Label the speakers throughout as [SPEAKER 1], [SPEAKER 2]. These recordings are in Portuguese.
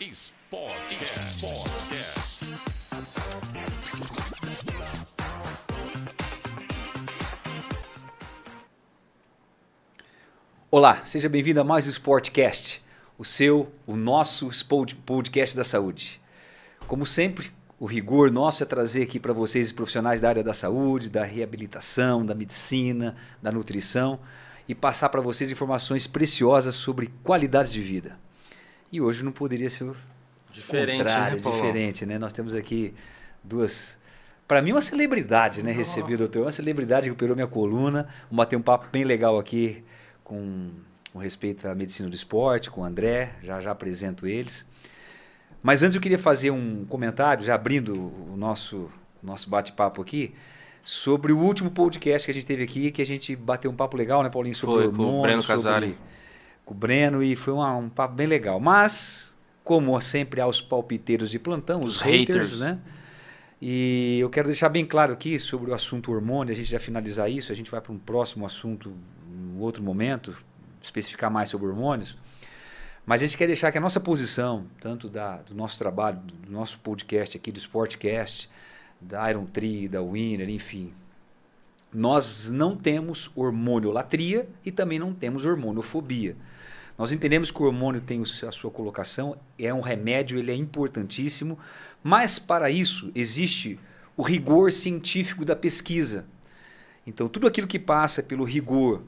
[SPEAKER 1] Sportcast.
[SPEAKER 2] Olá, seja bem-vindo a mais um Sportcast, o seu, o nosso podcast da saúde. Como sempre, o rigor nosso é trazer aqui para vocês profissionais da área da saúde, da reabilitação, da medicina, da nutrição e passar para vocês informações preciosas sobre qualidade de vida. E hoje não poderia ser
[SPEAKER 3] Diferente, né, Paulo?
[SPEAKER 2] diferente, né? Nós temos aqui duas para mim, uma celebridade, né? Recebi o doutor, uma celebridade que operou minha coluna. Vamos bater um papo bem legal aqui com, com respeito à medicina do esporte, com o André. Já já apresento eles. Mas antes eu queria fazer um comentário, já abrindo o nosso, o nosso bate-papo aqui, sobre o último podcast que a gente teve aqui, que a gente bateu um papo legal, né, Paulinho? Sobre
[SPEAKER 3] Foi, com o
[SPEAKER 2] hormônios,
[SPEAKER 3] Breno
[SPEAKER 2] sobre-
[SPEAKER 3] Casari.
[SPEAKER 2] Com o Breno, e foi uma- um papo bem legal. Mas, como sempre há os palpiteiros de plantão, os,
[SPEAKER 3] Os
[SPEAKER 2] haters,
[SPEAKER 3] haters.
[SPEAKER 2] né? E eu quero deixar bem claro aqui sobre o assunto hormônio, a gente já finalizar isso, a gente vai para um próximo assunto em outro momento, especificar mais sobre hormônios. Mas a gente quer deixar que a nossa posição, tanto da, do nosso trabalho, do nosso podcast aqui, do Sportcast, da Iron Tree, da Winner, enfim, nós não temos hormoniolatria e também não temos hormoniofobia. Nós entendemos que o hormônio tem a sua colocação, é um remédio, ele é importantíssimo, mas para isso existe o rigor científico da pesquisa. Então, tudo aquilo que passa pelo rigor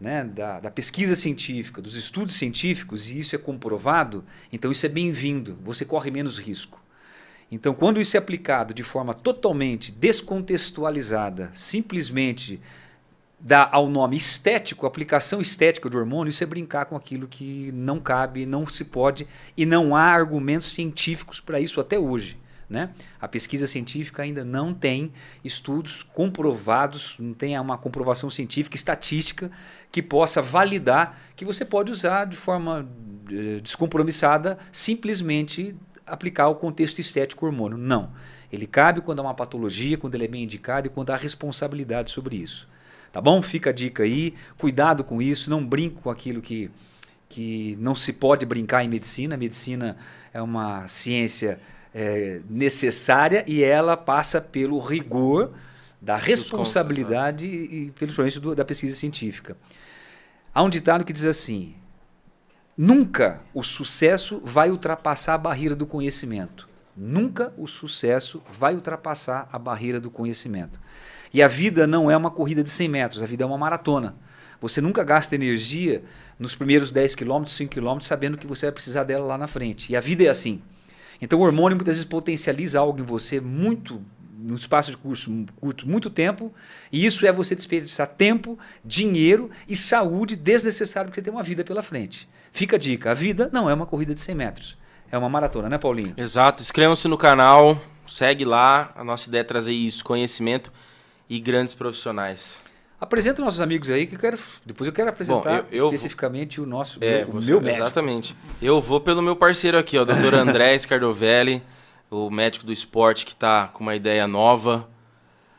[SPEAKER 2] né, da, da pesquisa científica, dos estudos científicos, e isso é comprovado, então isso é bem-vindo, você corre menos risco. Então, quando isso é aplicado de forma totalmente descontextualizada, simplesmente dá ao nome estético, aplicação estética do hormônio, isso é brincar com aquilo que não cabe, não se pode e não há argumentos científicos para isso até hoje. Né? A pesquisa científica ainda não tem estudos comprovados, não tem uma comprovação científica, estatística, que possa validar que você pode usar de forma eh, descompromissada simplesmente aplicar o contexto estético hormônio. Não. Ele cabe quando há uma patologia, quando ele é bem indicado e quando há responsabilidade sobre isso. Tá bom? Fica a dica aí. Cuidado com isso. Não brinque com aquilo que, que não se pode brincar em medicina. A medicina é uma ciência é, necessária e ela passa pelo rigor da responsabilidade e pelo processo do- da pesquisa científica. Há um ditado que diz assim: Nunca o sucesso vai ultrapassar a barreira do conhecimento. Nunca o sucesso vai ultrapassar a barreira do conhecimento. E a vida não é uma corrida de 100 metros, a vida é uma maratona. Você nunca gasta energia nos primeiros 10 quilômetros, 5 quilômetros, sabendo que você vai precisar dela lá na frente. E a vida é assim. Então o hormônio muitas vezes potencializa algo em você muito no espaço de curso curto, muito tempo, e isso é você desperdiçar tempo, dinheiro e saúde desnecessário porque você tem uma vida pela frente. Fica a dica, a vida não é uma corrida de 100 metros, é uma maratona, né, Paulinho?
[SPEAKER 3] Exato. Inscrevam-se no canal, segue lá. A nossa ideia é trazer isso, conhecimento e grandes profissionais.
[SPEAKER 2] Apresenta nossos amigos aí que eu quero, depois eu quero apresentar
[SPEAKER 3] eu- eu
[SPEAKER 2] especificamente o nosso,
[SPEAKER 3] É,
[SPEAKER 2] o
[SPEAKER 3] você-
[SPEAKER 2] meu médico.
[SPEAKER 3] Exatamente. Eu vou pelo meu parceiro aqui, ó, o Dr. André Scardovelli, o médico do esporte que tá com uma ideia nova,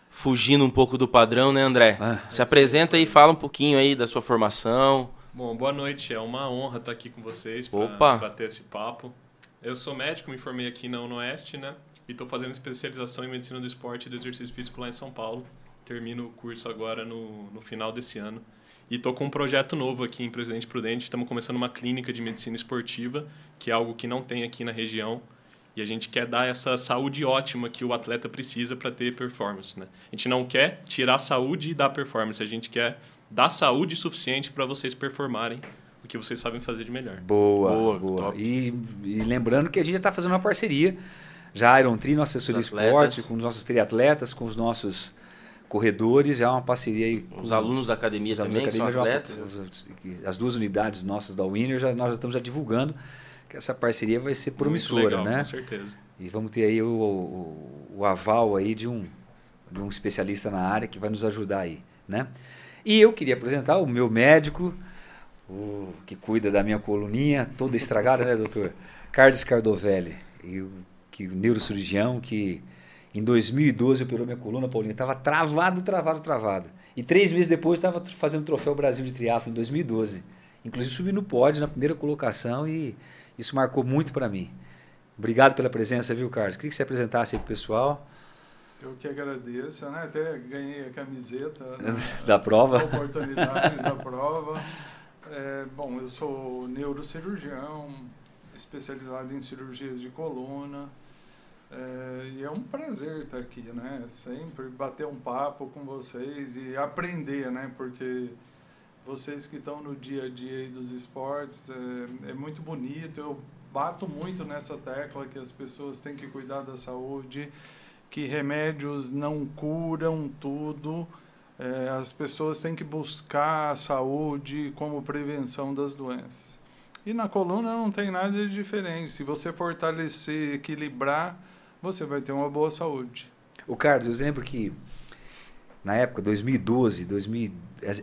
[SPEAKER 3] fugindo um pouco do padrão, né, André?
[SPEAKER 2] Ah,
[SPEAKER 3] Se apresenta aí, fala um pouquinho aí da sua formação.
[SPEAKER 4] Bom, boa noite. É uma honra estar aqui com vocês para bater esse papo. Eu sou médico, me formei aqui na UNOeste, né? E estou fazendo especialização em medicina do esporte e do exercício físico lá em São Paulo. Termino o curso agora no, no final desse ano. E estou com um projeto novo aqui em Presidente Prudente. Estamos começando uma clínica de medicina esportiva, que é algo que não tem aqui na região. E a gente quer dar essa saúde ótima que o atleta precisa para ter performance. Né? A gente não quer tirar a saúde e dar performance. A gente quer dar saúde suficiente para vocês performarem o que vocês sabem fazer de melhor.
[SPEAKER 2] Boa,
[SPEAKER 3] Boa,
[SPEAKER 2] boa. E, e lembrando que a gente já está fazendo uma parceria, já a Iron Tree, nossa assessoria
[SPEAKER 3] atletas.
[SPEAKER 2] esporte, com os nossos triatletas, com os nossos corredores, já uma parceria aí com
[SPEAKER 3] Os alunos da academia
[SPEAKER 2] os alunos da
[SPEAKER 3] também, que são
[SPEAKER 2] academia, já-
[SPEAKER 3] atletas.
[SPEAKER 2] as- as duas unidades nossas da Winner, já, nós já estamos já divulgando que essa parceria vai ser promissora,
[SPEAKER 4] legal,
[SPEAKER 2] né?
[SPEAKER 4] Com certeza.
[SPEAKER 2] E vamos ter aí o, o, o aval aí de um, de um especialista na área que vai nos ajudar aí, né? E eu queria apresentar o meu médico, o que cuida da minha coluninha, toda estragada, né, doutor? Carlos Cardovelli, e o, que, neurocirurgião que em 2012 operou minha coluna, Paulinho, estava travado, travado, travado. E três meses depois estava fazendo o Troféu Brasil de Triatlo em 2012. Inclusive subi no pódio na primeira colocação e isso marcou muito para mim. Obrigado pela presença, viu, Carlos? Queria que você apresentasse aí pro pessoal.
[SPEAKER 1] Eu que agradeço, né? Até ganhei a camiseta né?
[SPEAKER 2] da prova.
[SPEAKER 1] A oportunidade da prova. É, bom, eu sou neurocirurgião, especializado em cirurgias de coluna. É, e é um prazer estar aqui, né? Sempre bater um papo com vocês e aprender, né? Porque vocês que estão no dia a dia dos esportes, é, é muito bonito. Eu bato muito nessa tecla que as pessoas têm que cuidar da saúde, que remédios não curam tudo. É, as pessoas têm que buscar a saúde como prevenção das doenças. E na coluna não tem nada de diferente. Se você fortalecer, equilibrar, você vai ter uma boa saúde.
[SPEAKER 2] O Carlos, eu lembro que na época, 2012, 2000,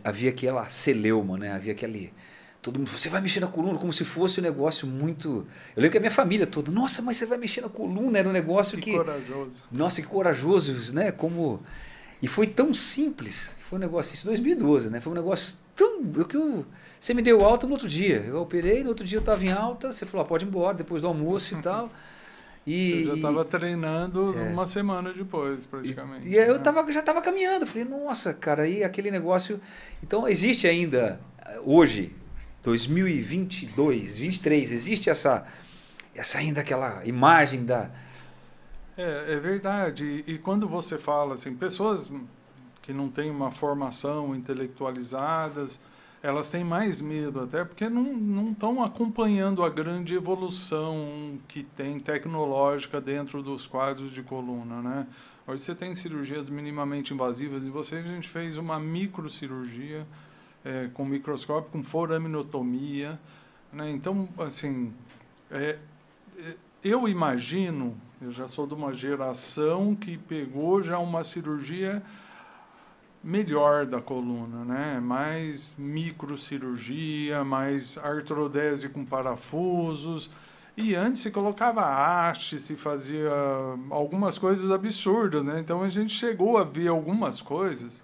[SPEAKER 2] havia aquela celeuma, né? Havia aquele Todo mundo, você vai mexer na coluna como se fosse um negócio muito. Eu lembro que a minha família toda, nossa, mas você vai mexer na coluna, era um negócio que.
[SPEAKER 1] Que corajoso.
[SPEAKER 2] Nossa, que corajoso, né? Como. E foi tão simples. Foi um negócio, isso em 2012, né? Foi um negócio tão. Eu, que eu, você me deu alta no outro dia. Eu operei, no outro dia eu estava em alta, você falou, ah, pode ir embora, depois do almoço e tal.
[SPEAKER 1] E, Você já estava treinando é, uma semana depois, praticamente.
[SPEAKER 2] E, e eu né? tava, já estava caminhando. Falei, nossa, cara, aí aquele negócio. Então, existe ainda, hoje, 2022, 23, existe essa, essa ainda aquela imagem da.
[SPEAKER 1] É, é verdade. E, e quando você fala assim, pessoas que não têm uma formação intelectualizadas, elas têm mais medo até porque não estão acompanhando a grande evolução que tem tecnológica dentro dos quadros de coluna, né? Hoje você tem cirurgias minimamente invasivas e você a gente fez uma microcirurgia é, com microscópio, com foraminotomia, né? Então, assim, é, é, eu imagino, eu já sou de uma geração que pegou já uma cirurgia melhor da coluna, né? Mais microcirurgia, mais artrodese com parafusos. E antes se colocava haste, se fazia algumas coisas absurdas, né? Então a gente chegou a ver algumas coisas.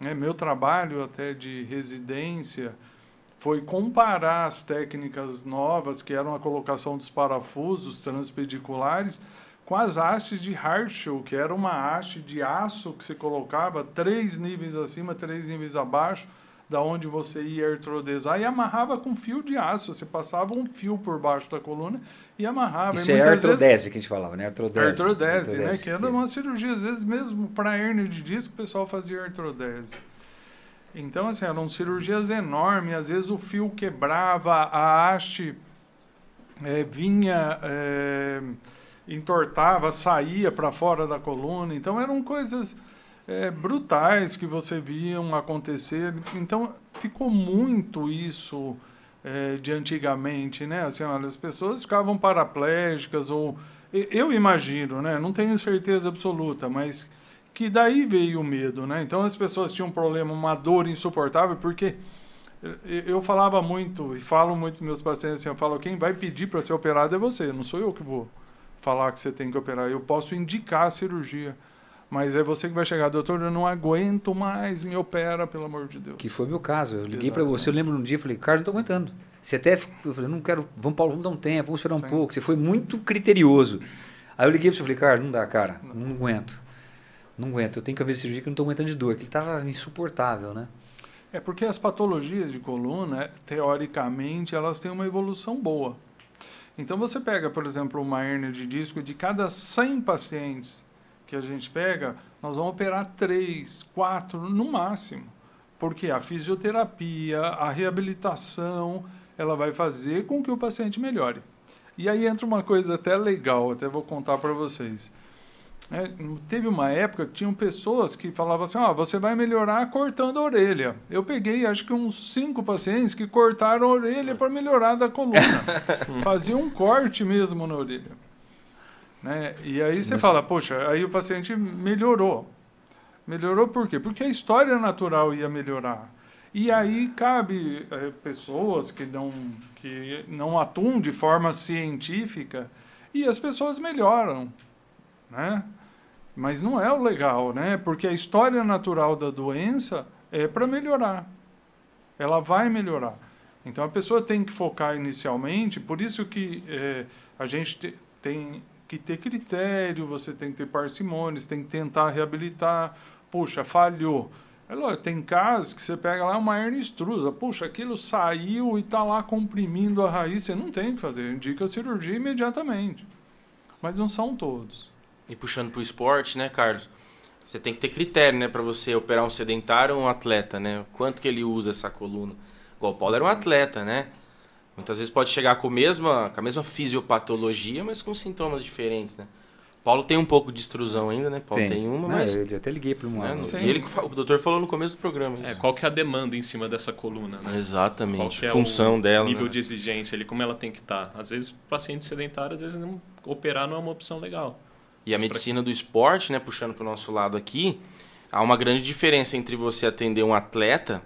[SPEAKER 1] Né? Meu trabalho até de residência foi comparar as técnicas novas, que eram a colocação dos parafusos transpediculares, com as hastes de Harshell, que era uma haste de aço que se colocava três níveis acima, três níveis abaixo, da onde você ia artrodesar, e amarrava com fio de aço. Você passava um fio por baixo da coluna e amarrava.
[SPEAKER 2] Isso
[SPEAKER 1] e
[SPEAKER 2] é artrodese vezes, que a gente falava, né?
[SPEAKER 1] Artrodese. Artrodese, artrodese né? Que era uma cirurgia, às vezes mesmo para hernia de disco, o pessoal fazia artrodese. Então, assim, eram cirurgias enormes, às vezes o fio quebrava, a haste é, vinha... É, entortava, saía para fora da coluna. Então eram coisas é, brutais que você viam acontecer. Então ficou muito isso é, de antigamente, né? Assim, olha, as pessoas ficavam paraplégicas ou eu imagino, né? Não tenho certeza absoluta, mas que daí veio o medo, né? Então as pessoas tinham um problema, uma dor insuportável, porque eu falava muito e falo muito meus pacientes, assim, eu falo quem vai pedir para ser operado é você, não sou eu que vou falar que você tem que operar. Eu posso indicar a cirurgia. Mas é você que vai chegar, doutor, eu não aguento mais, me opera, pelo amor de Deus.
[SPEAKER 2] Que foi o meu caso. Eu liguei para você, eu lembro um dia, falei, Carlos, não estou aguentando. Você até, eu falei, não quero, vamos, Paulo, vamos dar um tempo, vamos esperar um Sim. pouco. Você foi muito criterioso. Aí eu liguei para você e falei, Carlos, não dá, cara, não. não aguento. Não aguento, eu tenho que fazer cirurgia que eu não estou aguentando de dor, que ele estava insuportável, né?
[SPEAKER 1] É porque as patologias de coluna, teoricamente, elas têm uma evolução boa. Então você pega, por exemplo, uma hernia de disco, de cada 100 pacientes que a gente pega, nós vamos operar 3, 4 no máximo. Porque a fisioterapia, a reabilitação, ela vai fazer com que o paciente melhore. E aí entra uma coisa até legal, até vou contar para vocês. É, teve uma época que tinham pessoas que falavam assim: ó, oh, você vai melhorar cortando a orelha. Eu peguei, acho que uns cinco pacientes que cortaram a orelha para melhorar da coluna. Fazia um corte mesmo na orelha. Né? E aí Sim, você fala: poxa, aí o paciente melhorou. Melhorou por quê? Porque a história natural ia melhorar. E aí cabe é, pessoas que não, que não atuam de forma científica e as pessoas melhoram. Né? Mas não é o legal, né? Porque a história natural da doença é para melhorar. Ela vai melhorar. Então a pessoa tem que focar inicialmente, por isso que é, a gente te, tem que ter critério, você tem que ter parcimônia, você tem que tentar reabilitar. Puxa, falhou. É lógico, tem casos que você pega lá uma hernia extrusa, puxa, aquilo saiu e está lá comprimindo a raiz, você não tem que fazer, indica a cirurgia imediatamente. Mas não são todos.
[SPEAKER 3] E puxando para o esporte, né, Carlos? Você tem que ter critério, né, para você operar um sedentário ou um atleta, né? Quanto que ele usa essa coluna? Igual o Paulo era um atleta, né? Muitas vezes pode chegar com, mesma, com a mesma fisiopatologia, mas com sintomas diferentes, né? Paulo tem um pouco de extrusão ainda, né? Paulo tem, tem uma,
[SPEAKER 2] Não,
[SPEAKER 3] mas...
[SPEAKER 2] Eu até liguei para uma...
[SPEAKER 3] Né? Ele, o doutor falou no começo do programa.
[SPEAKER 4] É, qual que é a demanda em cima dessa coluna, né?
[SPEAKER 3] Exatamente,
[SPEAKER 4] qual é
[SPEAKER 3] função
[SPEAKER 4] o
[SPEAKER 3] dela.
[SPEAKER 4] nível
[SPEAKER 3] né?
[SPEAKER 4] de exigência ali, como ela tem que estar. Tá. Às vezes, paciente sedentário, às vezes não, operar não é uma opção legal.
[SPEAKER 3] E a medicina do esporte, né, puxando para o nosso lado aqui, há uma grande diferença entre você atender um atleta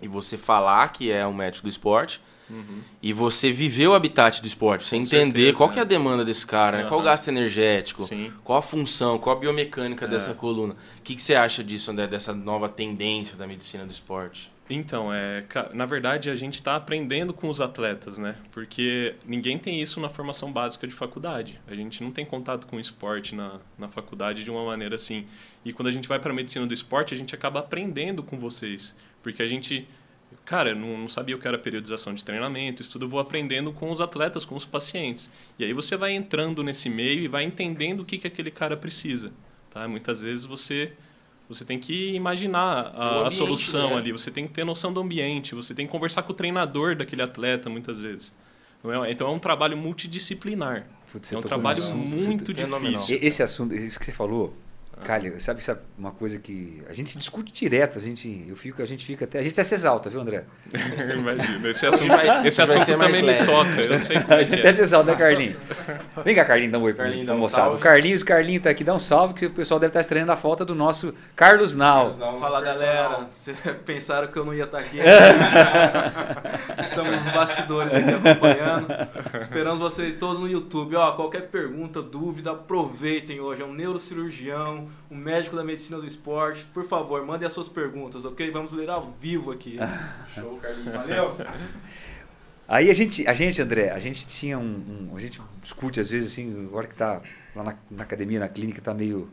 [SPEAKER 3] e você falar que é um médico do esporte uhum. e você viver o habitat do esporte, você Com entender certeza, qual que é a demanda desse cara, uhum. né? qual o gasto energético, Sim. qual a função, qual a biomecânica é. dessa coluna. O que, que você acha disso, André, dessa nova tendência da medicina do esporte?
[SPEAKER 4] Então, é, na verdade, a gente está aprendendo com os atletas, né? Porque ninguém tem isso na formação básica de faculdade. A gente não tem contato com esporte na, na faculdade de uma maneira assim. E quando a gente vai para a medicina do esporte, a gente acaba aprendendo com vocês. Porque a gente, cara, não, não sabia o que era periodização de treinamento, isso tudo eu vou aprendendo com os atletas, com os pacientes. E aí você vai entrando nesse meio e vai entendendo o que, que aquele cara precisa. Tá? Muitas vezes você você tem que imaginar a, ambiente, a solução né? ali, você tem que ter noção do ambiente, você tem que conversar com o treinador daquele atleta muitas vezes. É? Então é um trabalho multidisciplinar. Putz, é um trabalho muito difícil.
[SPEAKER 2] Esse assunto, isso que você falou, Calha, sabe, sabe uma coisa que a gente se discute direto, a gente, eu fico, a gente fica até, a gente até se exalta, viu, André?
[SPEAKER 4] Imagina, esse assunto, vai, esse assunto também me toca, eu sei como
[SPEAKER 2] A gente é. até se exalta, né, Carlinhos? Vem cá, Carlinhos, dá um oi
[SPEAKER 3] Carlinho, um
[SPEAKER 2] moçada. O Carlinhos, o Carlinhos tá aqui, dá um salve, que o pessoal deve estar estranhando a falta do nosso Carlos Nau.
[SPEAKER 5] Fala, galera, vocês pensaram que eu não ia estar aqui? Estamos nos bastidores aqui acompanhando, esperando vocês todos no YouTube. Ó, qualquer pergunta, dúvida, aproveitem hoje, é um neurocirurgião, um médico da medicina do esporte. Por favor, mandem as suas perguntas, ok? Vamos ler ao vivo aqui. Show, Carlinhos. Valeu!
[SPEAKER 2] Aí a gente, a gente, André, a gente tinha um, um a gente discute às vezes assim, agora que está lá na, na, academia, na clínica, está meio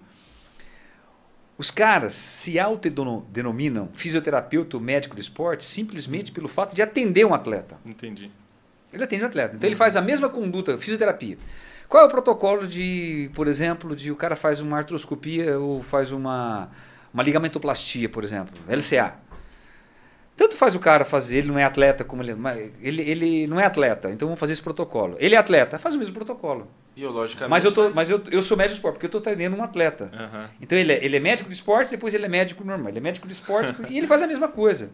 [SPEAKER 2] os caras se autodenominam fisioterapeuta ou médico do esporte simplesmente pelo fato de atender um atleta.
[SPEAKER 4] Entendi.
[SPEAKER 2] Ele atende o um atleta. Então uhum. ele faz a mesma conduta, fisioterapia. Qual é o protocolo de, por exemplo, de o cara faz uma artroscopia ou faz uma, uma ligamentoplastia, por exemplo, LCA? Tanto faz o cara fazer, ele não é atleta como ele, ele ele não é atleta, então vamos fazer esse protocolo. Ele é atleta, faz o mesmo protocolo.
[SPEAKER 3] Biologicamente.
[SPEAKER 2] Mas eu tô, mas eu, eu sou médico de esporte porque eu estou treinando um atleta. Uhum. Então ele é, ele é médico de esporte, depois ele é médico normal, ele é médico de esporte e ele faz a mesma coisa.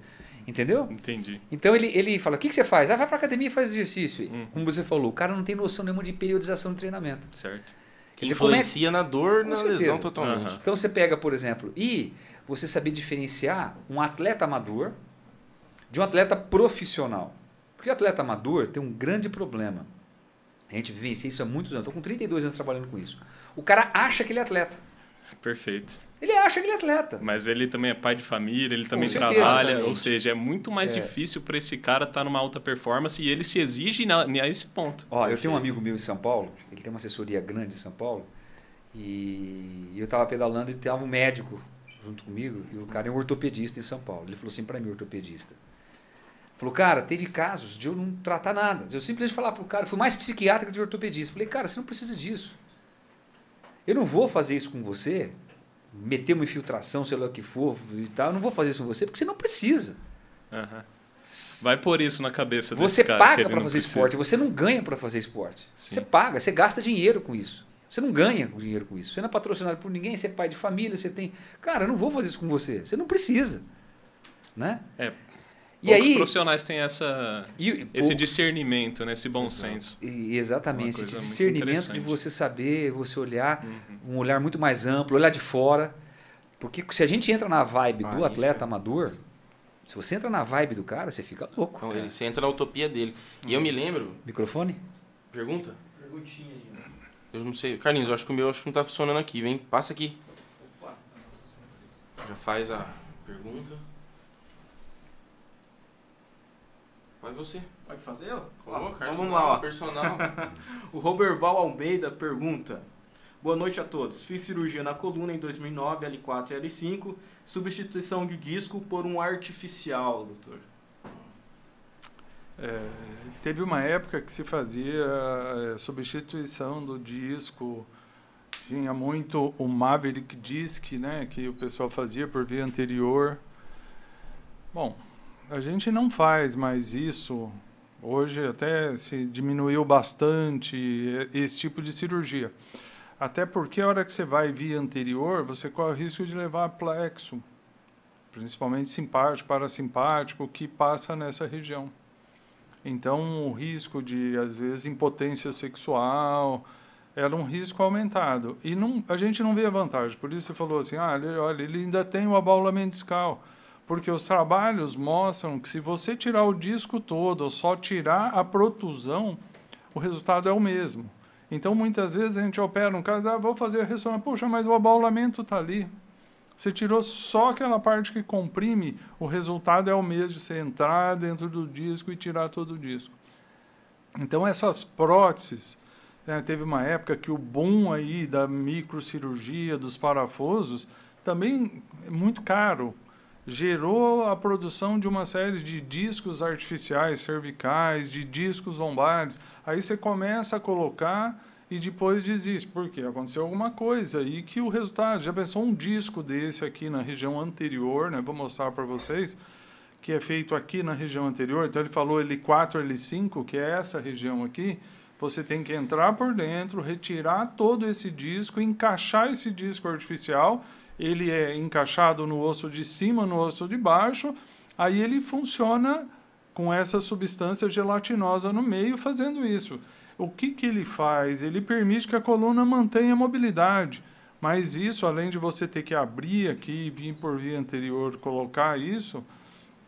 [SPEAKER 2] Entendeu?
[SPEAKER 4] Entendi.
[SPEAKER 2] Então ele, ele fala: o que, que você faz? Ah, vai pra academia e faz exercício. Uhum. Como você falou, o cara não tem noção nenhuma de periodização de treinamento.
[SPEAKER 3] Certo. Que influencia é... na dor, Com na certeza. lesão totalmente.
[SPEAKER 2] Uhum. Então você pega, por exemplo, e você saber diferenciar um atleta amador de um atleta profissional. Porque o atleta amador tem um grande problema. A gente vivencia isso há muitos anos. Estou com 32 anos trabalhando com isso. O cara acha que ele é atleta.
[SPEAKER 4] Perfeito.
[SPEAKER 2] Ele acha que ele é atleta.
[SPEAKER 4] Mas ele também é pai de família, ele também certeza, trabalha. Exatamente. Ou seja, é muito mais é. difícil para esse cara estar tá numa alta performance e ele se exige na, a esse ponto.
[SPEAKER 2] Ó, Perfeito. eu tenho um amigo meu em São Paulo, ele tem uma assessoria grande em São Paulo, e eu estava pedalando e estava um médico junto comigo, e o cara é um ortopedista em São Paulo. Ele falou assim para mim, ortopedista. Falou, cara, teve casos de eu não tratar nada. De eu simplesmente falar para o cara, fui mais psiquiatra que de ortopedista. Falei, cara, você não precisa disso. Eu não vou fazer isso com você meter uma infiltração, sei lá o que for e tal. Eu não vou fazer isso com você porque você não precisa.
[SPEAKER 4] Uhum. Vai pôr isso na cabeça
[SPEAKER 2] Você
[SPEAKER 4] cara,
[SPEAKER 2] paga para fazer esporte, você não ganha para fazer esporte. Sim. Você paga, você gasta dinheiro com isso. Você não ganha dinheiro com isso. Você não é patrocinado por ninguém, você é pai de família, você tem. Cara, eu não vou fazer isso com você. Você não precisa. Né?
[SPEAKER 4] É. E aí, profissionais têm essa, e, esse discernimento, né? esse bom exato. senso.
[SPEAKER 2] E, exatamente, esse discernimento de você saber, você olhar, uhum. um olhar muito mais amplo, olhar de fora. Porque se a gente entra na vibe ah, do atleta amador, se você entra na vibe do cara, você fica louco.
[SPEAKER 3] Não, ele, você entra na utopia dele. E eu me lembro.
[SPEAKER 2] Microfone?
[SPEAKER 3] Pergunta?
[SPEAKER 5] Perguntinha aí. Né?
[SPEAKER 3] Eu não sei. Carlinhos, eu acho que o meu acho que não está funcionando aqui. Vem, passa aqui. Opa. Já faz a pergunta. Faz você.
[SPEAKER 5] Pode fazer? Vamos lá, ó.
[SPEAKER 3] Personal.
[SPEAKER 5] O Roberval Almeida pergunta: Boa noite a todos. Fiz cirurgia na coluna em 2009, L4 e L5, substituição de disco por um artificial, doutor.
[SPEAKER 1] É, teve uma época que se fazia é, substituição do disco, tinha muito o Maverick Disc, né, que o pessoal fazia por via anterior. Bom, a gente não faz mais isso. Hoje até se diminuiu bastante esse tipo de cirurgia. Até porque a hora que você vai via anterior, você corre o risco de levar plexo, principalmente simpático, parasimpático, que passa nessa região. Então, o risco de, às vezes, impotência sexual era um risco aumentado. E não, a gente não vê vantagem. Por isso você falou assim, ah, ele, olha, ele ainda tem o abaulamento discal. Porque os trabalhos mostram que se você tirar o disco todo ou só tirar a protusão, o resultado é o mesmo. Então, muitas vezes a gente opera um caso, ah, vou fazer a ressonância, puxa, mas o abaulamento está ali. Você tirou só aquela parte que comprime, o resultado é o mesmo de você entrar dentro do disco e tirar todo o disco. Então essas próteses, né, teve uma época que o boom aí da microcirurgia, dos parafusos, também é muito caro. Gerou a produção de uma série de discos artificiais cervicais, de discos lombares. Aí você começa a colocar e depois desiste. Por quê? Aconteceu alguma coisa aí que o resultado. Já pensou um disco desse aqui na região anterior, né? Vou mostrar para vocês, que é feito aqui na região anterior. Então ele falou L4, L5, que é essa região aqui. Você tem que entrar por dentro, retirar todo esse disco, encaixar esse disco artificial. Ele é encaixado no osso de cima, no osso de baixo. Aí ele funciona com essa substância gelatinosa no meio, fazendo isso. O que, que ele faz? Ele permite que a coluna mantenha a mobilidade. Mas isso, além de você ter que abrir aqui e vir por via anterior colocar isso,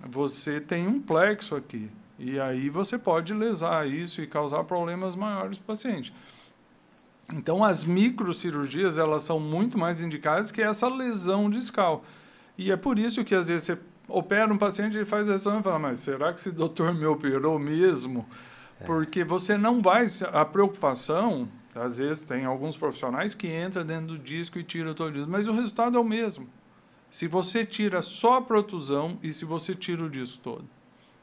[SPEAKER 1] você tem um plexo aqui. E aí você pode lesar isso e causar problemas maiores para o paciente. Então, as microcirurgias, elas são muito mais indicadas que essa lesão discal. E é por isso que, às vezes, você opera um paciente e faz a ressonância e fala, mas será que esse doutor me operou mesmo? Porque você não vai... A preocupação, às vezes, tem alguns profissionais que entram dentro do disco e tiram todo o disco, mas o resultado é o mesmo. Se você tira só a protusão e se você tira o disco todo.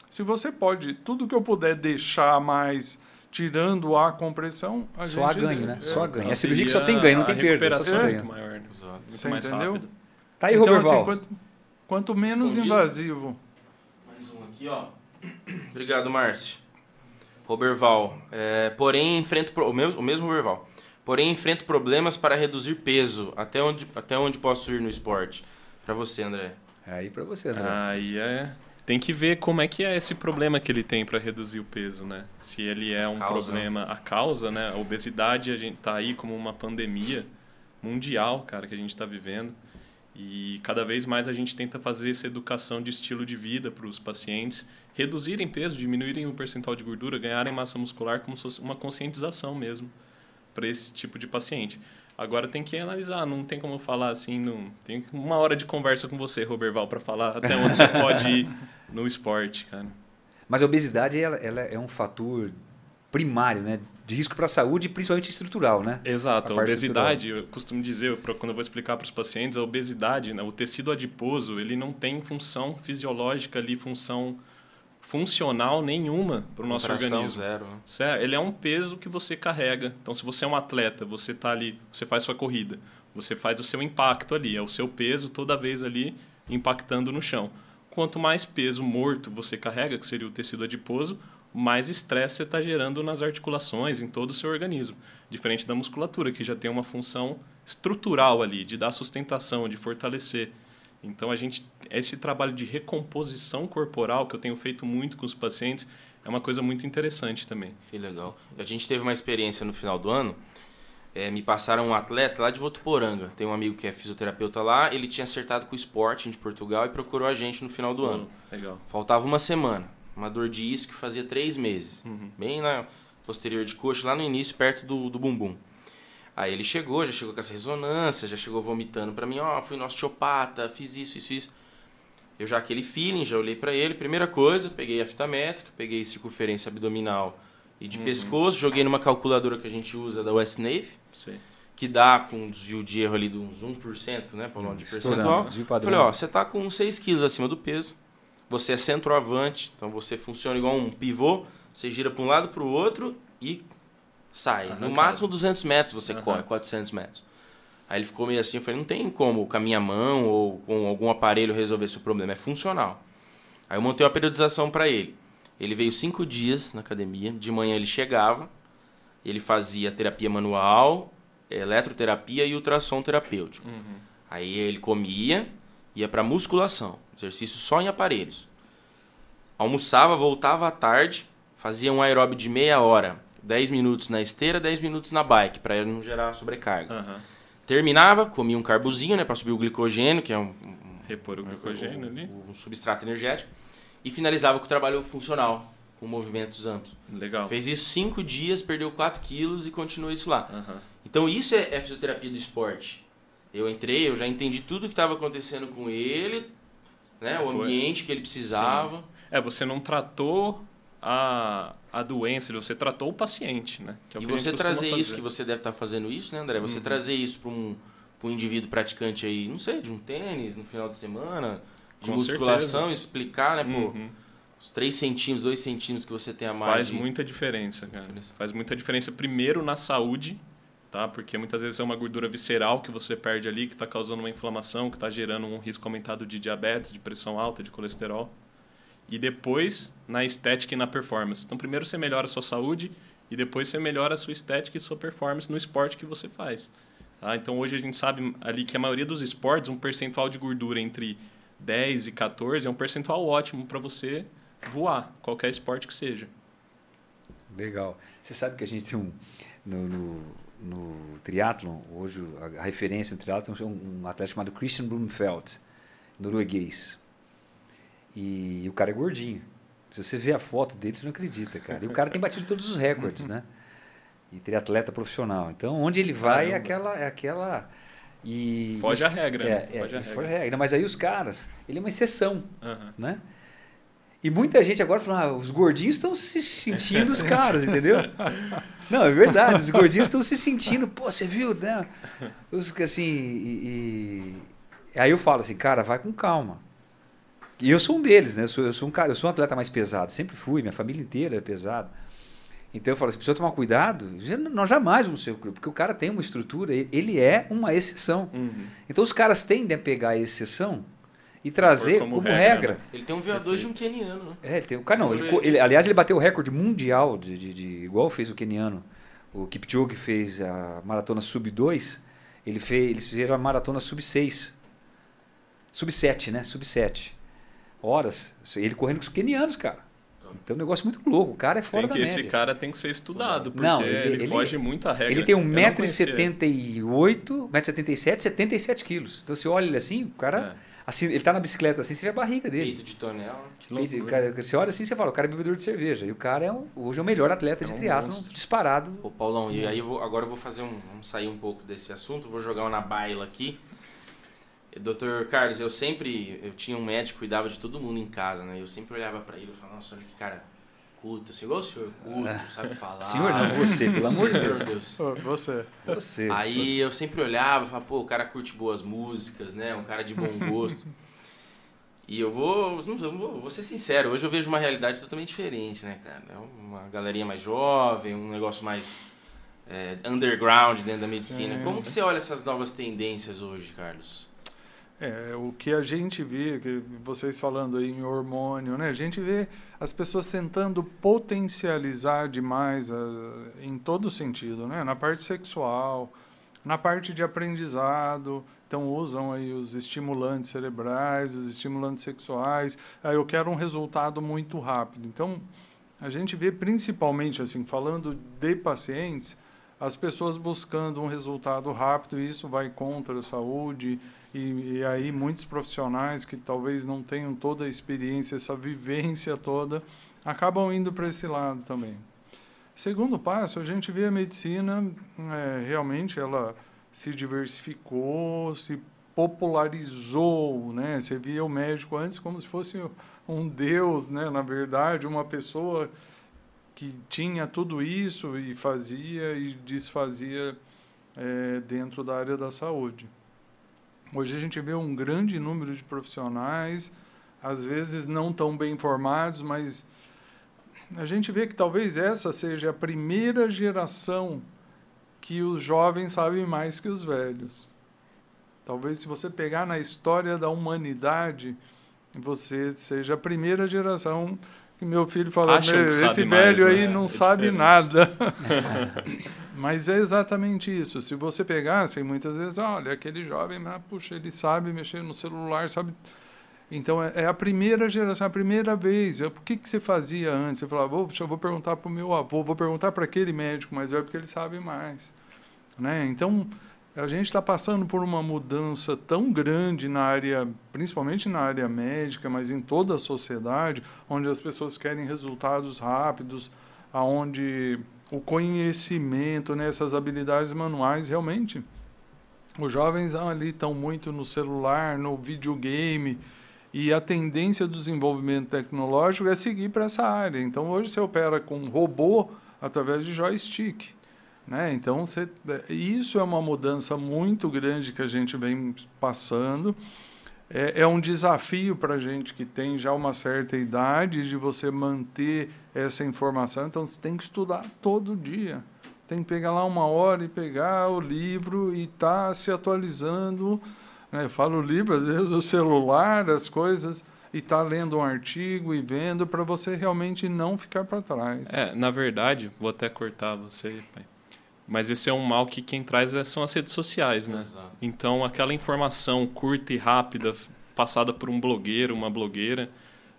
[SPEAKER 1] Se você pode, tudo que eu puder deixar mais tirando a compressão, a
[SPEAKER 2] Só
[SPEAKER 1] gente...
[SPEAKER 2] ganho, né?
[SPEAKER 1] é,
[SPEAKER 2] Só há ganho. É
[SPEAKER 4] Auxilia
[SPEAKER 2] cirurgia que só tem ganho, não tem
[SPEAKER 4] a
[SPEAKER 2] perda. Só
[SPEAKER 4] é
[SPEAKER 2] ganho.
[SPEAKER 4] muito maior, né?
[SPEAKER 3] Exato.
[SPEAKER 4] muito
[SPEAKER 1] Você
[SPEAKER 4] mais
[SPEAKER 1] entendeu?
[SPEAKER 4] rápida.
[SPEAKER 2] Tá aí,
[SPEAKER 1] então,
[SPEAKER 2] Roberval.
[SPEAKER 1] assim, quanto, quanto menos
[SPEAKER 3] Respondido.
[SPEAKER 1] invasivo.
[SPEAKER 3] Mais um aqui, ó. Obrigado, Márcio. Roberval. É, porém, enfrento. pro- O mesmo, o mesmo Roberval. Porém, enfrento problemas para reduzir peso. Até onde, até onde posso ir no esporte? Para você, André.
[SPEAKER 2] É aí pra você, né?
[SPEAKER 4] Aí é. Tem que ver como é que é esse problema que ele tem para reduzir o peso, né? Se ele é um
[SPEAKER 3] Causa.
[SPEAKER 4] problema, a causa, né? A obesidade, a gente tá aí como uma pandemia mundial, cara, que a gente está vivendo. E cada vez mais a gente tenta fazer essa educação de estilo de vida para os pacientes reduzirem peso, diminuírem o percentual de gordura, ganharem massa muscular como se fosse uma conscientização mesmo para esse tipo de paciente. Agora tem que analisar, não tem como falar assim, não tem uma hora de conversa com você, Roberval, para falar até onde você pode ir no esporte, cara.
[SPEAKER 2] Mas a obesidade ela, ela é um fator primário, né? De risco para a saúde, principalmente estrutural, né?
[SPEAKER 4] Exato,
[SPEAKER 2] A
[SPEAKER 4] a, obesidade, eu costumo dizer, quando eu vou explicar para os pacientes, a obesidade, né, o tecido adiposo, ele não tem função fisiológica ali, função funcional nenhuma para o nosso organismo.
[SPEAKER 3] zero. né?
[SPEAKER 4] Certo? Ele é um peso que você carrega. Então, se você é um atleta, você está ali, você faz sua corrida, você faz o seu impacto ali, é o seu peso toda vez ali impactando no chão. Quanto mais peso morto você carrega, que seria o tecido adiposo, mais estresse você está gerando nas articulações, em todo o seu organismo. Diferente da musculatura, que já tem uma função estrutural ali, de dar sustentação, de fortalecer. Então, a gente, esse trabalho de recomposição corporal que eu tenho feito muito com os pacientes é uma coisa muito interessante também.
[SPEAKER 3] Que legal. A gente teve uma experiência no final do ano. É, me passaram um atleta lá de Votuporanga. Tem um amigo que é fisioterapeuta lá. Ele tinha acertado com o Sporting de Portugal e procurou a gente no final do ano.
[SPEAKER 4] Legal.
[SPEAKER 3] Faltava uma semana. Uma dor de isco que fazia três meses.
[SPEAKER 4] Uhum.
[SPEAKER 3] Bem na posterior de coxa, lá no início, perto do, do bumbum. Aí ele chegou, já chegou com essa ressonância, já chegou vomitando pra mim, ó, fui no osteopata, fiz isso, isso, isso. Eu já aquele feeling, já olhei para ele. Primeira coisa, peguei a fita métrica, peguei circunferência abdominal e de
[SPEAKER 4] Uhum.
[SPEAKER 3] pescoço, joguei numa calculadora que a gente usa da West Navy,
[SPEAKER 4] Sei.
[SPEAKER 3] que dá com um desvio de erro ali de uns 1%, né, Paulão, de percentual. Falei, ó, você tá com 6 quilos acima do peso, você é centroavante, então você funciona igual um pivô, você gira para um lado para o outro e sai. No máximo 200 metros você
[SPEAKER 4] Aham.
[SPEAKER 3] corre, 400 metros. Aí ele ficou meio assim, eu falei, não tem como com a minha mão ou com algum aparelho resolver esse problema, é funcional. Aí eu montei uma periodização para ele. Ele veio cinco dias na academia, de manhã ele chegava, ele fazia terapia manual, eletroterapia e ultrassom terapêutico.
[SPEAKER 4] Uhum.
[SPEAKER 3] Aí ele comia, ia para musculação, exercício só em aparelhos. Almoçava, voltava à tarde, fazia um aeróbio de meia hora, 10 minutos na esteira, 10 minutos na bike, para não gerar sobrecarga.
[SPEAKER 4] Aham.
[SPEAKER 3] Terminava, comia um carbozinho, né, para subir o glicogênio, que é um, um-
[SPEAKER 4] Repor o glicogênio ali.
[SPEAKER 3] um, um substrato energético, e finalizava com o trabalho funcional, com movimentos amplos.
[SPEAKER 4] Legal.
[SPEAKER 3] Fez isso cinco dias, perdeu 4 quilos e continuou isso lá.
[SPEAKER 4] Aham.
[SPEAKER 3] Então isso é, é fisioterapia do esporte. Eu entrei, eu já entendi tudo o que estava acontecendo com ele, né? O
[SPEAKER 4] Foi.
[SPEAKER 3] ambiente que ele precisava.
[SPEAKER 4] É, você não tratou a, a doença, você tratou o paciente, né? É o
[SPEAKER 3] e você trazer isso, que você deve estar fazendo isso, né, André? Você
[SPEAKER 4] Uhum.
[SPEAKER 3] trazer isso para um, pra um indivíduo praticante aí, não sei, de um tênis no final de semana, de
[SPEAKER 4] Com
[SPEAKER 3] musculação, explicar, né, pô,
[SPEAKER 4] Uhum.
[SPEAKER 3] os 3 centímetros, 2 centímetros que você tem a mais.
[SPEAKER 4] Faz
[SPEAKER 3] de-
[SPEAKER 4] muita diferença, cara.
[SPEAKER 3] Diferença.
[SPEAKER 4] Faz muita diferença primeiro na saúde, tá? Porque muitas vezes é uma gordura visceral que você perde ali, que está causando uma inflamação, que está gerando um risco aumentado de diabetes, de pressão alta, de colesterol. E depois na estética e na performance. Então primeiro você melhora a sua saúde e depois você melhora a sua estética e sua performance no esporte que você faz. Tá? Então hoje a gente sabe ali que a maioria dos esportes, um percentual de gordura entre 10 e 14 é um percentual ótimo para você voar, qualquer esporte que seja.
[SPEAKER 2] Legal. Você sabe que a gente tem um. No, no, no triatlon, hoje a, referência no triatlon é um, um atleta chamado Christian Blumenfeld, norueguês. E, o cara é gordinho. Se você vê a foto dele, você não acredita, cara. E o cara tem batido todos os recordes, né? E triatleta profissional. Então, onde ele vai é aquela. É aquela e
[SPEAKER 4] Foge a regra,
[SPEAKER 2] É,
[SPEAKER 4] né?
[SPEAKER 2] é,
[SPEAKER 4] Foge a
[SPEAKER 2] foge
[SPEAKER 4] regra.
[SPEAKER 2] a regra. Mas aí os caras, ele é uma exceção
[SPEAKER 4] Aham.
[SPEAKER 2] né? E muita gente agora fala, ah, os gordinhos estão se sentindo os caras, entendeu? Não, é verdade, os gordinhos estão se sentindo, pô, você viu, né? Os, assim, e, e- aí eu falo assim, cara, vai com calma. E eu sou um deles, né? Eu sou, eu sou um cara, eu sou um atleta mais pesado, sempre fui, minha família inteira é pesada. Então eu falo assim, precisa tomar cuidado, nós jamais vamos ser, porque o cara tem uma estrutura, ele- ele é uma exceção.
[SPEAKER 4] Uhum.
[SPEAKER 2] Então os caras tendem a pegar a exceção e trazer
[SPEAKER 4] como
[SPEAKER 2] como,
[SPEAKER 4] regra,
[SPEAKER 2] regra.
[SPEAKER 4] né?
[SPEAKER 3] Ele tem um VO2 de um keniano, né?
[SPEAKER 2] É, ele tem o cara não. Ele, ele- aliás, ele bateu o recorde mundial de, de, de- igual fez o keniano. O Kipchoge fez a maratona sub 2, ele fez, eles fizeram a maratona sub 6. Sub 7, né? Sub 7. Horas. Ele correndo com os kenianos, cara. Então é um negócio muito louco. O cara é fora
[SPEAKER 4] Tem que,
[SPEAKER 2] da
[SPEAKER 4] esse
[SPEAKER 2] média.
[SPEAKER 4] cara tem que ser estudado, porque
[SPEAKER 2] Não,
[SPEAKER 4] ele,
[SPEAKER 2] ele- ele-
[SPEAKER 4] foge muito à regra.
[SPEAKER 2] Ele tem
[SPEAKER 4] Eu não conhecia.
[SPEAKER 2] 1,78m, 1,77m, 77 quilos. Então você olha ele assim, o cara.
[SPEAKER 4] É,
[SPEAKER 2] Assim, ele tá na bicicleta assim, você vê a barriga dele.
[SPEAKER 3] Peito de tonel.
[SPEAKER 4] que
[SPEAKER 2] Peito,
[SPEAKER 4] loucura.
[SPEAKER 2] cara, você olha assim você fala, o cara é bebedor de cerveja. E o cara é um, hoje é o melhor atleta
[SPEAKER 4] É
[SPEAKER 2] de
[SPEAKER 4] um
[SPEAKER 2] triatlon
[SPEAKER 4] monstro.
[SPEAKER 2] disparado.
[SPEAKER 3] Ô, Paulão, e aí eu vou- agora eu vou fazer um. Vamos sair um pouco desse assunto, vou jogar uma na baila aqui. Doutor Carlos, eu sempre. Eu tinha um médico que cuidava de todo mundo em casa, né? Eu sempre olhava pra ele e falava, nossa, olha que cara culto, assim, igual o senhor culto, sabe falar.
[SPEAKER 2] Senhor não, você, pelo amor de Deus.
[SPEAKER 1] Ô, Você.
[SPEAKER 2] Você.
[SPEAKER 3] Aí eu sempre olhava e falava, pô, o cara curte boas músicas, né? Um cara de bom gosto. e eu vou, não, eu vou, vou ser sincero, hoje eu vejo uma realidade totalmente diferente, né, cara? É uma galerinha mais jovem, um negócio mais é, underground dentro da medicina.
[SPEAKER 1] Sim.
[SPEAKER 3] Como que você olha essas novas tendências hoje, Carlos?
[SPEAKER 1] É, o que a gente vê, que vocês falando aí em hormônio, né? A gente vê as pessoas tentando potencializar demais ah, em todo sentido, né? Na parte sexual, na parte de aprendizado, então usam aí os estimulantes cerebrais, os estimulantes sexuais. Aí eu quero um resultado muito rápido. Então, a gente vê principalmente assim, falando de pacientes, as pessoas buscando um resultado rápido, e isso vai contra a saúde, e, e aí muitos profissionais que talvez não tenham toda a experiência, essa vivência toda, acabam indo para esse lado também. Segundo passo, a gente vê a medicina, é, realmente ela se diversificou, se popularizou, né? Você via o médico antes como se fosse um deus, né? Na verdade, uma pessoa que tinha tudo isso e fazia e desfazia é, dentro da área da saúde. Hoje a gente vê um grande número de profissionais, às vezes não tão bem informados, mas a gente vê que talvez essa seja a primeira geração que os jovens sabem mais que os velhos. Talvez se você pegar na história da humanidade, você seja a primeira geração que meu filho fala, esse velho mais, aí né? não é sabe diferente. nada. Mas é exatamente isso. Se você pegasse, muitas vezes, olha, aquele jovem, puxa, ele sabe mexer no celular, sabe. Então é, é a primeira geração, é a primeira vez. O que, que você fazia antes? Você falava, eu vou perguntar para o meu avô, vou perguntar para aquele médico mais velho, porque ele sabe mais. Né? Então a gente está passando por uma mudança tão grande na área, principalmente na área médica, mas em toda a sociedade, onde as pessoas querem resultados rápidos, aonde o conhecimento, né, essas habilidades manuais, realmente, os jovens ali estão muito no celular, no videogame, e a tendência do desenvolvimento tecnológico é seguir para essa área. Então, hoje você opera com robô através de joystick. Né? Então, você, isso é uma mudança muito grande que a gente vem passando. É, é um desafio para a gente que tem já uma certa idade de você manter essa informação. Então, você tem que estudar todo dia. Tem que pegar lá uma hora e pegar o livro e estar tá se atualizando. Né? Eu falo livro, às vezes o celular, as coisas e estar tá lendo um artigo e vendo para você realmente não ficar para trás.
[SPEAKER 4] É, na verdade, vou até cortar você, pai. Mas esse é um mal que quem traz é, são as redes sociais, né? Exato. Então, aquela informação curta e rápida passada por um blogueiro, uma blogueira,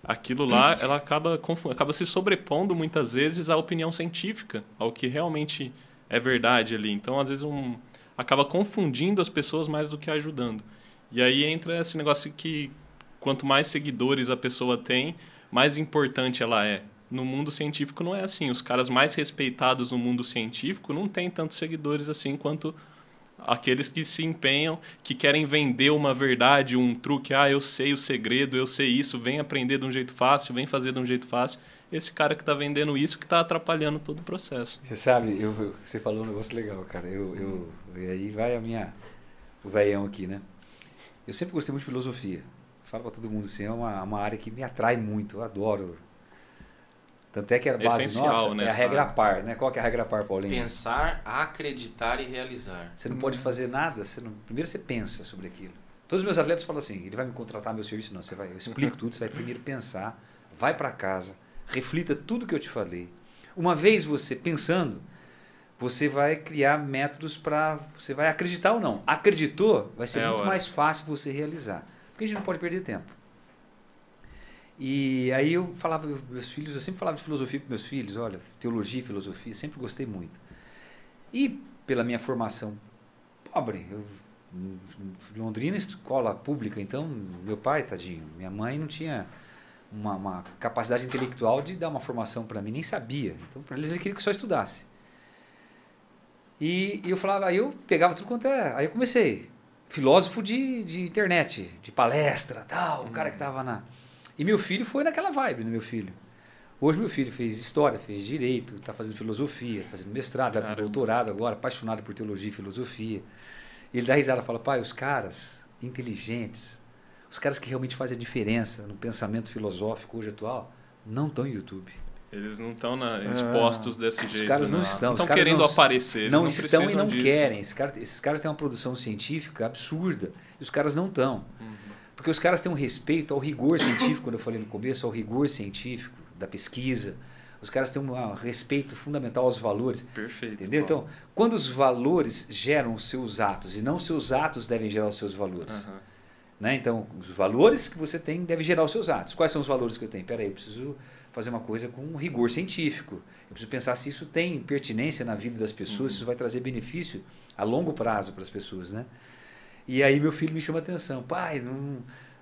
[SPEAKER 4] aquilo lá, ela acaba, acaba se sobrepondo muitas vezes à opinião científica, ao que realmente é verdade ali. Então, às vezes, um, acaba confundindo as pessoas mais do que ajudando. E aí entra esse negócio que quanto mais seguidores a pessoa tem, mais importante ela é no mundo científico não é assim. Os caras mais respeitados no mundo científico não têm tantos seguidores assim quanto aqueles que se empenham, que querem vender uma verdade, um truque. Ah, eu sei o segredo, eu sei isso, vem aprender de um jeito fácil, vem fazer de um jeito fácil. Esse cara que está vendendo isso que está atrapalhando todo o processo.
[SPEAKER 2] Você sabe, eu, você falou um negócio legal, cara. Eu, eu, e aí vai a minha, o veião aqui, né? Eu sempre gostei muito de filosofia. Falo para todo mundo assim, é uma, uma área que me atrai muito. Eu adoro tanto é que a base Essencial, nossa é a regra par, né? Qual que é a regra par, Paulinho?
[SPEAKER 3] Pensar, acreditar e realizar.
[SPEAKER 2] Você não pode fazer nada, você não... primeiro você pensa sobre aquilo. Todos os meus atletas falam assim, ele vai me contratar meu serviço? Não, você vai, eu explico tudo, você vai primeiro pensar, vai para casa, reflita tudo que eu te falei. Uma vez você pensando, você vai criar métodos para, você vai acreditar ou não. Acreditou, vai ser é, muito mais fácil você realizar. Porque a gente não pode perder tempo. E aí eu falava, meus filhos, eu sempre falava de filosofia para meus filhos, olha, teologia e filosofia, sempre gostei muito. E pela minha formação pobre, eu, Londrina escola pública, então meu pai, tadinho, minha mãe não tinha uma, uma capacidade intelectual de dar uma formação para mim, nem sabia. Então para eles eles queriam que eu só estudasse. E, e eu falava, aí eu pegava tudo quanto é, aí eu comecei, filósofo de, de internet, de palestra, tal, o cara que estava na e meu filho foi naquela vibe, né, meu filho. Hoje meu filho fez história, fez direito, está fazendo filosofia, fazendo mestrado, para doutorado agora, apaixonado por teologia e filosofia. E ele dá risada, fala: "Pai, os caras inteligentes, os caras que realmente fazem a diferença no pensamento filosófico hoje atual, não estão em YouTube.
[SPEAKER 4] Eles não estão expostos é. desse
[SPEAKER 2] os
[SPEAKER 4] jeito.
[SPEAKER 2] Os caras não, estão.
[SPEAKER 4] Estão querendo
[SPEAKER 2] não,
[SPEAKER 4] aparecer.
[SPEAKER 2] não,
[SPEAKER 4] não
[SPEAKER 2] estão
[SPEAKER 4] e
[SPEAKER 2] não
[SPEAKER 4] disso.
[SPEAKER 2] querem. Esses caras, esses caras têm uma produção científica absurda. E os caras não estão. Uhum. Porque os caras têm um respeito ao rigor científico, quando eu falei no começo, ao rigor científico da pesquisa. Os caras têm um respeito fundamental aos valores.
[SPEAKER 4] Perfeito.
[SPEAKER 2] Entendeu? Então, quando os valores geram os seus atos e não os seus atos devem gerar os seus valores. Uhum. Né? Então, os valores que você tem devem gerar os seus atos. Quais são os valores que eu tenho? Peraí, eu preciso fazer uma coisa com rigor científico. Eu preciso pensar se isso tem pertinência na vida das pessoas, uhum. se isso vai trazer benefício a longo prazo para as pessoas, né? E aí meu filho me chama a atenção. Pai, não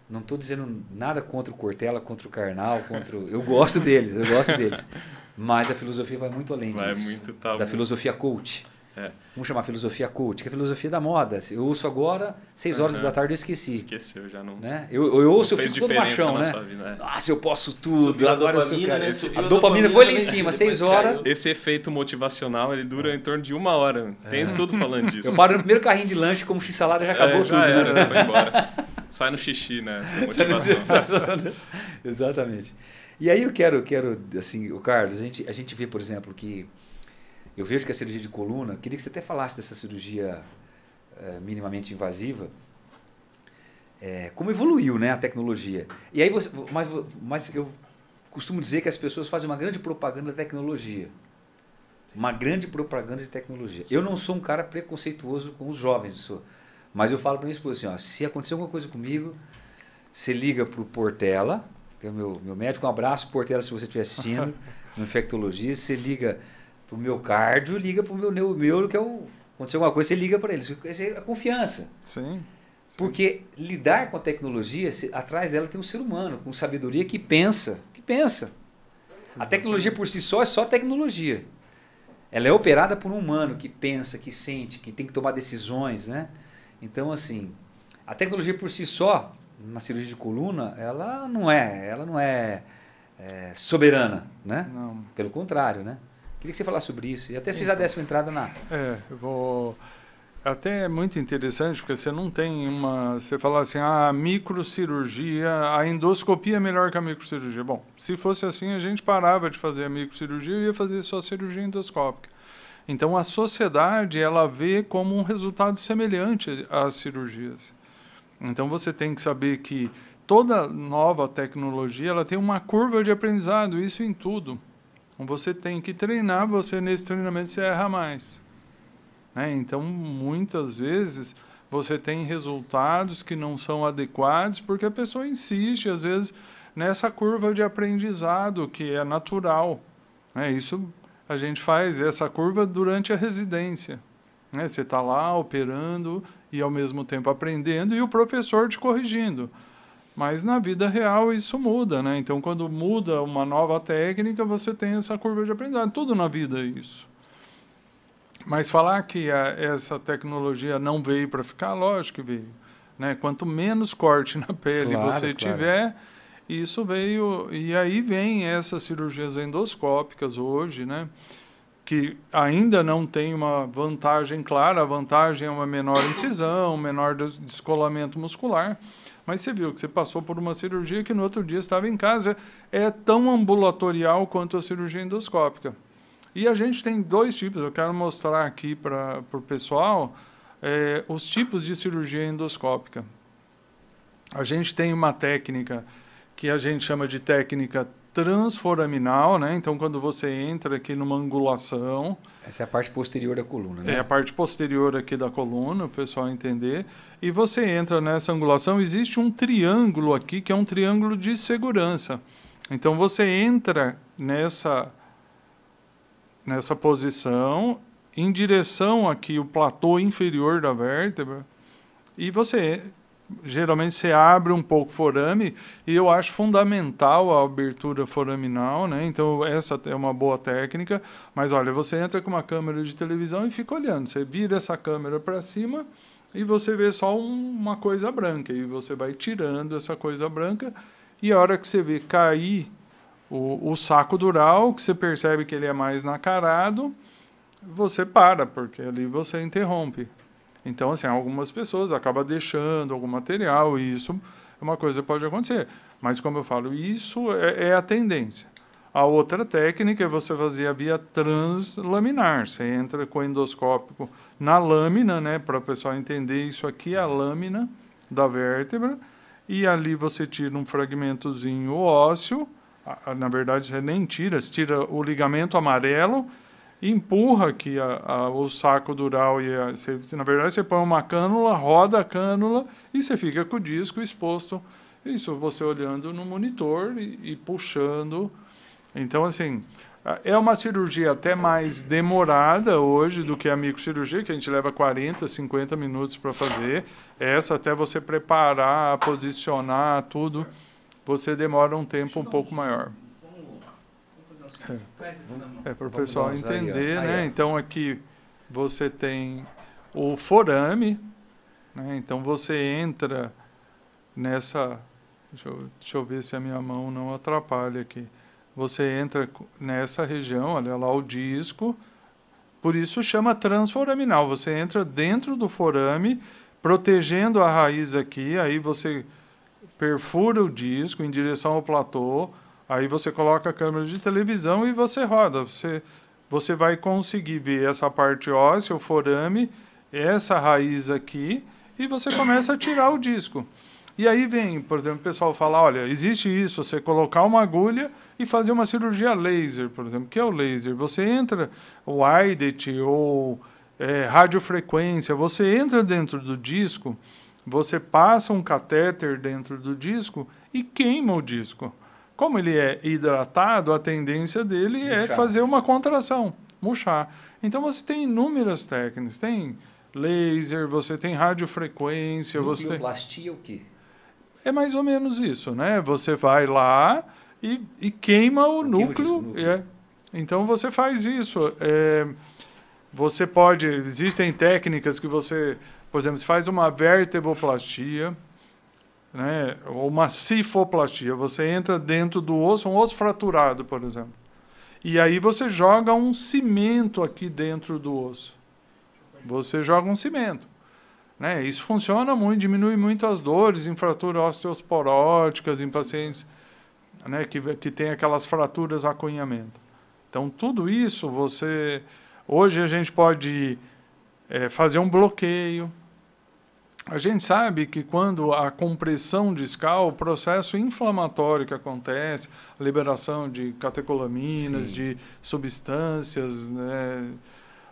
[SPEAKER 2] não estou dizendo nada contra o Cortella, contra o Karnal, contra o... eu gosto deles, eu gosto deles. Mas a filosofia vai muito além
[SPEAKER 4] vai
[SPEAKER 2] disso.
[SPEAKER 4] Muito, tá
[SPEAKER 2] da filosofia coach. É. Vamos chamar filosofia cult, que é a filosofia da moda. Eu ouço agora, seis horas uhum. da tarde eu esqueci.
[SPEAKER 4] Esqueceu, já não.
[SPEAKER 2] Né? Eu, eu ouço, eu fico todo machão, né? Vida, é. Nossa, eu posso tudo. Subiu agora a dopamina, né? a, a dopamina foi lá em cima, seis horas.
[SPEAKER 4] Esse efeito motivacional, ele dura em torno de uma hora. Tem é. tudo falando disso.
[SPEAKER 2] Eu paro no primeiro carrinho de lanche, como x-salada, já acabou é, já tudo.
[SPEAKER 4] Era, né? Foi embora. Sai no xixi, né? Motivação.
[SPEAKER 2] Exatamente. E aí eu quero, quero assim, o Carlos, a gente, a gente vê, por exemplo, que eu vejo que a cirurgia de coluna, queria que você até falasse dessa cirurgia é, minimamente invasiva, é, como evoluiu né, a tecnologia. E aí você, mas, mas eu costumo dizer que as pessoas fazem uma grande propaganda da tecnologia. Uma grande propaganda de tecnologia. Sim. Eu não sou um cara preconceituoso com os jovens, sou, mas eu falo para minha esposa assim, ó, se acontecer alguma coisa comigo, você liga para o Portela, que é o meu, meu médico, um abraço, Portela, se você estiver assistindo, no infectologista, você liga pro meu cardio, liga pro meu neuro, que é o. Aconteceu alguma coisa, você liga para eles. É a confiança.
[SPEAKER 1] Sim.
[SPEAKER 2] Porque lidar com a tecnologia, atrás dela tem um ser humano, com sabedoria que pensa. Que pensa. A tecnologia por si só é só tecnologia. Ela é operada por um humano que pensa, que sente, que tem que tomar decisões, né? Então, assim, a tecnologia por si só, na cirurgia de coluna, ela não é, ela não é, é soberana, né?
[SPEAKER 1] Não.
[SPEAKER 2] Pelo contrário, né? Queria que você falasse sobre isso. E até você já então. desse uma entrada na.
[SPEAKER 1] É, eu vou. Até é muito interessante, porque você não tem uma. Você fala assim, ah, a microcirurgia, a endoscopia é melhor que a microcirurgia. Bom, se fosse assim, a gente parava de fazer a microcirurgia e ia fazer só cirurgia endoscópica. Então a sociedade ela vê como um resultado semelhante às cirurgias. Então você tem que saber que toda nova tecnologia ela tem uma curva de aprendizado, isso em tudo. Você tem que treinar, você nesse treinamento você erra mais. Né? Então, muitas vezes, você tem resultados que não são adequados porque a pessoa insiste, às vezes, nessa curva de aprendizado que é natural. Né? Isso a gente faz, essa curva durante a residência. Né? Você está lá operando e, ao mesmo tempo, aprendendo e o professor te corrigindo. Mas na vida real isso muda, né? Então, quando muda uma nova técnica, você tem essa curva de aprendizado. Tudo na vida é isso. Mas falar que a, essa tecnologia não veio para ficar, lógico que veio. Né? Quanto menos corte na pele claro, você claro. tiver, isso veio. E aí vem essas cirurgias endoscópicas hoje, né? que ainda não tem uma vantagem clara. A vantagem é uma menor incisão, menor descolamento muscular mas você viu que você passou por uma cirurgia que no outro dia estava em casa. É tão ambulatorial quanto a cirurgia endoscópica. E a gente tem dois tipos, eu quero mostrar aqui para o pessoal é, os tipos de cirurgia endoscópica. A gente tem uma técnica que a gente chama de técnica transforaminal, né? Então, quando você entra aqui numa angulação.
[SPEAKER 2] Essa é a parte posterior da coluna, né?
[SPEAKER 1] É a parte posterior aqui da coluna, o pessoal entender. E você entra nessa angulação, existe um triângulo aqui, que é um triângulo de segurança. Então, você entra nessa, nessa posição, em direção aqui o platô inferior da vértebra, e você geralmente você abre um pouco forame e eu acho fundamental a abertura foraminal, né? Então essa é uma boa técnica, mas olha, você entra com uma câmera de televisão e fica olhando, você vira essa câmera para cima e você vê só um, uma coisa branca e você vai tirando essa coisa branca e a hora que você vê cair o, o saco dural, que você percebe que ele é mais nacarado, você para, porque ali você interrompe. Então, assim, algumas pessoas acabam deixando algum material e isso é uma coisa que pode acontecer. Mas, como eu falo, isso é, é a tendência. A outra técnica é você fazer a via translaminar. Você entra com o endoscópico na lâmina, né, para o pessoal entender isso aqui é a lâmina da vértebra, e ali você tira um fragmentozinho ósseo. Na verdade, você nem tira, você tira o ligamento amarelo empurra aqui a, a, o saco dural e a, você, na verdade você põe uma cânula, roda a cânula e você fica com o disco exposto. Isso você olhando no monitor e, e puxando. Então assim, é uma cirurgia até mais demorada hoje do que a microcirurgia, que a gente leva 40, 50 minutos para fazer. Essa até você preparar, posicionar tudo, você demora um tempo um pouco maior. É, para o pessoal entender, né? Então aqui você tem o forame, né? então você entra nessa. Deixa eu, deixa eu ver se a minha mão não atrapalha aqui. Você entra nessa região, olha lá o disco, por isso chama transforaminal. Você entra dentro do forame, protegendo a raiz aqui, aí você perfura o disco em direção ao platô, aí você coloca a câmera de televisão e você roda. Você, você vai conseguir ver essa parte óssea, o forame, essa raiz aqui, e você começa a tirar o disco. E aí vem, por exemplo, o pessoal fala, olha, existe isso, você colocar uma agulha e fazer uma cirurgia laser, por exemplo. O que é o laser? Você entra, o IDET ou é, radiofrequência, você entra dentro do disco, você passa um catéter dentro do disco e queima o disco. Como ele é hidratado, a tendência dele é murchar. é fazer uma contração, murchar. Então você tem inúmeras técnicas, tem laser, você tem radiofrequência, você tem...
[SPEAKER 2] Plastia o quê?
[SPEAKER 1] É mais ou menos isso, né? Você vai lá e, e queima o núcleo. núcleo. É. Então você faz isso. É, você pode. Existem técnicas que você, por exemplo, você faz uma vertebroplastia, né? Ou uma cifoplastia. Você entra dentro do osso, um osso fraturado, por exemplo. E aí você joga um cimento aqui dentro do osso. Você joga um cimento. Né? Isso funciona muito, diminui muito as dores em fraturas osteosporóticas, em pacientes né, que, que tem aquelas fraturas acunhamento. Então, tudo isso você. Hoje a gente pode é, fazer um bloqueio. A gente sabe que quando a compressão discal, o processo inflamatório que acontece, a liberação de catecolaminas, Sim. de substâncias, né,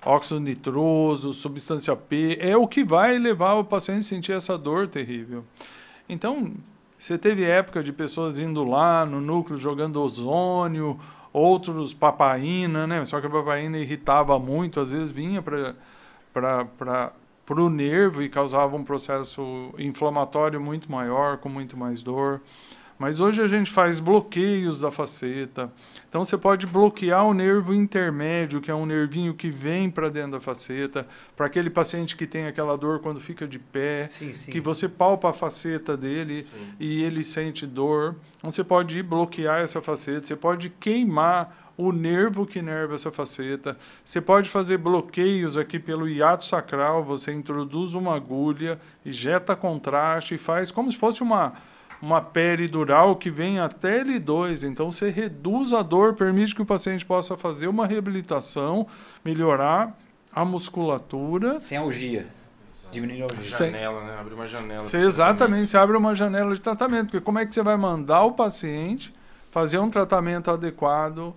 [SPEAKER 1] óxido nitroso, substância P, é o que vai levar o paciente a sentir essa dor terrível. Então, você teve época de pessoas indo lá no núcleo jogando ozônio, outros papaina, né? Só que a papaina irritava muito, às vezes vinha para o nervo e causava um processo inflamatório muito maior, com muito mais dor. Mas hoje a gente faz bloqueios da faceta. Então você pode bloquear o nervo intermédio, que é um nervinho que vem para dentro da faceta, para aquele paciente que tem aquela dor quando fica de pé, sim, sim. que você palpa a faceta dele sim. e ele sente dor. Então você pode bloquear essa faceta, você pode queimar o nervo que nerva essa faceta. Você pode fazer bloqueios aqui pelo hiato sacral, você introduz uma agulha, injeta contraste e faz como se fosse uma uma peridural que vem até L2. Então você reduz a dor, permite que o paciente possa fazer uma reabilitação, melhorar a musculatura.
[SPEAKER 2] Sem algia. Diminuir a.
[SPEAKER 3] Janela, né? Abre uma janela.
[SPEAKER 1] Você, exatamente, você abre uma janela de tratamento. Porque como é que você vai mandar o paciente fazer um tratamento adequado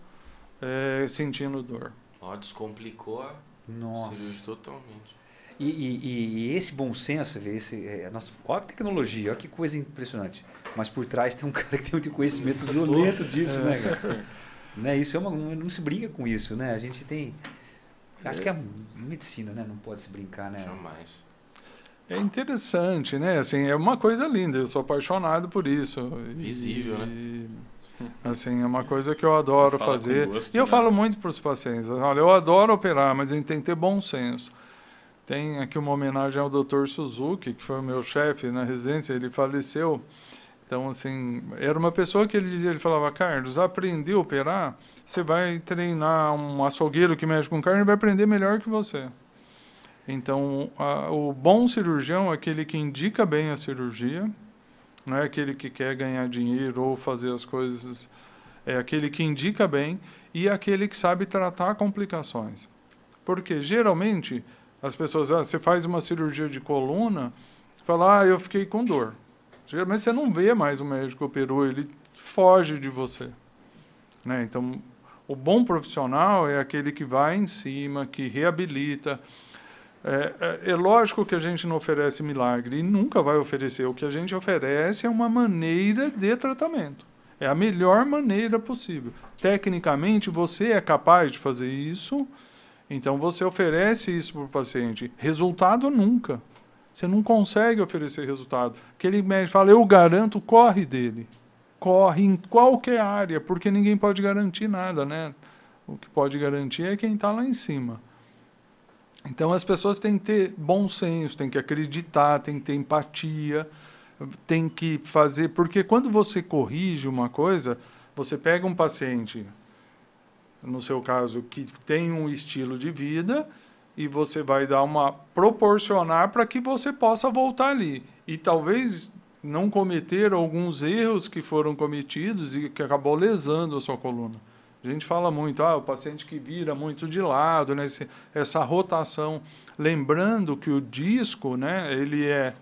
[SPEAKER 1] é, sentindo dor?
[SPEAKER 3] Ó, descomplicou a
[SPEAKER 2] Nossa.
[SPEAKER 3] totalmente.
[SPEAKER 2] E, e, e, esse bom senso, esse, é, nossa, olha a tecnologia, olha que coisa impressionante. Mas por trás tem um cara que tem um conhecimento violento disso, né, cara? né? Isso é uma, não se brinca com isso, né? A gente tem. Acho que é medicina, né? Não pode se brincar, né?
[SPEAKER 3] Jamais.
[SPEAKER 1] É interessante, né? Assim, é uma coisa linda. Eu sou apaixonado por isso.
[SPEAKER 3] Visível,
[SPEAKER 1] e,
[SPEAKER 3] né?
[SPEAKER 1] Assim, é uma coisa que eu adoro fazer.
[SPEAKER 4] Gosto,
[SPEAKER 1] e eu
[SPEAKER 4] né?
[SPEAKER 1] falo muito para os pacientes. Olha, eu adoro operar, mas a gente tem que ter bom senso. Tem aqui uma homenagem ao Dr. Suzuki, que foi o meu chefe na residência, ele faleceu. Então, assim, era uma pessoa que ele dizia, ele falava, Carlos, aprender a operar, você vai treinar um açougueiro que mexe com carne, vai aprender melhor que você. Então, a, o bom cirurgião é aquele que indica bem a cirurgia, não é aquele que quer ganhar dinheiro ou fazer as coisas, é aquele que indica bem e aquele que sabe tratar complicações. Porque, geralmente, as pessoas, ah, você faz uma cirurgia de coluna, fala, ah, eu fiquei com dor. Geralmente você não vê mais o médico operou, ele foge de você. Né? Então, o bom profissional é aquele que vai em cima, que reabilita. É, é, é, lógico que a gente não oferece milagre e nunca vai oferecer. O que a gente oferece é uma maneira de tratamento. É a melhor maneira possível. Tecnicamente, você é capaz de fazer isso então você oferece isso para o paciente. Resultado nunca. Você não consegue oferecer resultado. Aquele médico fala, eu garanto, corre dele. Corre em qualquer área, porque ninguém pode garantir nada, né? O que pode garantir é quem está lá em cima. Então as pessoas têm que ter bom senso, têm que acreditar, têm que ter empatia, tem que fazer. Porque quando você corrige uma coisa, você pega um paciente, no seu caso, que tem um estilo de vida, e você vai dar uma proporcionar para que você possa voltar ali. E talvez não cometer alguns erros que foram cometidos e que acabou lesando a sua coluna. A gente fala muito, ah, o paciente que vira muito de lado, né, esse, essa rotação. Lembrando que o disco, né, ele é,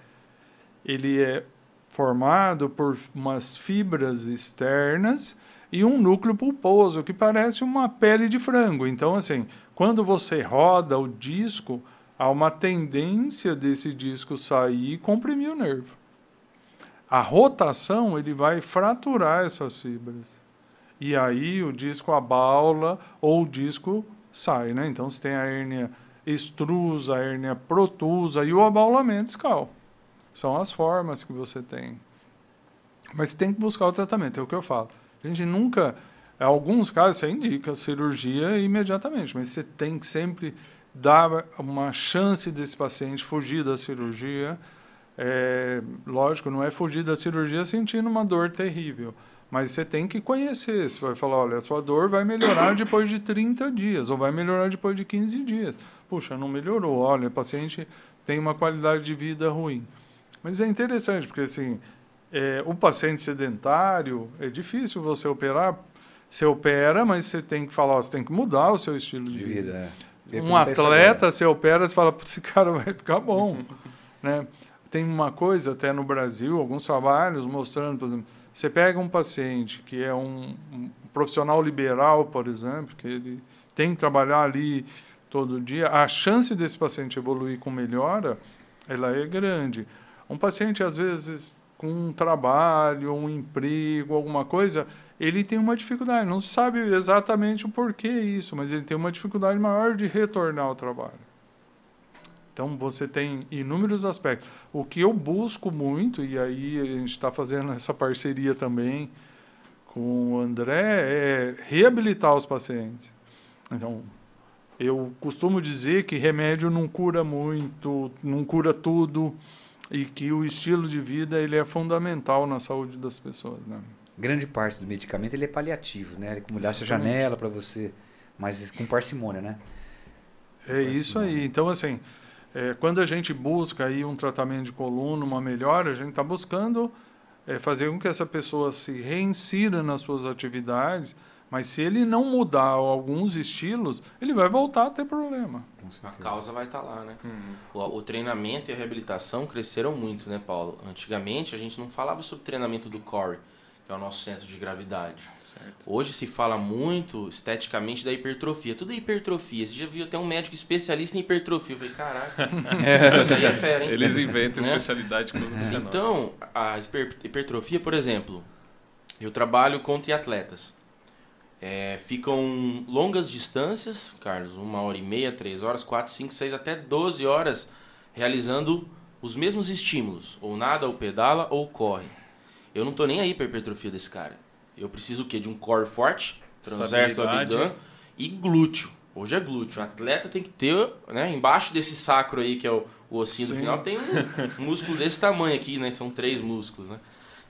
[SPEAKER 1] ele é formado por umas fibras externas e um núcleo pulposo que parece uma pele de frango. Então, assim, quando você roda o disco, há uma tendência desse disco sair e comprimir o nervo. A rotação ele vai fraturar essas fibras. E aí o disco abaula ou o disco sai, né? Então você tem a hérnia extrusa, a hérnia protusa e o abaulamento discal. São as formas que você tem. Mas tem que buscar o tratamento, é o que eu falo. A gente nunca, em alguns casos você indica cirurgia imediatamente, mas você tem que sempre dar uma chance desse paciente fugir da cirurgia. É, lógico, não é fugir da cirurgia sentindo uma dor terrível, mas você tem que conhecer. Você vai falar, olha, a sua dor vai melhorar depois de 30 dias, ou vai melhorar depois de 15 dias. Puxa, não melhorou. Olha, o paciente tem uma qualidade de vida ruim. Mas é interessante, porque assim, é, o paciente sedentário, é difícil você operar. Você opera, mas você tem que falar, ó, você tem que mudar o seu estilo de, de vida. vida. Um atleta, você opera, você fala, esse cara vai ficar bom. né? Tem uma coisa até no Brasil, alguns trabalhos mostrando, por exemplo, você pega um paciente que é um, um profissional liberal, por exemplo, que ele tem que trabalhar ali todo dia, a chance desse paciente evoluir com melhora, ela é grande. Um paciente, às vezes, com um trabalho, um emprego, alguma coisa, ele tem uma dificuldade. Não sabe exatamente o porquê isso, mas ele tem uma dificuldade maior de retornar ao trabalho. Então você tem inúmeros aspectos. O que eu busco muito, e aí a gente está fazendo essa parceria também com o André, é reabilitar os pacientes. Então, eu costumo dizer que remédio não cura muito, não cura tudo, e que o estilo de vida ele é fundamental na saúde das pessoas. Né?
[SPEAKER 2] Grande parte do medicamento ele é paliativo, né? Ele como dá a janela para você, mas com parcimônia, né?
[SPEAKER 1] É isso aí. Então, assim, é, quando a gente busca aí um tratamento de coluna, uma melhora, a gente está buscando é, fazer com que essa pessoa se reinsira nas suas atividades, mas se ele não mudar alguns estilos, ele vai voltar a ter problema.
[SPEAKER 3] A causa vai estar tá lá, né? Uhum. O, o, treinamento e a reabilitação cresceram muito, né, Paulo? Antigamente a gente não falava sobre treinamento do core que é o nosso centro de gravidade. Certo. Hoje se fala muito esteticamente da hipertrofia. Tudo é hipertrofia. Você já viu até um médico especialista em hipertrofia. Eu falei, caraca,
[SPEAKER 4] é. isso aí é fera, hein? Eles inventam né? especialidade quando
[SPEAKER 3] é. Então, a hipertrofia, por exemplo, eu trabalho com triatletas. É, ficam longas distâncias, Carlos, uma hora e meia, três horas, quatro, cinco, seis, até doze horas realizando os mesmos estímulos, ou nada, ou pedala, ou corre. Eu não tô nem aí pra hipertrofia desse cara. Eu preciso o quê? De um core forte, transverso abdômen e glúteo. Hoje é glúteo. O atleta tem que ter, né, embaixo desse sacro aí, que é o, o ossinho Sim. do final, tem um, músculo desse tamanho aqui, né? São três músculos, né?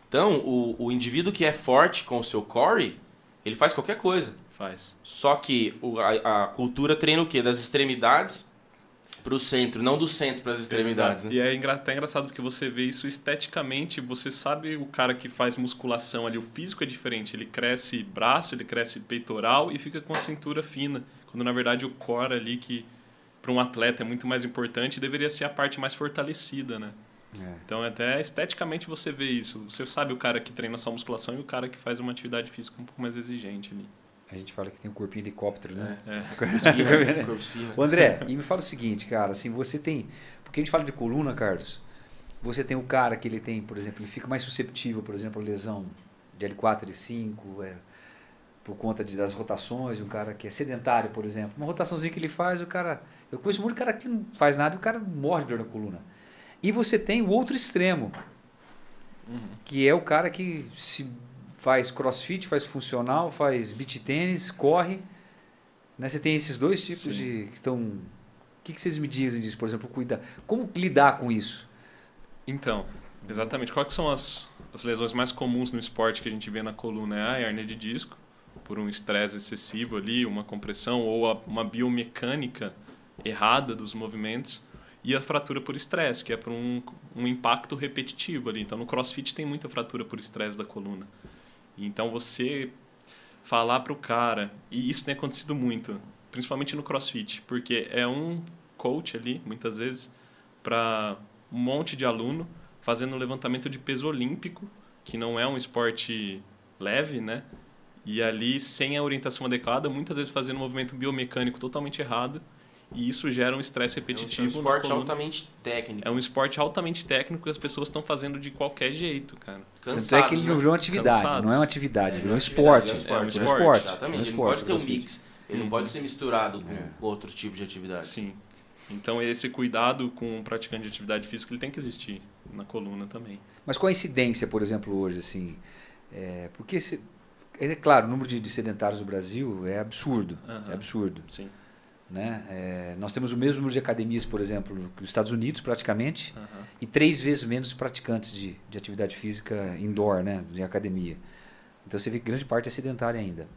[SPEAKER 3] Então, o, o indivíduo que é forte com o seu core, ele faz qualquer coisa.
[SPEAKER 4] Faz.
[SPEAKER 3] Só que o, a, a cultura treina o quê? Das extremidades para o centro, não do centro para as extremidades. Né?
[SPEAKER 4] E é engra até engraçado porque você vê isso esteticamente, você sabe o cara que faz musculação ali, o físico é diferente, ele cresce braço, ele cresce peitoral e fica com a cintura fina, quando na verdade o core ali que para um atleta é muito mais importante, deveria ser a parte mais fortalecida, né? É. Então até esteticamente você vê isso, você sabe o cara que treina só musculação e o cara que faz uma atividade física um pouco mais exigente ali.
[SPEAKER 2] A gente fala que tem um corpo helicóptero, né? É. é. o André, e me fala o seguinte, cara, assim, você tem. Porque a gente fala de coluna, Carlos. Você tem o cara que ele tem, por exemplo, ele fica mais susceptível, por exemplo, a lesão de L4, L5, é, por conta de, das rotações, um cara que é sedentário, por exemplo. Uma rotaçãozinha que ele faz, o cara. Eu conheço muito cara que não faz nada e o cara morre de dor na coluna. E você tem o outro extremo, uhum. que é o cara que se faz crossfit, faz funcional, faz beach tênis, corre. Né? Você tem esses dois tipos Sim. de que estão que, que vocês me dizem disso, por exemplo, cuidar? Como lidar com isso?
[SPEAKER 4] Então, exatamente. Quais são as, as lesões mais comuns no esporte que a gente vê na coluna? É a hernia de disco, por um estresse excessivo ali, uma compressão ou a, uma biomecânica errada dos movimentos e a fratura por estresse, que é por um, um impacto repetitivo ali. Então, no CrossFit tem muita fratura por estresse da coluna. Então, você falar para o cara, e isso tem acontecido muito, principalmente no CrossFit, porque é um coach ali, muitas vezes, para um monte de aluno fazendo levantamento de peso olímpico, que não é um esporte leve, né? E ali, sem a orientação adequada, muitas vezes fazendo um movimento biomecânico totalmente errado, e isso gera um estresse repetitivo. É um
[SPEAKER 3] esporte altamente técnico.
[SPEAKER 4] É um esporte altamente técnico que as pessoas estão fazendo de qualquer jeito, cara.
[SPEAKER 2] Cansados, Tanto é que ele não virou uma atividade, Cansados. não é uma atividade, é, virou um esporte. É um esporte. É um esporte.
[SPEAKER 3] Exatamente,
[SPEAKER 2] ele
[SPEAKER 3] não pode ter um mix. Ele não pode ser misturado com é. outro tipo de atividade.
[SPEAKER 4] Sim. Então esse cuidado com o praticante de atividade física ele tem que existir na coluna também.
[SPEAKER 2] Mas qual a incidência, por exemplo, hoje assim? É, porque se, é claro, o número de, de sedentários no Brasil é absurdo, uhum. é absurdo.
[SPEAKER 4] Sim.
[SPEAKER 2] Né? É, nós temos o mesmo número de academias, por exemplo, que os Estados Unidos, praticamente, uhum. e três vezes menos praticantes de, de atividade física indoor, né? de academia. Então você vê que grande parte é sedentária ainda.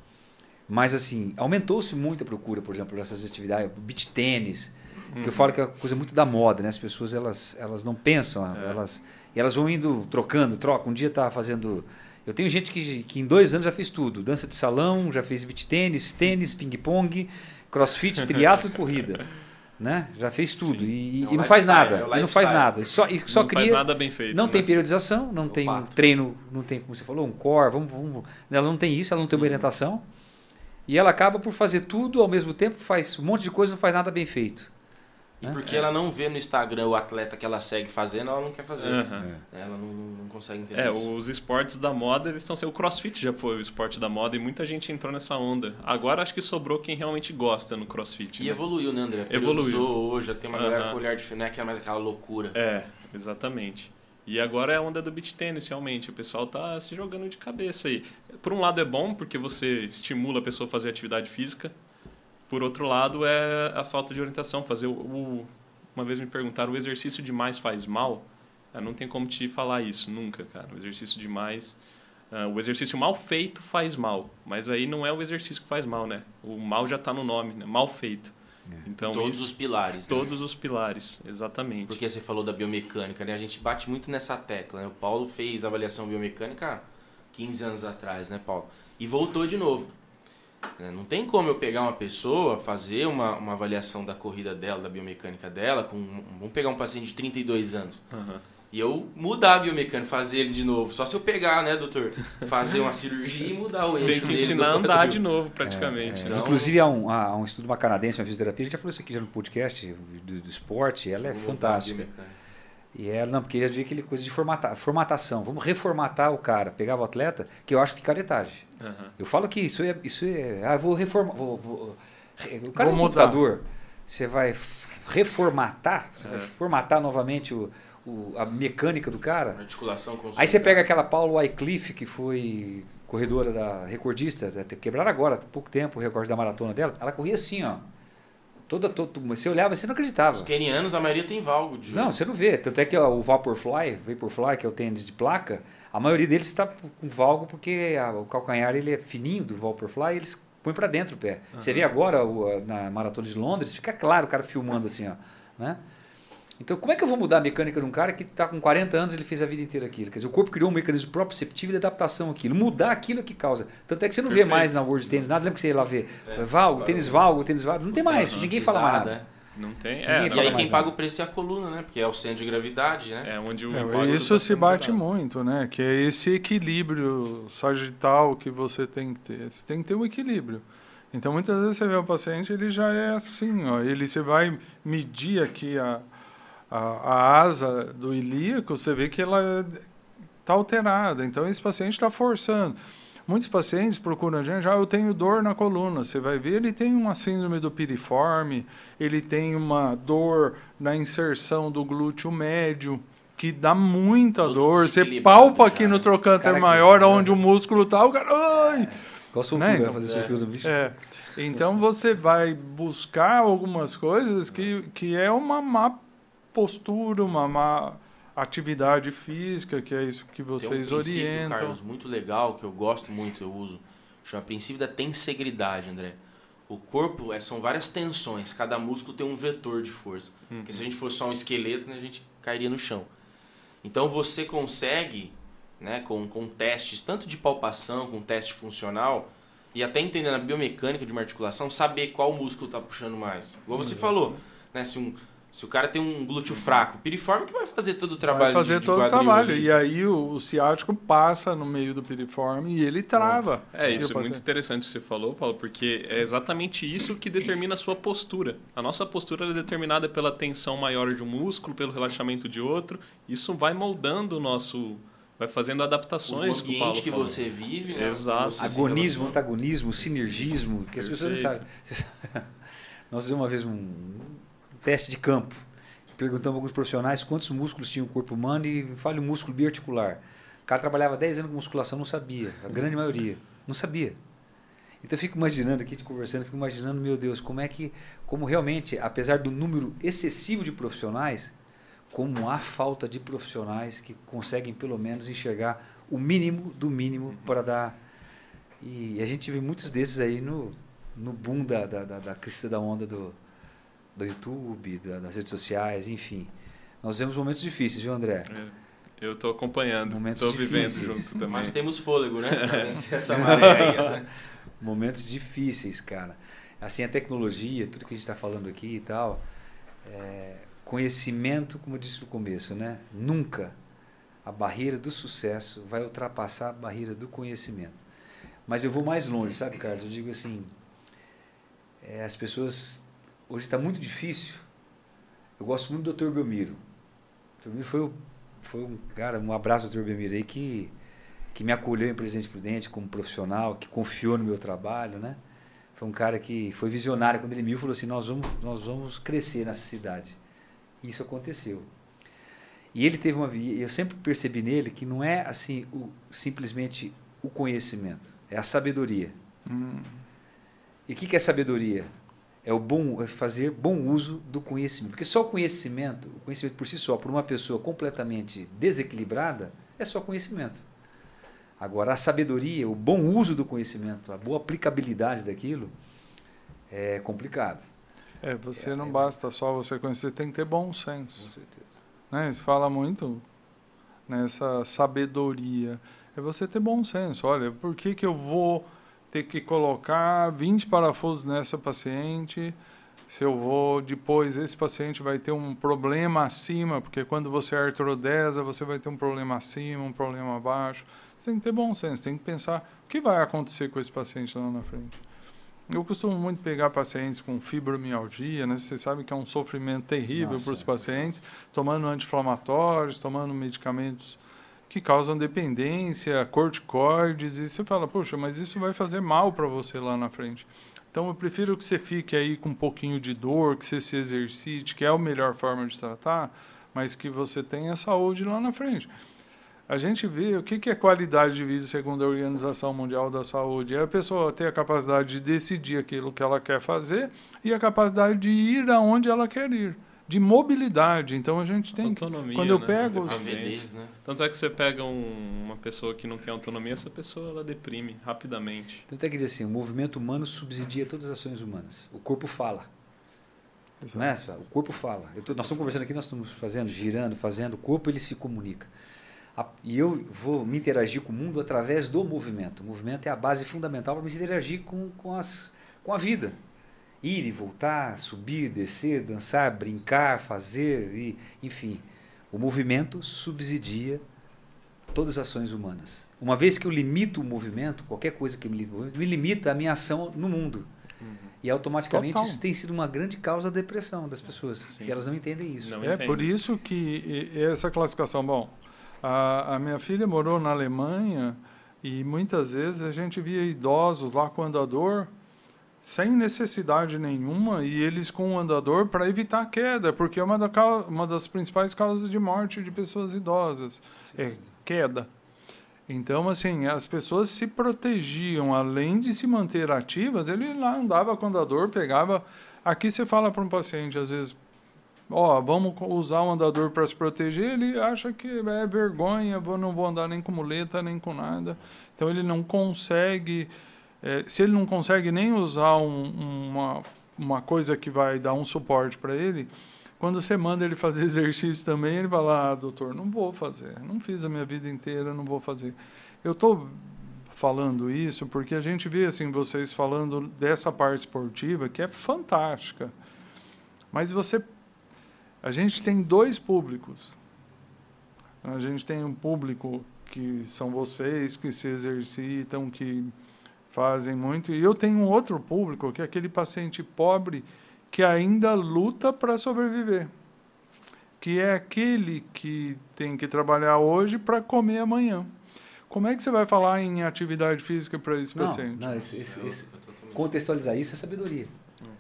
[SPEAKER 2] Mas, assim, aumentou-se muito a procura, por exemplo, dessas atividades, beach tênis, uhum. que eu falo que é uma coisa muito da moda, né? As pessoas, elas, elas não pensam, é. elas, e elas vão indo trocando, troca. Um dia está fazendo... Eu tenho gente que, que em dois anos já fez tudo. Dança de salão, já fez beach tênis, tênis, ping-pong crossfit, triatlo e corrida. Né? Já fez tudo e, é um e, não faz nada. É e não faz nada. Só, e só
[SPEAKER 4] não
[SPEAKER 2] cria,
[SPEAKER 4] faz nada bem feito.
[SPEAKER 2] Não
[SPEAKER 4] né?
[SPEAKER 2] tem periodização, não tem um treino, não tem, como você falou, um core. Vamos, vamos, ela não tem isso, ela não tem uma uhum. orientação. E ela acaba por fazer tudo ao mesmo tempo, faz um monte de coisa e não faz nada bem feito.
[SPEAKER 3] E né? porque é. ela não vê no Instagram o atleta que ela segue fazendo, ela não quer fazer. Uhum. É. Ela não, não, consegue entender.
[SPEAKER 4] É,
[SPEAKER 3] isso.
[SPEAKER 4] os esportes da moda, eles estão sendo. O crossfit já foi o esporte da moda e muita gente entrou nessa onda. Agora acho que sobrou quem realmente gosta no crossfit.
[SPEAKER 3] E
[SPEAKER 4] né?
[SPEAKER 3] evoluiu, né, André?
[SPEAKER 4] Evoluiu.
[SPEAKER 3] Hoje, já tem uma uhum. galera com olhar diferente, não é que é mais aquela loucura.
[SPEAKER 4] É, exatamente. E agora é a onda do beach tênis, realmente. O pessoal tá se jogando de cabeça aí. Por um lado é bom, porque você estimula a pessoa a fazer atividade física. Por outro lado, é a falta de orientação. Fazer o, o uma vez me perguntaram, o exercício demais faz mal? Eu não tem como te falar isso, nunca, cara. O exercício demais... Uh, o exercício mal feito faz mal, mas aí não é o exercício que faz mal, né? O mal já está no nome, né? Mal feito.
[SPEAKER 3] É. Então, todos isso, os pilares.
[SPEAKER 4] Né? Todos né? os pilares, exatamente.
[SPEAKER 3] Porque você falou da biomecânica, né? A gente bate muito nessa tecla, né? O Paulo fez avaliação biomecânica 15 anos atrás, né, Paulo? E voltou de novo. Né? Não tem como eu pegar uma pessoa, fazer uma, uma avaliação da corrida dela, da biomecânica dela, com vamos pegar um paciente de 32 anos. Uhum. E eu mudar a biomecânica, fazer ele de novo. Só se eu pegar, né, doutor? Fazer uma cirurgia e mudar o eixo
[SPEAKER 4] Tem que ensinar a andar de novo, praticamente.
[SPEAKER 2] É, é. Então, Inclusive, há um, há um estudo, uma canadense, uma fisioterapia, a gente já falou isso aqui já no podcast do, do esporte, ela é fantástica. E ela, não, porque eles viam aquele coisa de formata, formatação. Vamos reformatar o cara. Pegava o atleta, que eu acho picaretagem. Uhum. Eu falo que isso é. Isso é ah, eu vou reformar. Vou, vou, o cara vou computador, você vai reformatar, você é. vai formatar novamente o, o, a mecânica do cara. A
[SPEAKER 3] articulação com
[SPEAKER 2] Aí você pega aquela Paulo Wycliffe, que foi corredora da recordista, quebraram agora, há pouco tempo o recorde da maratona dela. Ela corria assim, ó. Toda, toda, você olhava, você não acreditava.
[SPEAKER 3] Os kenianos, a maioria tem valgo de
[SPEAKER 2] Não, você não vê. Tanto é que ó, o Vaporfly, Vaporfly, que é o tênis de placa, a maioria deles está com valgo porque a, o calcanhar ele é fininho do Vaporfly, eles põem para dentro o pé. Uhum. Você vê agora o, na maratona de Londres, fica claro o cara filmando assim, ó, né? Então, como é que eu vou mudar a mecânica de um cara que está com 40 anos ele fez a vida inteira aquilo? Quer dizer, o corpo criou um mecanismo proprioceptivo de adaptação àquilo. Mudar aquilo é que causa. Tanto é que você não
[SPEAKER 3] Perfeito.
[SPEAKER 2] vê mais na World Tennis nada. Lembra que você ia lá ver? É, valgo, tênis valgo, tênis valgo. Não tem mais. Uhum. Ninguém fala mais nada.
[SPEAKER 3] É.
[SPEAKER 4] Não tem.
[SPEAKER 3] É, e aí quem paga o preço é a coluna, né? Porque é o centro de gravidade, né?
[SPEAKER 4] É onde o
[SPEAKER 1] é, Isso se bate muito, né? Que é esse equilíbrio sagital que você tem que ter. Você tem que ter o um equilíbrio. Então muitas vezes você vê o paciente, ele já é assim, ó. Ele você vai medir aqui a a, a asa do ilíaco, você vê que ela está alterada. Então, esse paciente está forçando. Muitos pacientes procuram a gente, ah, eu tenho dor na coluna. Você vai ver, ele tem uma síndrome do piriforme, ele tem uma dor na inserção do glúteo médio, que dá muita dor. Você palpa aqui já, no né? trocânter maior, onde o músculo está, o cara. Ai!
[SPEAKER 2] Qual soltura,
[SPEAKER 1] Né, então?
[SPEAKER 2] fazer soltura no bicho?
[SPEAKER 1] É. Então você vai buscar algumas coisas que, que é uma má postura, uma má atividade física, que é isso que
[SPEAKER 3] Tem um
[SPEAKER 1] vocês
[SPEAKER 3] princípio,
[SPEAKER 1] orientam.
[SPEAKER 3] Carlos, muito legal, que eu gosto muito, eu uso. Chama princípio da tensegridade, André. O corpo é, são várias tensões, cada músculo tem um vetor de força. Porque se a gente fosse só um esqueleto, né, a gente cairia no chão. Então você consegue, né, com, com testes, tanto de palpação, com teste funcional, e até entendendo a biomecânica de uma articulação, saber qual músculo está puxando mais. Igual você falou, né, se, um, se o cara tem um glúteo fraco, o piriforme que vai fazer todo o trabalho
[SPEAKER 1] vai fazer
[SPEAKER 3] de, de
[SPEAKER 1] todo o
[SPEAKER 3] quadril
[SPEAKER 1] trabalho.
[SPEAKER 3] ali.
[SPEAKER 1] E aí o, o ciático passa no meio do piriforme e ele trava.
[SPEAKER 4] É, isso
[SPEAKER 1] o
[SPEAKER 4] é muito interessante que você falou, Paulo, porque é exatamente isso que determina a sua postura. A nossa postura é determinada pela tensão maior de um músculo, pelo relaxamento de outro. Isso vai moldando o nosso. vai fazendo
[SPEAKER 3] o
[SPEAKER 4] adaptações que o Paulo
[SPEAKER 3] ambiente que
[SPEAKER 4] falou.
[SPEAKER 3] você vive, né?
[SPEAKER 4] Exato.
[SPEAKER 3] Você
[SPEAKER 2] Agonismo, antagonismo, sinergismo, que as pessoas não sabem. Nós fizemos uma vez um teste de campo. Perguntamos a alguns profissionais quantos músculos tinha o corpo humano e fale o músculo biarticular. O cara trabalhava 10 anos com musculação, não sabia. A grande maioria. Não sabia. Então eu fico imaginando aqui, te conversando, fico imaginando, meu Deus, como é que, como realmente, apesar do número excessivo de profissionais, como há falta de profissionais que conseguem pelo menos enxergar o mínimo do mínimo para dar. E a gente vê muitos desses aí no, no boom da, da, da, da crista da onda do, do YouTube, da- das redes sociais, enfim. Nós vemos momentos difíceis, viu, André?
[SPEAKER 4] É, Eu estou acompanhando,
[SPEAKER 2] Momentos
[SPEAKER 4] estou vivendo
[SPEAKER 2] difíceis.
[SPEAKER 4] junto também.
[SPEAKER 3] Mas temos fôlego, né? Essa maré aí. Essa...
[SPEAKER 2] Momentos difíceis, cara. Assim, a tecnologia, tudo que a gente está falando aqui e tal, é, conhecimento, como eu disse no começo, né? Nunca a barreira do sucesso vai ultrapassar a barreira do conhecimento. Mas eu vou mais longe, sabe, Carlos? Eu digo assim, é, as pessoas hoje está muito difícil. Eu gosto muito do Dr. Belmiro. O Dr. Belmiro foi, foi um cara, um abraço ao Dr. Belmiro aí que que me acolheu em Presidente Prudente como profissional, que confiou no meu trabalho, né? Foi um cara que foi visionário quando ele me viu, falou assim: "Nós vamos nós vamos crescer nessa cidade". E isso aconteceu. E ele teve uma eu sempre percebi nele que não é assim o simplesmente o conhecimento, é a sabedoria.
[SPEAKER 1] Hum,
[SPEAKER 2] E o que que é sabedoria? É o bom é fazer bom uso do conhecimento, porque só o conhecimento, o conhecimento por si só, por uma pessoa completamente desequilibrada, é só conhecimento. Agora a sabedoria, o bom uso do conhecimento, a boa aplicabilidade daquilo é complicado.
[SPEAKER 1] É, você
[SPEAKER 2] É,
[SPEAKER 1] não
[SPEAKER 2] é-
[SPEAKER 1] basta só você conhecer, tem que ter bom senso.
[SPEAKER 2] Com certeza.
[SPEAKER 1] Né? Se fala muito nessa sabedoria. É você ter bom senso. Olha, por que, que eu vou ter que colocar 20 parafusos nessa paciente? Se eu vou, depois esse paciente vai ter um problema acima, porque quando você artrodesa, você vai ter um problema acima, um problema abaixo. Você tem que ter bom senso, tem que pensar o que vai acontecer com esse paciente lá na frente. Eu costumo muito pegar pacientes com fibromialgia, né? Você sabe que é um sofrimento terrível para os
[SPEAKER 2] é.
[SPEAKER 1] pacientes, tomando anti-inflamatórios, tomando medicamentos que causam dependência, corticoides, e você fala, poxa, mas isso vai fazer mal para você lá na frente. Então eu prefiro que você fique aí com um pouquinho de dor, que você se exercite, que é a melhor forma de tratar, mas que você tenha saúde lá na frente. A gente vê o que é qualidade de vida segundo a Organização Mundial da Saúde. É a pessoa ter a capacidade de decidir aquilo que ela quer fazer e a capacidade de ir aonde ela quer ir. De mobilidade. Então a gente tem que.
[SPEAKER 4] Autonomia,
[SPEAKER 1] Quando eu
[SPEAKER 4] né?
[SPEAKER 1] pego os-
[SPEAKER 3] né?
[SPEAKER 4] Tanto é que você pega um- uma pessoa que não tem autonomia, essa pessoa ela deprime rapidamente.
[SPEAKER 2] Tanto é que diz assim, o movimento humano subsidia todas as ações humanas. O corpo fala. Não é, só? O corpo fala. Eu tô- nós estamos conversando aqui, nós estamos fazendo, girando, fazendo. O corpo ele se comunica. A- e eu vou me interagir com o mundo através do movimento. O movimento é a base fundamental para me interagir com, com, as, com a vida. Ir e voltar, subir, descer, dançar, brincar, fazer, e, enfim. O movimento subsidia todas as ações humanas. Uma vez que eu limito o movimento, qualquer coisa que me limita me limita a minha ação no mundo. E automaticamente
[SPEAKER 1] Total.
[SPEAKER 2] isso tem sido uma grande causa da depressão das pessoas.
[SPEAKER 4] Sim.
[SPEAKER 2] E elas não entendem isso.
[SPEAKER 4] Não
[SPEAKER 1] É
[SPEAKER 4] entendo.
[SPEAKER 1] por isso que e- essa classificação. Bom, a, a minha filha morou na Alemanha e muitas vezes a gente via idosos lá com andador sem necessidade nenhuma e eles com o andador para evitar a queda, porque é uma, da, uma das principais causas de morte de pessoas idosas é queda. Então, assim, as pessoas se protegiam, além de se manter ativas, ele lá andava com andador, pegava. Aqui você fala para um paciente, às vezes, ó, vamos usar um andador para se proteger, ele acha que é vergonha, não vou andar nem com muleta, nem com nada. Então ele não consegue, é, se ele não consegue nem usar um, uma, uma coisa que vai dar um suporte para ele, quando você manda ele fazer exercício também, ele fala, ah, doutor, não vou fazer, não fiz a minha vida inteira, não vou fazer. Eu estou falando isso porque a gente vê assim vocês falando dessa parte esportiva que é fantástica. Mas você a gente tem dois públicos. A gente tem um público que são vocês, que se exercitam, que fazem muito, e eu tenho um outro público, que é aquele paciente pobre que ainda luta para sobreviver. Que é aquele que tem que trabalhar hoje para comer amanhã. Como é que você vai falar em atividade física para esse
[SPEAKER 2] não,
[SPEAKER 1] paciente?
[SPEAKER 2] Não, esse, esse, esse, contextualizar isso é sabedoria.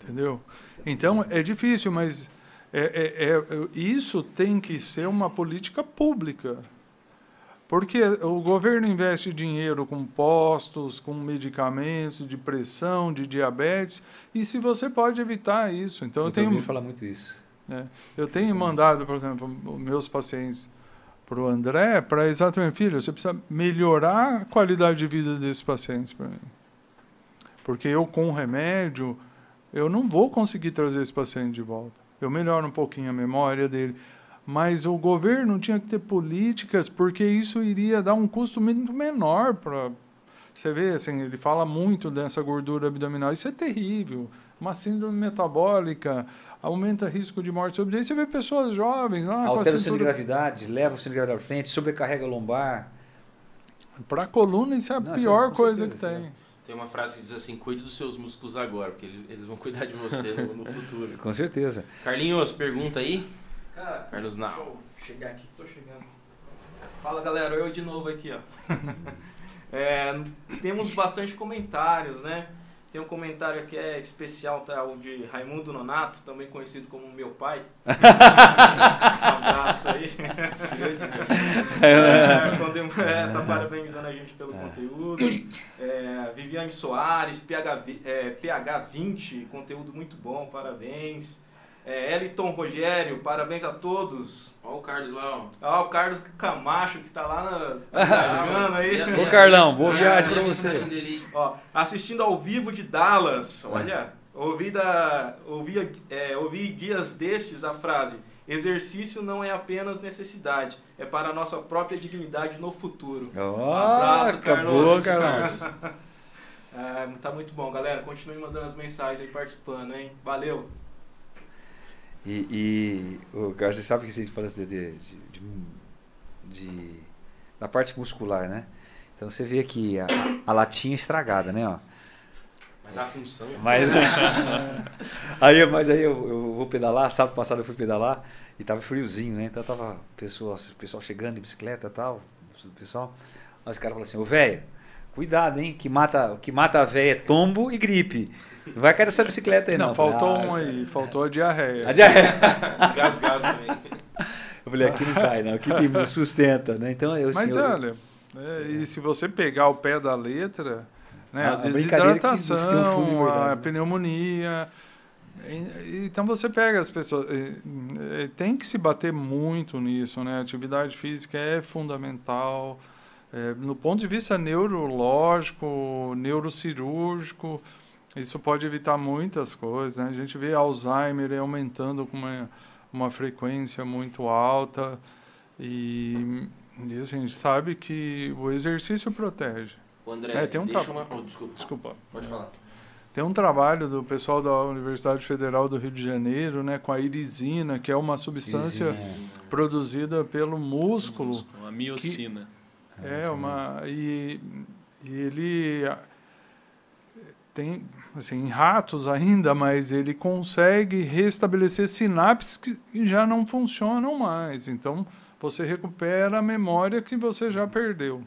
[SPEAKER 1] Entendeu? Então é difícil, mas é, é, é, isso tem que ser uma política pública. Porque o governo investe dinheiro com postos, com medicamentos de pressão, de diabetes, e se você pode evitar isso. Então eu,
[SPEAKER 2] eu
[SPEAKER 1] tenho
[SPEAKER 2] falar muito isso.
[SPEAKER 1] É, eu tenho mandado, por exemplo, meus pacientes para o André, para exatamente, filho, você precisa melhorar a qualidade de vida desses pacientes para mim. Porque eu, com remédio, eu não vou conseguir trazer esse paciente de volta. Eu melhoro um pouquinho a memória dele. Mas o governo tinha que ter políticas, porque isso iria dar um custo muito menor para. Você vê, assim, ele fala muito dessa gordura abdominal. Isso é terrível. Uma síndrome metabólica aumenta o risco de morte. Aí você vê pessoas jovens lá
[SPEAKER 2] Altera o centro de gravidade, leva o centro de gravidade à frente, sobrecarrega a lombar.
[SPEAKER 1] Para a coluna, isso é a Não, pior coisa certeza, que tem.
[SPEAKER 3] Tem uma frase que diz assim: cuide dos seus músculos agora, porque eles vão cuidar de você no, no futuro.
[SPEAKER 2] Com certeza.
[SPEAKER 3] Carlinhos, pergunta aí.
[SPEAKER 5] Cara,
[SPEAKER 3] Carlos Nau.
[SPEAKER 5] Deixa eu chegar aqui, tô chegando. Fala galera, eu de novo aqui, ó. é, temos bastante comentários, né? Tem um comentário aqui é especial, tá? O de Raimundo Nonato, também conhecido como meu pai. um abraço aí. é, é, tá parabenizando a gente pelo é. conteúdo. É, Viviane Soares, PH, é, PH 20, conteúdo muito bom, parabéns. É, Eliton Rogério, parabéns a todos.
[SPEAKER 3] Olha o Carlos lá,
[SPEAKER 5] ó. Olha o Carlos Camacho que tá lá na, viajando aí.
[SPEAKER 2] Ô Carlão, boa viagem pra
[SPEAKER 5] você. Ó, assistindo ao vivo de Dallas, olha, ouvi, da, ouvi, é, ouvi dias destes a frase exercício não é apenas necessidade, é para a nossa própria dignidade no futuro.
[SPEAKER 2] Oh, um abraço, Carlos. Carlos.
[SPEAKER 5] é, tá muito bom, galera. Continue mandando as mensagens aí, participando, hein? Valeu!
[SPEAKER 2] E, e o cara, você sabe que a gente fala de, de, de, de, da parte muscular, né? Então você vê aqui a, a latinha estragada, né? Ó.
[SPEAKER 3] Mas a função.
[SPEAKER 2] Mas, aí, mas aí eu, eu vou pedalar, sábado passado eu fui pedalar e tava friozinho, né? Então tava o pessoal, pessoal chegando de bicicleta e tal, pessoal. Aí os caras falaram assim, ô velho, cuidado, hein? Que mata, que mata a véia é tombo e gripe. Não vai cair essa bicicleta aí, não.
[SPEAKER 1] Não, faltou ah, um aí, faltou a diarreia.
[SPEAKER 2] A diarreia. Gasgado também. Eu falei, aqui não cai, não, aqui tem sustenta, né? Então, eu,
[SPEAKER 1] Mas assim, olha, é, e se você pegar o pé da letra, né, a, a desidratação, um a né? pneumonia. Então você pega as pessoas. Tem que se bater muito nisso, né? Atividade física é fundamental. É, no ponto de vista neurológico, neurocirúrgico, isso pode evitar muitas coisas. Né? A gente vê Alzheimer aumentando com uma, uma frequência muito alta e, e assim, a gente sabe que o exercício protege.
[SPEAKER 3] O André, é, tem um deixa uma...
[SPEAKER 1] Oh, desculpa.
[SPEAKER 3] desculpa. Pode
[SPEAKER 1] é.
[SPEAKER 3] falar.
[SPEAKER 1] Tem um trabalho do pessoal da Universidade Federal do Rio de Janeiro, né, com a irisina, que é uma substância irisina. produzida pelo músculo.
[SPEAKER 4] Uma miocina.
[SPEAKER 1] Que, é, uma. E, e ele tem assim, ratos ainda, mas ele consegue restabelecer sinapses que já não funcionam mais. Então, você recupera a memória que você já perdeu.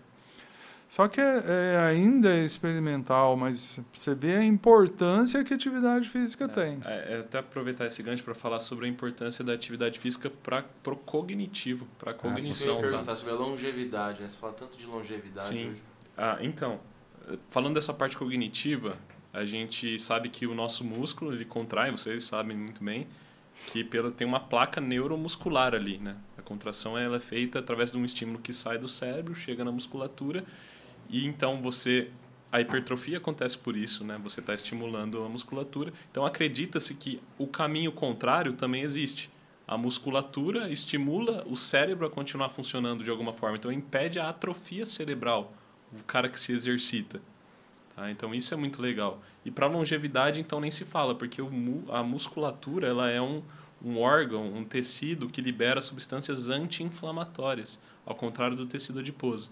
[SPEAKER 1] Só que é, é ainda é experimental, mas você vê a importância que a atividade física tem.
[SPEAKER 4] É, é até aproveitar esse gancho para falar sobre a importância da atividade física para o cognitivo, para a
[SPEAKER 3] eu
[SPEAKER 4] cognição.
[SPEAKER 3] ia
[SPEAKER 4] tá?
[SPEAKER 3] perguntar sobre a longevidade, né? Você fala tanto de longevidade
[SPEAKER 4] Sim.
[SPEAKER 3] hoje.
[SPEAKER 4] Ah, então, falando dessa parte cognitiva, a gente sabe que o nosso músculo ele contrai, vocês sabem muito bem, que pelo, tem uma placa neuromuscular ali, né? A contração ela é feita através de um estímulo que sai do cérebro, chega na musculatura e então você a hipertrofia acontece por isso, né? Você está estimulando a musculatura. Então acredita-se que o caminho contrário também existe. A musculatura estimula o cérebro a continuar funcionando de alguma forma. Então impede a atrofia cerebral, o cara que se exercita. Tá? Então isso é muito legal. E para longevidade então nem se fala, porque o a musculatura ela é um, um órgão, um tecido que libera substâncias anti-inflamatórias, ao contrário do tecido adiposo,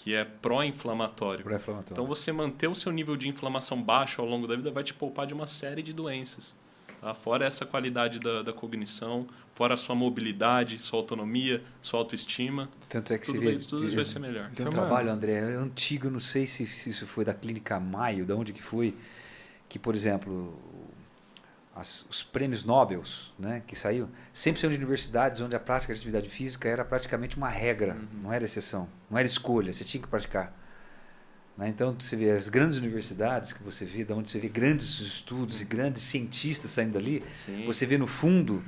[SPEAKER 4] que é pró-inflamatório.
[SPEAKER 2] Pró-inflamatório.
[SPEAKER 4] Então você manter o seu nível de inflamação baixo ao longo da vida vai te poupar de uma série de doenças. Tá? Fora essa qualidade da, da cognição, fora a sua mobilidade, sua autonomia, sua autoestima,
[SPEAKER 2] Tanto é que
[SPEAKER 4] tudo,
[SPEAKER 2] você vê.
[SPEAKER 4] vai, tudo isso vai ser melhor.
[SPEAKER 2] Tem um
[SPEAKER 1] uma-
[SPEAKER 2] trabalho, André, é antigo, não sei se, se isso foi da Clínica Maio, de onde que foi, que, por exemplo, as- os prêmios Nobel né, que saiu, sempre são de universidades onde a prática de atividade física era praticamente uma regra, não era exceção, não era escolha, você tinha que praticar. Né? Então, você vê as grandes universidades que você vê, de onde você vê grandes estudos e grandes cientistas saindo dali,
[SPEAKER 4] Sim.
[SPEAKER 2] você vê no fundo,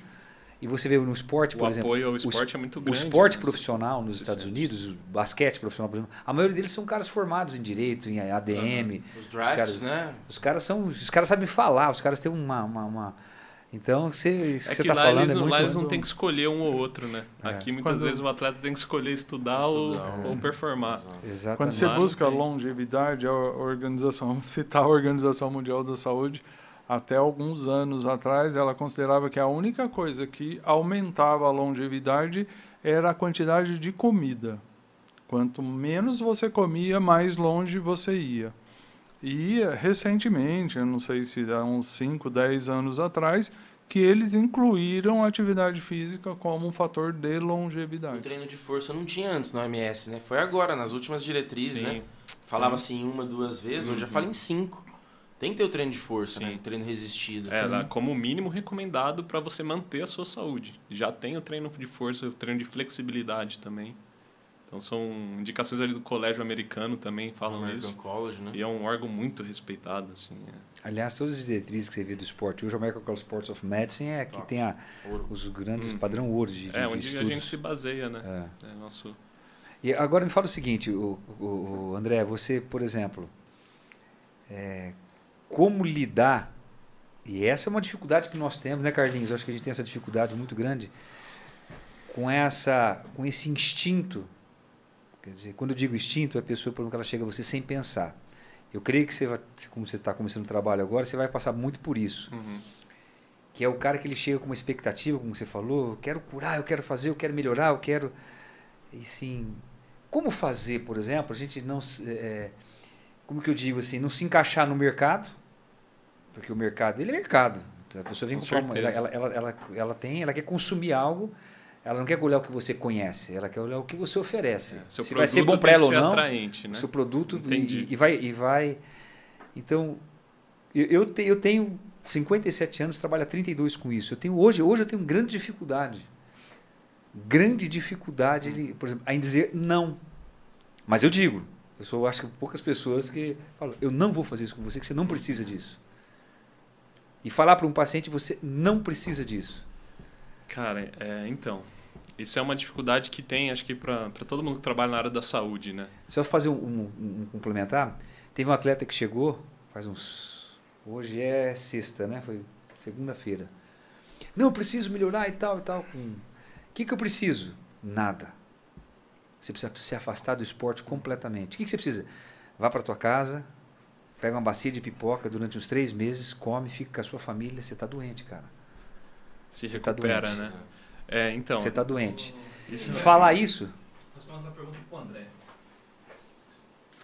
[SPEAKER 2] e você vê no esporte,
[SPEAKER 4] o
[SPEAKER 2] por exemplo,
[SPEAKER 4] apoio ao
[SPEAKER 2] o
[SPEAKER 4] esporte é muito
[SPEAKER 2] o
[SPEAKER 4] grande.
[SPEAKER 2] esporte
[SPEAKER 4] né?
[SPEAKER 2] profissional nos
[SPEAKER 4] Você
[SPEAKER 2] Estados
[SPEAKER 4] sente.
[SPEAKER 2] Unidos, o basquete profissional, por exemplo, a maioria deles são caras formados em direito, em ADM.
[SPEAKER 3] Os drafts,
[SPEAKER 2] caras-
[SPEAKER 3] né?
[SPEAKER 2] Os caras são, os caras sabem falar, os caras têm uma, uma, uma- então você, isso que
[SPEAKER 4] É
[SPEAKER 2] você
[SPEAKER 4] que
[SPEAKER 2] está
[SPEAKER 4] lá,
[SPEAKER 2] falando
[SPEAKER 4] eles,
[SPEAKER 2] é
[SPEAKER 4] não-
[SPEAKER 2] muito
[SPEAKER 4] lá eles não têm que escolher um ou outro, né?
[SPEAKER 2] É.
[SPEAKER 4] Aqui muitas
[SPEAKER 1] Quando-
[SPEAKER 4] vezes o atleta tem que escolher estudar, ou,
[SPEAKER 3] Estudar.
[SPEAKER 4] ou performar.
[SPEAKER 2] exatamente.
[SPEAKER 1] Quando você busca longevidade, a organização, vamos citar a Organização Mundial da Saúde, até alguns anos atrás, ela considerava que a única coisa que aumentava a longevidade era a quantidade de comida. Quanto menos você comia, mais longe você ia. E recentemente, eu não sei se há uns 5, 10 anos atrás, que eles incluíram a atividade física como um fator de
[SPEAKER 3] O
[SPEAKER 1] longevidade.
[SPEAKER 3] treino de força não tinha antes na OMS, né? Foi agora, nas últimas diretrizes,
[SPEAKER 4] Sim.
[SPEAKER 3] né? Falava assim uma, duas vezes, hoje já
[SPEAKER 4] Uhum.
[SPEAKER 3] fala em cinco. Tem que ter o treino de força,
[SPEAKER 4] Sim.
[SPEAKER 3] né? O treino resistido.
[SPEAKER 4] É,
[SPEAKER 3] assim.
[SPEAKER 4] como mínimo recomendado para você manter a sua saúde. Já tem o treino de força, o treino de flexibilidade também. Então são indicações ali do colégio americano também falam
[SPEAKER 3] American
[SPEAKER 4] isso.
[SPEAKER 3] College, né?
[SPEAKER 4] E é um órgão muito respeitado, assim. é.
[SPEAKER 2] Aliás, todas as diretrizes que você vê do esporte, hoje o American College Sports of Medicine é que
[SPEAKER 3] Top.
[SPEAKER 2] tem a,
[SPEAKER 3] Ouro.
[SPEAKER 2] os grandes
[SPEAKER 4] Uhum.
[SPEAKER 2] padrão ouro de, de,
[SPEAKER 4] É,
[SPEAKER 2] de
[SPEAKER 4] onde a gente se baseia, né?
[SPEAKER 2] É.
[SPEAKER 4] É, nosso...
[SPEAKER 2] E agora me fala o seguinte, o, o- o André, você, por exemplo, é, como lidar, e essa é uma dificuldade que nós temos, né, Carlinhos? Eu acho que a gente tem essa dificuldade muito grande com essa, com esse instinto. Quer dizer, quando eu digo instinto, é a pessoa, por que ela chega a você sem pensar. Eu creio que você vai, como você está começando o trabalho agora, você vai passar muito por isso
[SPEAKER 4] Uhum.
[SPEAKER 2] que é o cara que ele chega com uma expectativa, como você falou, eu quero curar, eu quero fazer, eu quero melhorar, eu quero. E sim, como fazer, por exemplo, a gente não. é, como que eu digo assim, não se encaixar no mercado, porque o mercado, ele é mercado. Então, A pessoa vem
[SPEAKER 4] Com
[SPEAKER 2] comprar uma, ela, ela, ela, ela, tem, ela quer consumir algo, ela não quer olhar o que você conhece, ela quer olhar o que você oferece.
[SPEAKER 4] É, seu
[SPEAKER 2] Se vai ser bom para ela ou não,
[SPEAKER 4] atraente, né?
[SPEAKER 2] seu produto e, e vai e vai. Então eu, eu, te- eu tenho 57 anos trabalho há 32 com isso. Eu tenho hoje hoje eu tenho grande dificuldade. Grande dificuldade ele, por exemplo, em dizer não. Mas eu digo eu sou acho que poucas pessoas que falam eu não vou fazer isso com você que você não precisa disso e falar para um paciente você não precisa disso
[SPEAKER 4] Cara, é, então, isso é uma dificuldade que tem, acho que para todo mundo que trabalha na área da saúde, né?
[SPEAKER 2] Só fazer um, um- um complementar. Teve um atleta que chegou, faz uns. Hoje é sexta, né? Foi segunda-feira. Não, eu preciso melhorar e tal e tal. O que, que eu preciso? Nada. Você precisa se afastar do esporte completamente. O que, que você precisa? Vá para tua casa, pega uma bacia de pipoca durante uns três meses, come, fica com a sua família. Você está doente, cara.
[SPEAKER 4] Se
[SPEAKER 2] Você tá
[SPEAKER 4] recupera,
[SPEAKER 2] doente.
[SPEAKER 4] né? É, então,
[SPEAKER 2] Você está doente.
[SPEAKER 4] isso
[SPEAKER 2] Falar isso,
[SPEAKER 5] Nós temos uma pergunta pro André.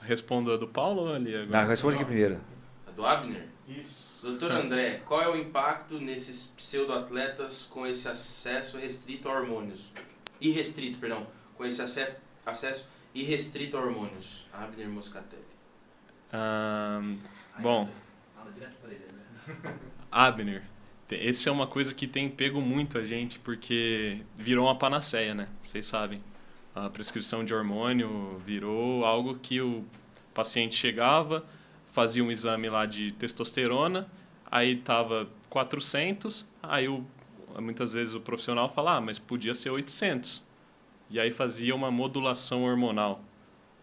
[SPEAKER 4] responda a do Paulo ou ali agora?
[SPEAKER 2] não, responde aqui primeiro.
[SPEAKER 3] É Do Abner?
[SPEAKER 5] Isso.
[SPEAKER 3] Doutor André, qual é o impacto nesses pseudoatletas com esse acesso restrito a hormônios? Irrestrito, perdão. Com esse acesso, acesso E restrito a hormônios? Abner Moscatelli.
[SPEAKER 4] Bom,
[SPEAKER 5] né?
[SPEAKER 4] Abner. Esse é uma coisa que tem pego muito a gente, porque virou uma panaceia, né? Vocês sabem. A prescrição de hormônio virou algo que o paciente chegava, fazia um exame lá de testosterona, aí tava 400, aí o, muitas vezes o profissional fala, ah, mas podia ser 800. E aí fazia uma modulação hormonal.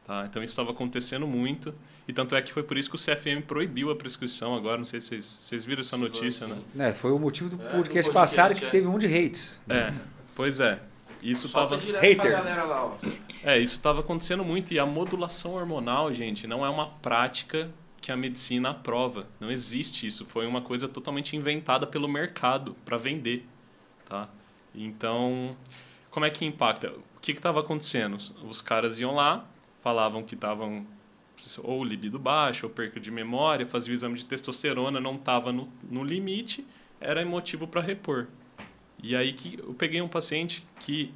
[SPEAKER 4] Tá? Então isso estava acontecendo muito. E tanto é que foi por isso que o CFM proibiu a prescrição agora. Não sei se vocês, vocês viram essa notícia, né?
[SPEAKER 2] É, foi o motivo do
[SPEAKER 3] É,
[SPEAKER 2] podcast,
[SPEAKER 3] do podcast,
[SPEAKER 2] passado que
[SPEAKER 3] é.
[SPEAKER 2] teve um monte de hates.
[SPEAKER 4] É, pois é. Isso
[SPEAKER 3] Solta
[SPEAKER 4] tava,
[SPEAKER 2] Hater.
[SPEAKER 3] lá, ó.
[SPEAKER 4] é, isso estava acontecendo muito. E a modulação hormonal, gente, não é uma prática que a medicina aprova. Não existe isso. Foi uma coisa totalmente inventada pelo mercado para vender. Tá? Então, como é que impacta? O que estava acontecendo? Os- Os caras iam lá, falavam que estavam ou libido baixo, ou perca de memória, fazia o exame de testosterona, não estava no, no limite, era motivo para repor. E aí que eu peguei um paciente que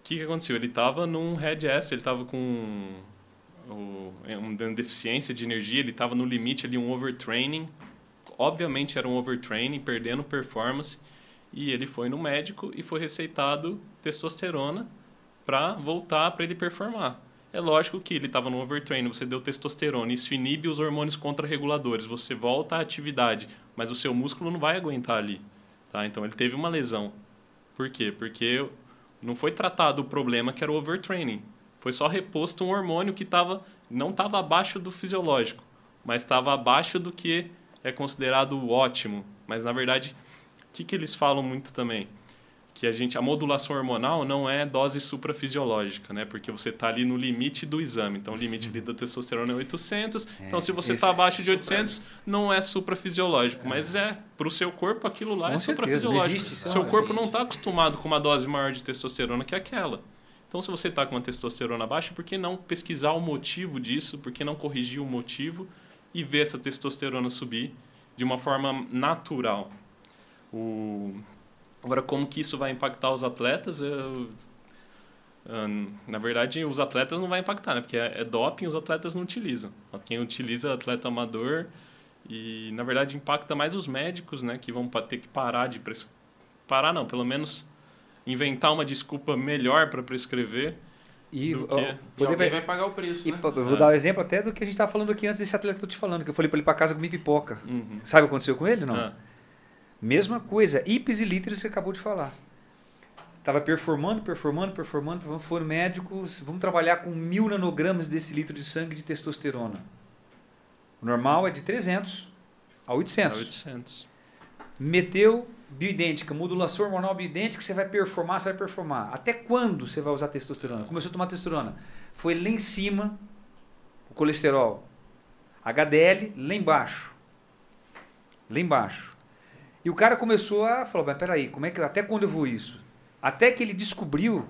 [SPEAKER 4] o que, que aconteceu? Ele estava num Red S, ele estava com o- uma deficiência de energia, ele estava no limite ali, um overtraining. Obviamente era um overtraining, perdendo performance. E ele foi no médico e foi receitado testosterona para voltar para ele performar. É lógico que ele estava no overtraining, você deu testosterona, isso inibe os hormônios contrarreguladores, você volta à atividade, mas o seu músculo não vai aguentar ali. Tá? Então ele teve uma lesão. Por quê? Porque não foi tratado o problema que era o overtraining. Foi só reposto um hormônio que tava, não estava abaixo do fisiológico, mas estava abaixo do que é considerado ótimo. Mas na verdade, o que, que eles falam muito também? Que a gente, a modulação hormonal não é dose suprafisiológica, né? Porque você está ali no limite do exame. Então, o limite ali da testosterona é 800. então, se você está abaixo de 800, não é suprafisiológico. Mas é, para o seu corpo, aquilo lá
[SPEAKER 2] Com
[SPEAKER 4] é
[SPEAKER 2] certeza,
[SPEAKER 4] suprafisiológico.
[SPEAKER 2] existe
[SPEAKER 4] seu
[SPEAKER 2] não,
[SPEAKER 4] corpo não está acostumado com uma dose maior de testosterona que aquela. Então, se você está com uma testosterona baixa, por que não pesquisar o motivo disso? Por que não corrigir o motivo e ver essa testosterona subir de uma forma natural? O... Agora, como que isso vai impactar os atletas? Eu... Na verdade, os atletas não vai impactar, né? Porque é é doping, os atletas não utilizam. Quem utiliza é atleta amador e, na verdade, impacta mais os médicos, né? Que vão ter que parar de... Pres... Parar não, pelo menos inventar uma desculpa melhor para prescrever.
[SPEAKER 2] E,
[SPEAKER 4] Do?
[SPEAKER 3] E
[SPEAKER 2] poder-
[SPEAKER 3] alguém vai pagar o preço,
[SPEAKER 2] e
[SPEAKER 3] né?
[SPEAKER 2] eu vou dar um exemplo até do que a gente estava falando aqui antes desse atleta que eu tô te falando, que eu falei para ele para casa comer pipoca.
[SPEAKER 4] Uhum.
[SPEAKER 2] Sabe o que aconteceu com ele? Não.
[SPEAKER 4] Ah,
[SPEAKER 2] Mesma coisa, ipsis e litros que acabou de falar. Tava performando, performando, performando, performando, foi no médico, vamos trabalhar com mil nanogramas desse litro de sangue de testosterona. O normal é de 300 a
[SPEAKER 4] é
[SPEAKER 2] 800.
[SPEAKER 4] 800.
[SPEAKER 2] Meteu bioidêntica, modulação hormonal bioidêntica, você vai performar, você vai performar. Até quando você vai usar testosterona? Começou a tomar testosterona. Foi lá em cima o colesterol. HDL lá embaixo. Lá embaixo. E o cara começou a falar, mas peraí, como é que, até quando eu vou isso? Até que ele descobriu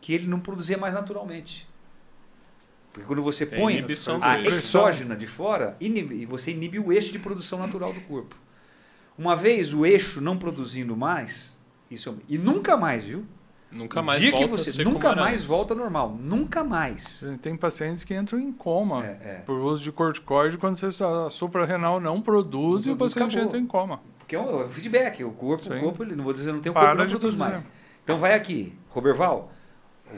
[SPEAKER 2] que ele não produzia mais naturalmente. Porque quando você
[SPEAKER 4] Tem
[SPEAKER 2] põe a exógena de fora, inibe, e você inibe o eixo de produção natural do corpo. Uma vez o eixo não produzindo mais, isso é e nunca mais, viu?
[SPEAKER 4] Nunca mais
[SPEAKER 2] dia
[SPEAKER 4] volta
[SPEAKER 2] que
[SPEAKER 4] a
[SPEAKER 2] você
[SPEAKER 4] ser
[SPEAKER 2] nunca mais volta ao normal, nunca mais.
[SPEAKER 1] Tem pacientes que entram em coma
[SPEAKER 2] É, é.
[SPEAKER 1] por uso de corticoide quando você, a suprarrenal não produz
[SPEAKER 2] Não
[SPEAKER 1] e o
[SPEAKER 2] produz,
[SPEAKER 1] paciente
[SPEAKER 2] acabou.
[SPEAKER 1] entra em coma.
[SPEAKER 2] Porque é um feedback, o corpo, o
[SPEAKER 1] Sim.
[SPEAKER 2] corpo, ele- não vou dizer não tem o corpo não produz
[SPEAKER 1] produzir.
[SPEAKER 2] mais. Então vai aqui, Roberval,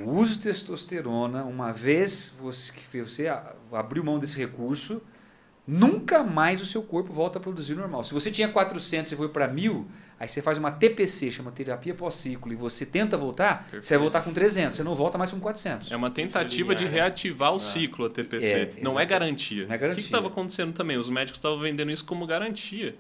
[SPEAKER 2] o uso de testosterona, uma vez você, que você abriu mão desse recurso, nunca mais o seu corpo volta a produzir normal. Se você tinha 400 e foi para 1000, aí você faz uma TPC, chama terapia pós-ciclo, e você tenta voltar, você vai
[SPEAKER 4] Perfeito.
[SPEAKER 2] voltar com 300, você não volta mais com 400.
[SPEAKER 4] É uma tentativa de reativar o ciclo a TPC.
[SPEAKER 2] É,
[SPEAKER 4] não é garantia.
[SPEAKER 2] Não é
[SPEAKER 4] O
[SPEAKER 2] garantia.
[SPEAKER 4] que estava acontecendo também? Os médicos estavam vendendo isso como garantia.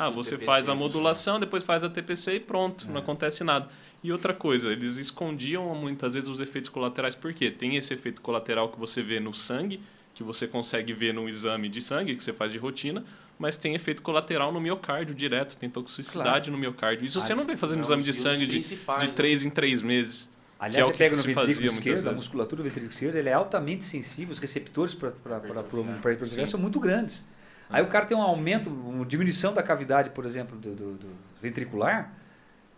[SPEAKER 4] Ah, você
[SPEAKER 3] TPC
[SPEAKER 4] faz a modulação, depois faz a TPC e pronto,
[SPEAKER 2] É.
[SPEAKER 4] não acontece nada. E outra coisa, eles escondiam muitas vezes os efeitos colaterais. Por quê? Tem esse efeito colateral que você vê no sangue, que você consegue ver no exame de sangue que você faz de rotina, mas tem efeito colateral no miocárdio direto, tem toxicidade no miocárdio. Isso você
[SPEAKER 2] Ah,
[SPEAKER 4] não vem fazendo
[SPEAKER 3] É
[SPEAKER 4] exame
[SPEAKER 3] um
[SPEAKER 4] de sangue de, de
[SPEAKER 3] né?
[SPEAKER 4] três em três meses.
[SPEAKER 2] Aliás,
[SPEAKER 4] que é
[SPEAKER 2] você pega no ventrículo esquerdo, a musculatura do ventrículo esquerdo, ele é altamente sensível, os receptores para hipertrofia
[SPEAKER 4] Sim.
[SPEAKER 2] são muito grandes. Aí o cara tem um aumento, uma diminuição da cavidade, por exemplo, do, do- do ventricular,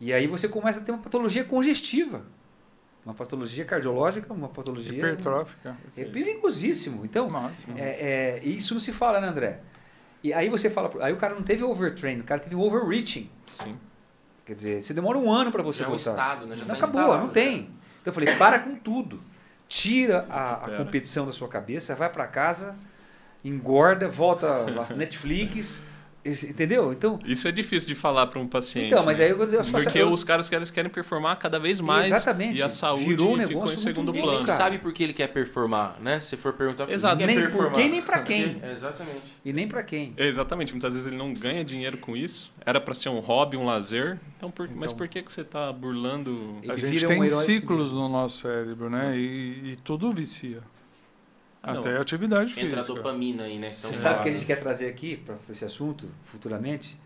[SPEAKER 2] e aí você começa a ter uma patologia congestiva. Uma patologia cardiológica, uma patologia.
[SPEAKER 1] Hipertrófica.
[SPEAKER 2] É perigosíssimo. Então, é, é, isso não se fala, né, André? E aí você fala. Aí o cara não teve overtraining, o cara teve overreaching.
[SPEAKER 4] Sim.
[SPEAKER 2] Quer dizer, você demora um ano para você
[SPEAKER 3] Já é um
[SPEAKER 2] voltar.
[SPEAKER 3] estado, né? Já
[SPEAKER 2] não
[SPEAKER 3] tá
[SPEAKER 2] acabou,
[SPEAKER 3] instalado,
[SPEAKER 2] não
[SPEAKER 3] já.
[SPEAKER 2] tem. Então eu falei, para com tudo. Tira a, a competição da sua cabeça, vai para casa, engorda, volta às Netflix, entendeu? Então,
[SPEAKER 4] Isso é difícil de falar para um paciente.
[SPEAKER 2] então mas
[SPEAKER 4] né?
[SPEAKER 2] aí eu, eu
[SPEAKER 4] Porque
[SPEAKER 2] eu-
[SPEAKER 4] os caras querem, querem performar cada vez mais
[SPEAKER 2] Exatamente.
[SPEAKER 4] e a saúde
[SPEAKER 2] Virou um
[SPEAKER 4] ficou em
[SPEAKER 2] negócio muito
[SPEAKER 4] segundo
[SPEAKER 3] Ele
[SPEAKER 4] plano.
[SPEAKER 2] cara.
[SPEAKER 3] sabe por que ele quer performar, né? Se for perguntar por
[SPEAKER 4] Exato.
[SPEAKER 3] que ele
[SPEAKER 2] Nem
[SPEAKER 3] quer
[SPEAKER 2] por
[SPEAKER 3] performar.
[SPEAKER 2] quem, nem pra quem.
[SPEAKER 3] Exatamente.
[SPEAKER 2] e nem para quem.
[SPEAKER 4] Exatamente, muitas vezes ele não ganha dinheiro com isso. Era para ser um hobby, um lazer. Então, por- mas
[SPEAKER 1] Então-
[SPEAKER 4] por que, que você está burlando?
[SPEAKER 2] Ele
[SPEAKER 1] A gente
[SPEAKER 2] um
[SPEAKER 1] tem
[SPEAKER 2] si
[SPEAKER 1] ciclos no nosso cérebro, né? E, e tudo vicia.
[SPEAKER 4] Não.
[SPEAKER 1] Até a atividade
[SPEAKER 3] Entra a
[SPEAKER 1] física.
[SPEAKER 3] dopamina aí, né? que
[SPEAKER 2] Você sabe o que a gente quer trazer aqui para esse assunto futuramente?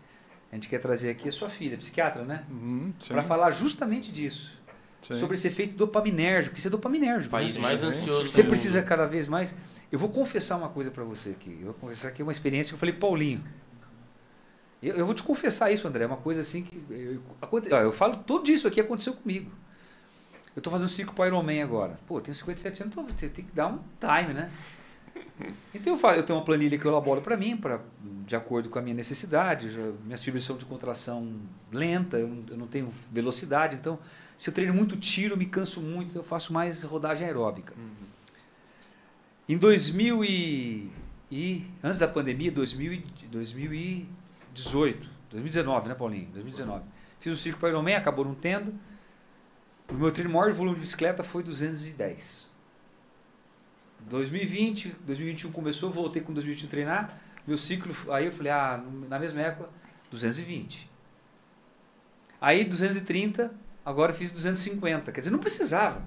[SPEAKER 2] A gente quer trazer aqui a sua filha, psiquiatra, né?
[SPEAKER 1] Uhum,
[SPEAKER 2] Para falar justamente disso.
[SPEAKER 1] sim.
[SPEAKER 2] Sobre esse efeito dopaminérgico. Isso é dopaminérgico.
[SPEAKER 3] país
[SPEAKER 2] Você-
[SPEAKER 3] mais
[SPEAKER 1] Sim,
[SPEAKER 3] ansioso
[SPEAKER 2] Você
[SPEAKER 3] do
[SPEAKER 2] precisa
[SPEAKER 3] mundo.
[SPEAKER 2] cada vez mais. Eu vou confessar uma coisa para você aqui. Eu vou confessar aqui uma experiência que eu falei, Paulinho. Eu, eu vou te confessar isso, André. É uma coisa assim que. Eu, ó, eu falo tudo isso aqui aconteceu comigo. Eu tô fazendo circo para Ironman agora. Pô, eu tenho 57 anos, então você tem que dar um time, né? Então eu, faço, eu tenho uma planilha que eu elaboro para mim, pra, de acordo com a minha necessidade. Já- minhas fibras são de contração lenta, eu não, eu não tenho velocidade. Então, se eu treino muito tiro, me canso muito, eu faço mais rodagem aeróbica. Em 2000 e, e antes da pandemia, 2000 e, 2018, 2019, né, Paulinho? 2019. Fiz um circo para Ironman, acabou não tendo. O meu treino maior de volume de bicicleta foi 210. 2020, 2021 começou, voltei com 2021 treinar. Meu ciclo, aí eu falei, ah, na mesma época, 220. Aí 230, agora eu fiz 250. Quer dizer, não precisava.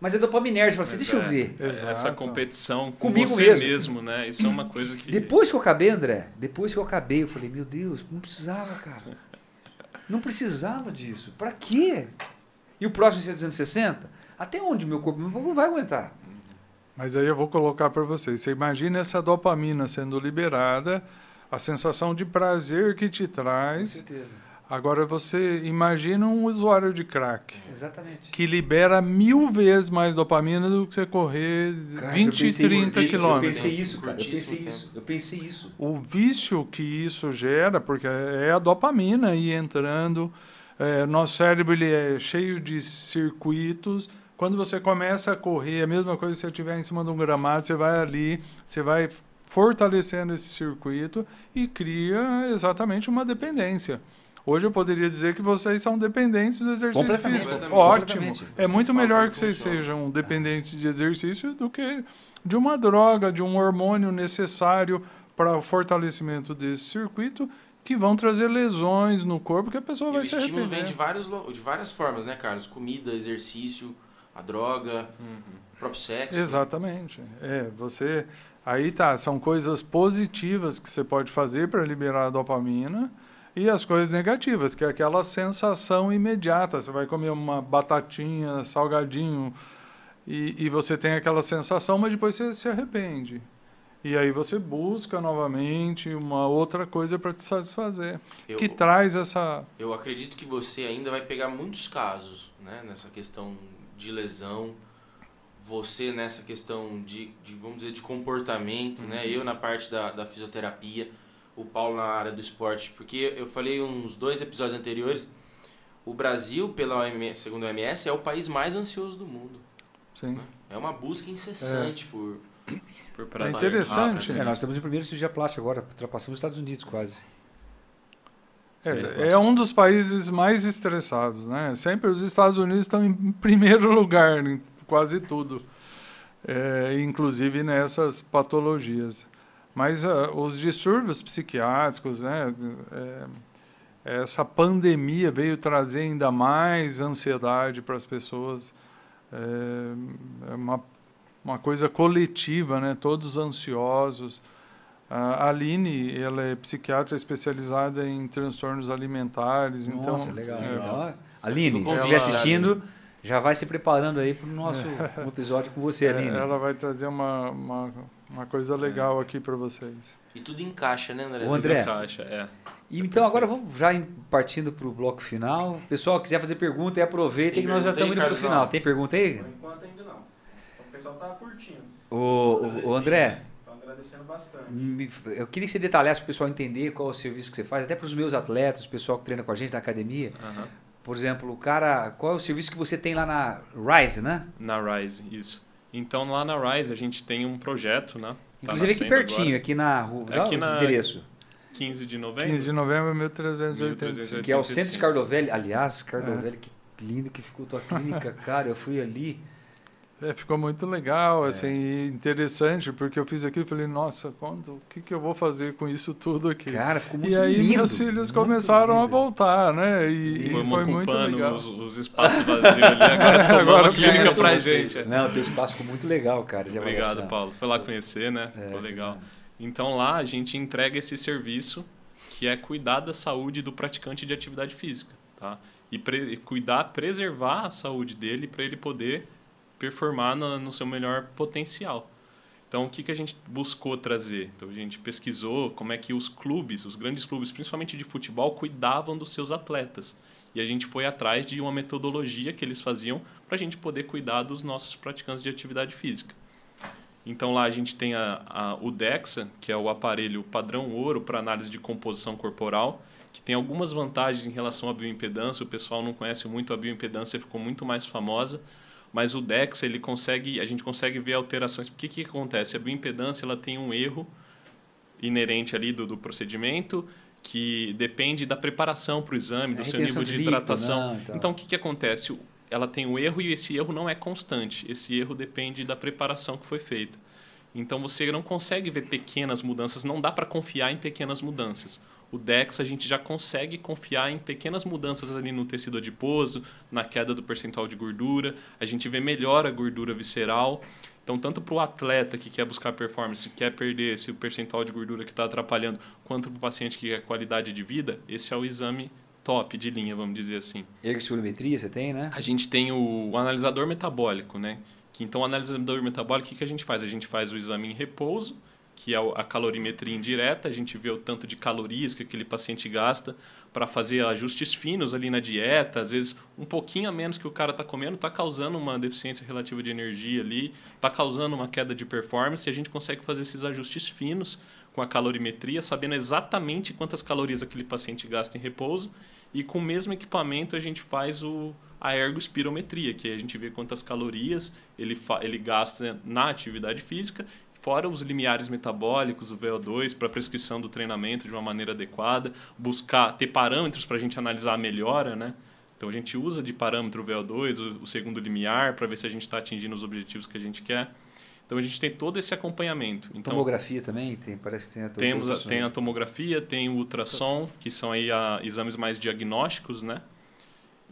[SPEAKER 2] Mas é dopaminérgico, você
[SPEAKER 4] Mas
[SPEAKER 2] deixa eu
[SPEAKER 4] é,
[SPEAKER 2] ver.
[SPEAKER 4] é Essa
[SPEAKER 1] Exato.
[SPEAKER 4] competição com
[SPEAKER 2] Comigo
[SPEAKER 4] você
[SPEAKER 2] mesmo.
[SPEAKER 4] mesmo. né? Isso é uma coisa que.
[SPEAKER 2] Depois que eu acabei, André, depois que eu acabei, eu falei, meu Deus, não precisava, cara. Não precisava disso. Pra quê? E o próximo ser 260? Até onde meu corpo meu corpo não vai aguentar?
[SPEAKER 1] Mas aí eu vou colocar para vocês. Você imagina essa dopamina sendo liberada, a sensação de prazer que te
[SPEAKER 2] Com
[SPEAKER 1] traz.
[SPEAKER 2] certeza.
[SPEAKER 1] Agora você imagina um usuário de crack
[SPEAKER 2] Exatamente.
[SPEAKER 1] que libera mil vezes mais dopamina do que você correr
[SPEAKER 2] Cara,
[SPEAKER 1] 20,
[SPEAKER 2] eu pensei
[SPEAKER 1] 30
[SPEAKER 2] isso, Eu
[SPEAKER 1] quilômetros.
[SPEAKER 2] pensei isso, cara. Eu pensei isso. Eu pensei isso.
[SPEAKER 1] O vício que isso gera, porque é a dopamina aí entrando, é, nosso cérebro ele é cheio de circuitos. Quando você começa a correr, a mesma coisa se você estiver em cima de um gramado, você vai ali, você vai fortalecendo esse circuito e cria exatamente uma dependência. Hoje eu poderia dizer que vocês são dependentes do exercício
[SPEAKER 2] Completamente.
[SPEAKER 1] físico.
[SPEAKER 3] Completamente.
[SPEAKER 1] Ótimo.
[SPEAKER 2] Completamente.
[SPEAKER 1] É muito melhor que vocês sejam dependentes de exercício do que de uma droga, de um hormônio necessário para o fortalecimento desse circuito que vão trazer lesões no corpo que a pessoa
[SPEAKER 3] E
[SPEAKER 1] vai
[SPEAKER 3] o
[SPEAKER 1] se
[SPEAKER 3] estímulo
[SPEAKER 1] arrepender.
[SPEAKER 3] vem de, vários, de várias formas, né, Carlos? Comida, exercício, a droga, o próprio sexo.
[SPEAKER 1] Exatamente. É, você aí tá, são coisas positivas que você pode fazer para liberar a dopamina e as coisas negativas, que é aquela sensação imediata. Você vai comer uma batatinha, salgadinho e, e você tem aquela sensação, mas depois você se arrepende. E aí você busca novamente uma outra coisa para te satisfazer,
[SPEAKER 3] Eu,
[SPEAKER 1] que traz essa
[SPEAKER 3] eu acredito que você ainda vai pegar muitos casos, né, nessa questão de lesão. Você nessa questão de, de, vamos dizer, de comportamento, né? Eu na parte da, da fisioterapia, o Paulo na área do esporte. Porque eu falei uns dois episódios anteriores, o Brasil, pela OMS, segundo a OMS, é o país mais ansioso do mundo.
[SPEAKER 1] sim.
[SPEAKER 3] É uma busca incessante por...
[SPEAKER 4] Por
[SPEAKER 1] É interessante.
[SPEAKER 4] rápido.
[SPEAKER 2] É, nós estamos em primeiro cirurgia plástica agora, ultrapassamos os Estados Unidos quase.
[SPEAKER 1] É, é um dos países mais estressados, né? Sempre os Estados Unidos estão em primeiro lugar em quase tudo, é, inclusive nessas patologias. Mas ah, os distúrbios psiquiátricos, né? é, essa pandemia veio trazer ainda mais ansiedade para as pessoas. É, é uma, uma coisa coletiva, né? Todos ansiosos. A Aline, ela é psiquiatra especializada em transtornos alimentares,
[SPEAKER 2] Nossa,
[SPEAKER 1] então
[SPEAKER 2] legal.
[SPEAKER 1] é,
[SPEAKER 2] Então, Aline, se estiver assistindo, já vai se preparando aí para o nosso um episódio com você,
[SPEAKER 1] é,
[SPEAKER 2] Aline.
[SPEAKER 1] ela vai trazer uma, uma, uma coisa legal aqui para vocês.
[SPEAKER 3] E tudo encaixa, né, André?
[SPEAKER 2] O André.
[SPEAKER 4] Caixa, é.
[SPEAKER 2] E então agora vamos já partindo para o bloco final. Pessoal, quiser fazer pergunta, e aproveita
[SPEAKER 3] Tem
[SPEAKER 2] que nós já estamos indo para o final. Tem pergunta aí?
[SPEAKER 5] Por enquanto ainda não. O pessoal tá curtindo.
[SPEAKER 2] O, o, André,
[SPEAKER 5] Estão agradecendo bastante.
[SPEAKER 2] me- eu queria que você detalhasse para o pessoal entender qual é o serviço que você faz, até para os meus atletas, o pessoal que treina com a gente da academia.
[SPEAKER 4] Aham.
[SPEAKER 2] Por exemplo, o cara, qual é o serviço que você tem lá na Rise, né?
[SPEAKER 4] Na Rise, isso. Então lá na Rise a gente tem um projeto, né? Tá
[SPEAKER 2] Inclusive aqui
[SPEAKER 4] nascendo
[SPEAKER 2] pertinho,
[SPEAKER 4] agora.
[SPEAKER 2] aqui na rua.
[SPEAKER 4] Aqui
[SPEAKER 2] o
[SPEAKER 4] na-
[SPEAKER 2] endereço.
[SPEAKER 4] 15 de novembro.
[SPEAKER 1] 15 de novembro de 1385.
[SPEAKER 2] Que é o centro de
[SPEAKER 4] 85.
[SPEAKER 2] Cardovelli. Aliás,
[SPEAKER 1] É.
[SPEAKER 2] Cardovelli, que lindo que ficou tua clínica, cara. Eu fui ali.
[SPEAKER 1] É, ficou muito legal,
[SPEAKER 2] É.
[SPEAKER 1] assim, interessante, porque eu fiz aquilo e falei, nossa, quando, o que, que eu vou fazer com isso tudo aqui?
[SPEAKER 2] Cara, ficou muito
[SPEAKER 1] e aí
[SPEAKER 2] lindo.
[SPEAKER 1] meus filhos
[SPEAKER 2] muito
[SPEAKER 1] começaram a
[SPEAKER 2] lindo.
[SPEAKER 1] voltar, né? E, e foi muito legal.
[SPEAKER 4] os, os espaços vazios ali. Agora uma clínica pra
[SPEAKER 1] vocês.
[SPEAKER 4] gente.
[SPEAKER 2] Não, teu espaço ficou muito legal, cara.
[SPEAKER 4] Obrigado. Paulo. Foi lá conhecer, né?
[SPEAKER 2] É,
[SPEAKER 4] Ficou legal. Então lá a gente entrega esse serviço que é cuidar da saúde do praticante de atividade física, tá? E, pre- e cuidar, preservar a saúde dele para ele poder performar no, no seu melhor potencial. Então, o que, que a gente buscou trazer? Então, a gente pesquisou como é que os clubes, os grandes clubes, principalmente de futebol, cuidavam dos seus atletas. E a gente foi atrás de uma metodologia que eles faziam para a gente poder cuidar dos nossos praticantes de atividade física. Então lá a gente tem a, a- o DEXA, que é o aparelho padrão ouro para análise de composição corporal, que tem algumas vantagens em relação à bioimpedância. O pessoal não conhece muito a bioimpedância, ficou muito mais famosa. Mas o DEXA, ele consegue, a gente consegue ver alterações. O que, que acontece? A bioimpedância ela tem um erro inerente ali do, do procedimento que depende da preparação para o exame, do
[SPEAKER 2] A
[SPEAKER 4] seu nível de
[SPEAKER 2] de líquido,
[SPEAKER 4] hidratação.
[SPEAKER 2] né, então.
[SPEAKER 4] Então, o que, que acontece? Ela tem um erro e esse erro não é constante. Esse erro depende da preparação que foi feita. Então, você não consegue ver pequenas mudanças, não dá para confiar em pequenas mudanças. O DEX a gente já consegue confiar em pequenas mudanças ali no tecido adiposo, na queda do percentual de gordura, a gente vê melhor a gordura visceral. Então, tanto para o atleta que quer buscar performance, quer perder esse percentual de gordura que está atrapalhando, quanto para o paciente que quer qualidade de vida, esse é o exame top de linha, vamos dizer assim.
[SPEAKER 2] Ergospirometria você tem, né?
[SPEAKER 4] A gente tem o, o analisador metabólico, né? Que então o analisador metabólico, o que, que a gente faz? A gente faz o exame em repouso, que é a calorimetria indireta, a gente vê o tanto de calorias que aquele paciente gasta para fazer ajustes finos ali na dieta, às vezes um pouquinho a menos que o cara está comendo, está causando uma deficiência relativa de energia ali, está causando uma queda de performance, e a gente consegue fazer esses ajustes finos com a calorimetria, sabendo exatamente quantas calorias aquele paciente gasta em repouso, e com o mesmo equipamento a gente faz o, a ergospirometria, que a gente vê quantas calorias ele, ele gasta na atividade física, fora os limiares metabólicos, o VO2, para prescrição do treinamento de uma maneira adequada, buscar ter parâmetros para a gente analisar a melhora, né? Então a gente usa de parâmetro o VO2, o, o segundo limiar, para ver se a gente está atingindo os objetivos que a gente quer. Então a gente tem todo esse acompanhamento. Então,
[SPEAKER 2] Tomografia também tem, parece que tem a
[SPEAKER 4] temos a, tem a tomografia, tem o ultrassom, que são aí a, exames mais diagnósticos, né?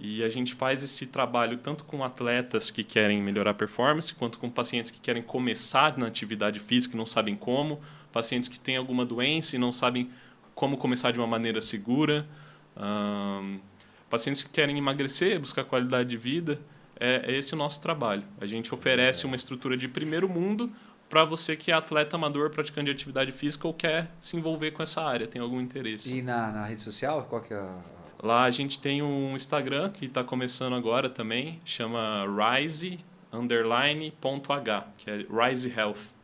[SPEAKER 4] E a gente faz esse trabalho tanto com atletas que querem melhorar a performance, quanto com pacientes que querem começar na atividade física e não sabem como, pacientes que têm alguma doença e não sabem como começar de uma maneira segura, ahn, pacientes que querem emagrecer, buscar qualidade de vida. É, é esse o nosso trabalho. A gente oferece uma estrutura de primeiro mundo para você que é atleta amador praticante de atividade física ou quer se envolver com essa área, tem algum interesse.
[SPEAKER 2] E na, na rede social, qual que é a...
[SPEAKER 4] Lá a gente tem um Instagram que está começando agora também, chama Rise underline ponto H, que é Rise Health,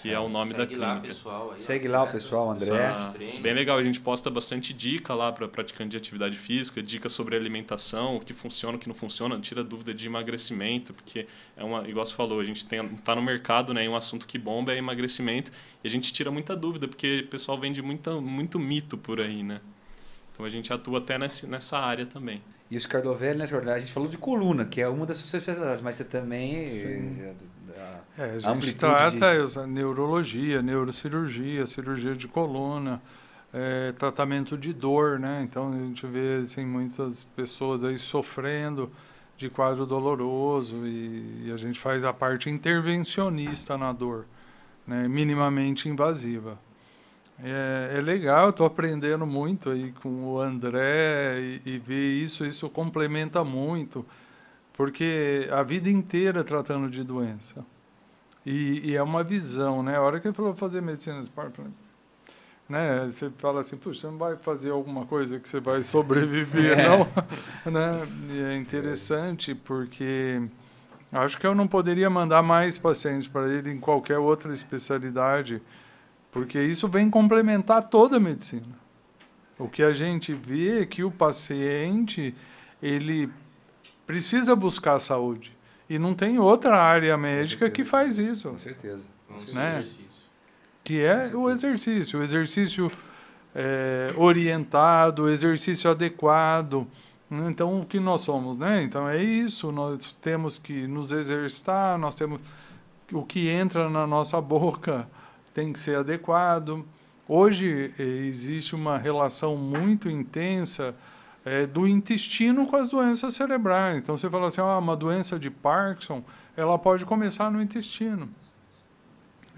[SPEAKER 4] que é o nome da
[SPEAKER 3] Segue lá,
[SPEAKER 4] clínica.
[SPEAKER 3] pessoal. aí,
[SPEAKER 2] Segue lá o
[SPEAKER 3] né,
[SPEAKER 2] pessoal, André.
[SPEAKER 4] Ah, bem legal, a gente posta bastante dica lá para praticante de atividade física, dicas sobre alimentação, o que funciona, o que não funciona, tira dúvida de emagrecimento, porque é uma, igual você falou, a gente tem, tá no mercado, né, e um assunto que bomba é emagrecimento, e a gente tira muita dúvida, porque o pessoal vende muita, muito mito por aí, né? Então a gente atua até nesse, nessa área também.
[SPEAKER 2] E os Cardovelli, né, senhor? A gente falou de coluna, que é uma das suas especialidades, mas você também...
[SPEAKER 1] Sim.
[SPEAKER 2] da-
[SPEAKER 1] É, a gente
[SPEAKER 2] amplitude
[SPEAKER 1] trata
[SPEAKER 2] de-
[SPEAKER 1] neurologia, neurocirurgia, cirurgia de coluna, é, tratamento de dor, né? Então a gente vê assim, muitas pessoas aí sofrendo de quadro doloroso e, e a gente faz a parte intervencionista na dor, né? minimamente invasiva. É, é legal, estou aprendendo muito aí com o André e, e ver isso, isso complementa muito, porque a vida inteira tratando de doença. E, e é uma visão, né? A hora que ele falou fazer medicina esporte, falei, né? Você fala assim, puxa, você não vai fazer alguma coisa que você vai sobreviver, é. não? né? E é interessante porque acho que eu não poderia mandar mais pacientes para ele em qualquer outra especialidade, porque isso vem complementar toda a medicina. O que a gente vê é que o paciente ele precisa buscar saúde e não tem outra área médica que faz isso.
[SPEAKER 2] Com certeza. Com
[SPEAKER 1] certeza. Né? que é o exercício, o exercício é, orientado, o exercício adequado. Então, o que nós somos, né? Então, é isso, nós temos que nos exercitar, nós temos... O que entra na nossa boca tem que ser adequado. Hoje, é, existe uma relação muito intensa é, do intestino com as doenças cerebrais. Então, você fala assim, ah, uma doença de Parkinson, ela pode começar no intestino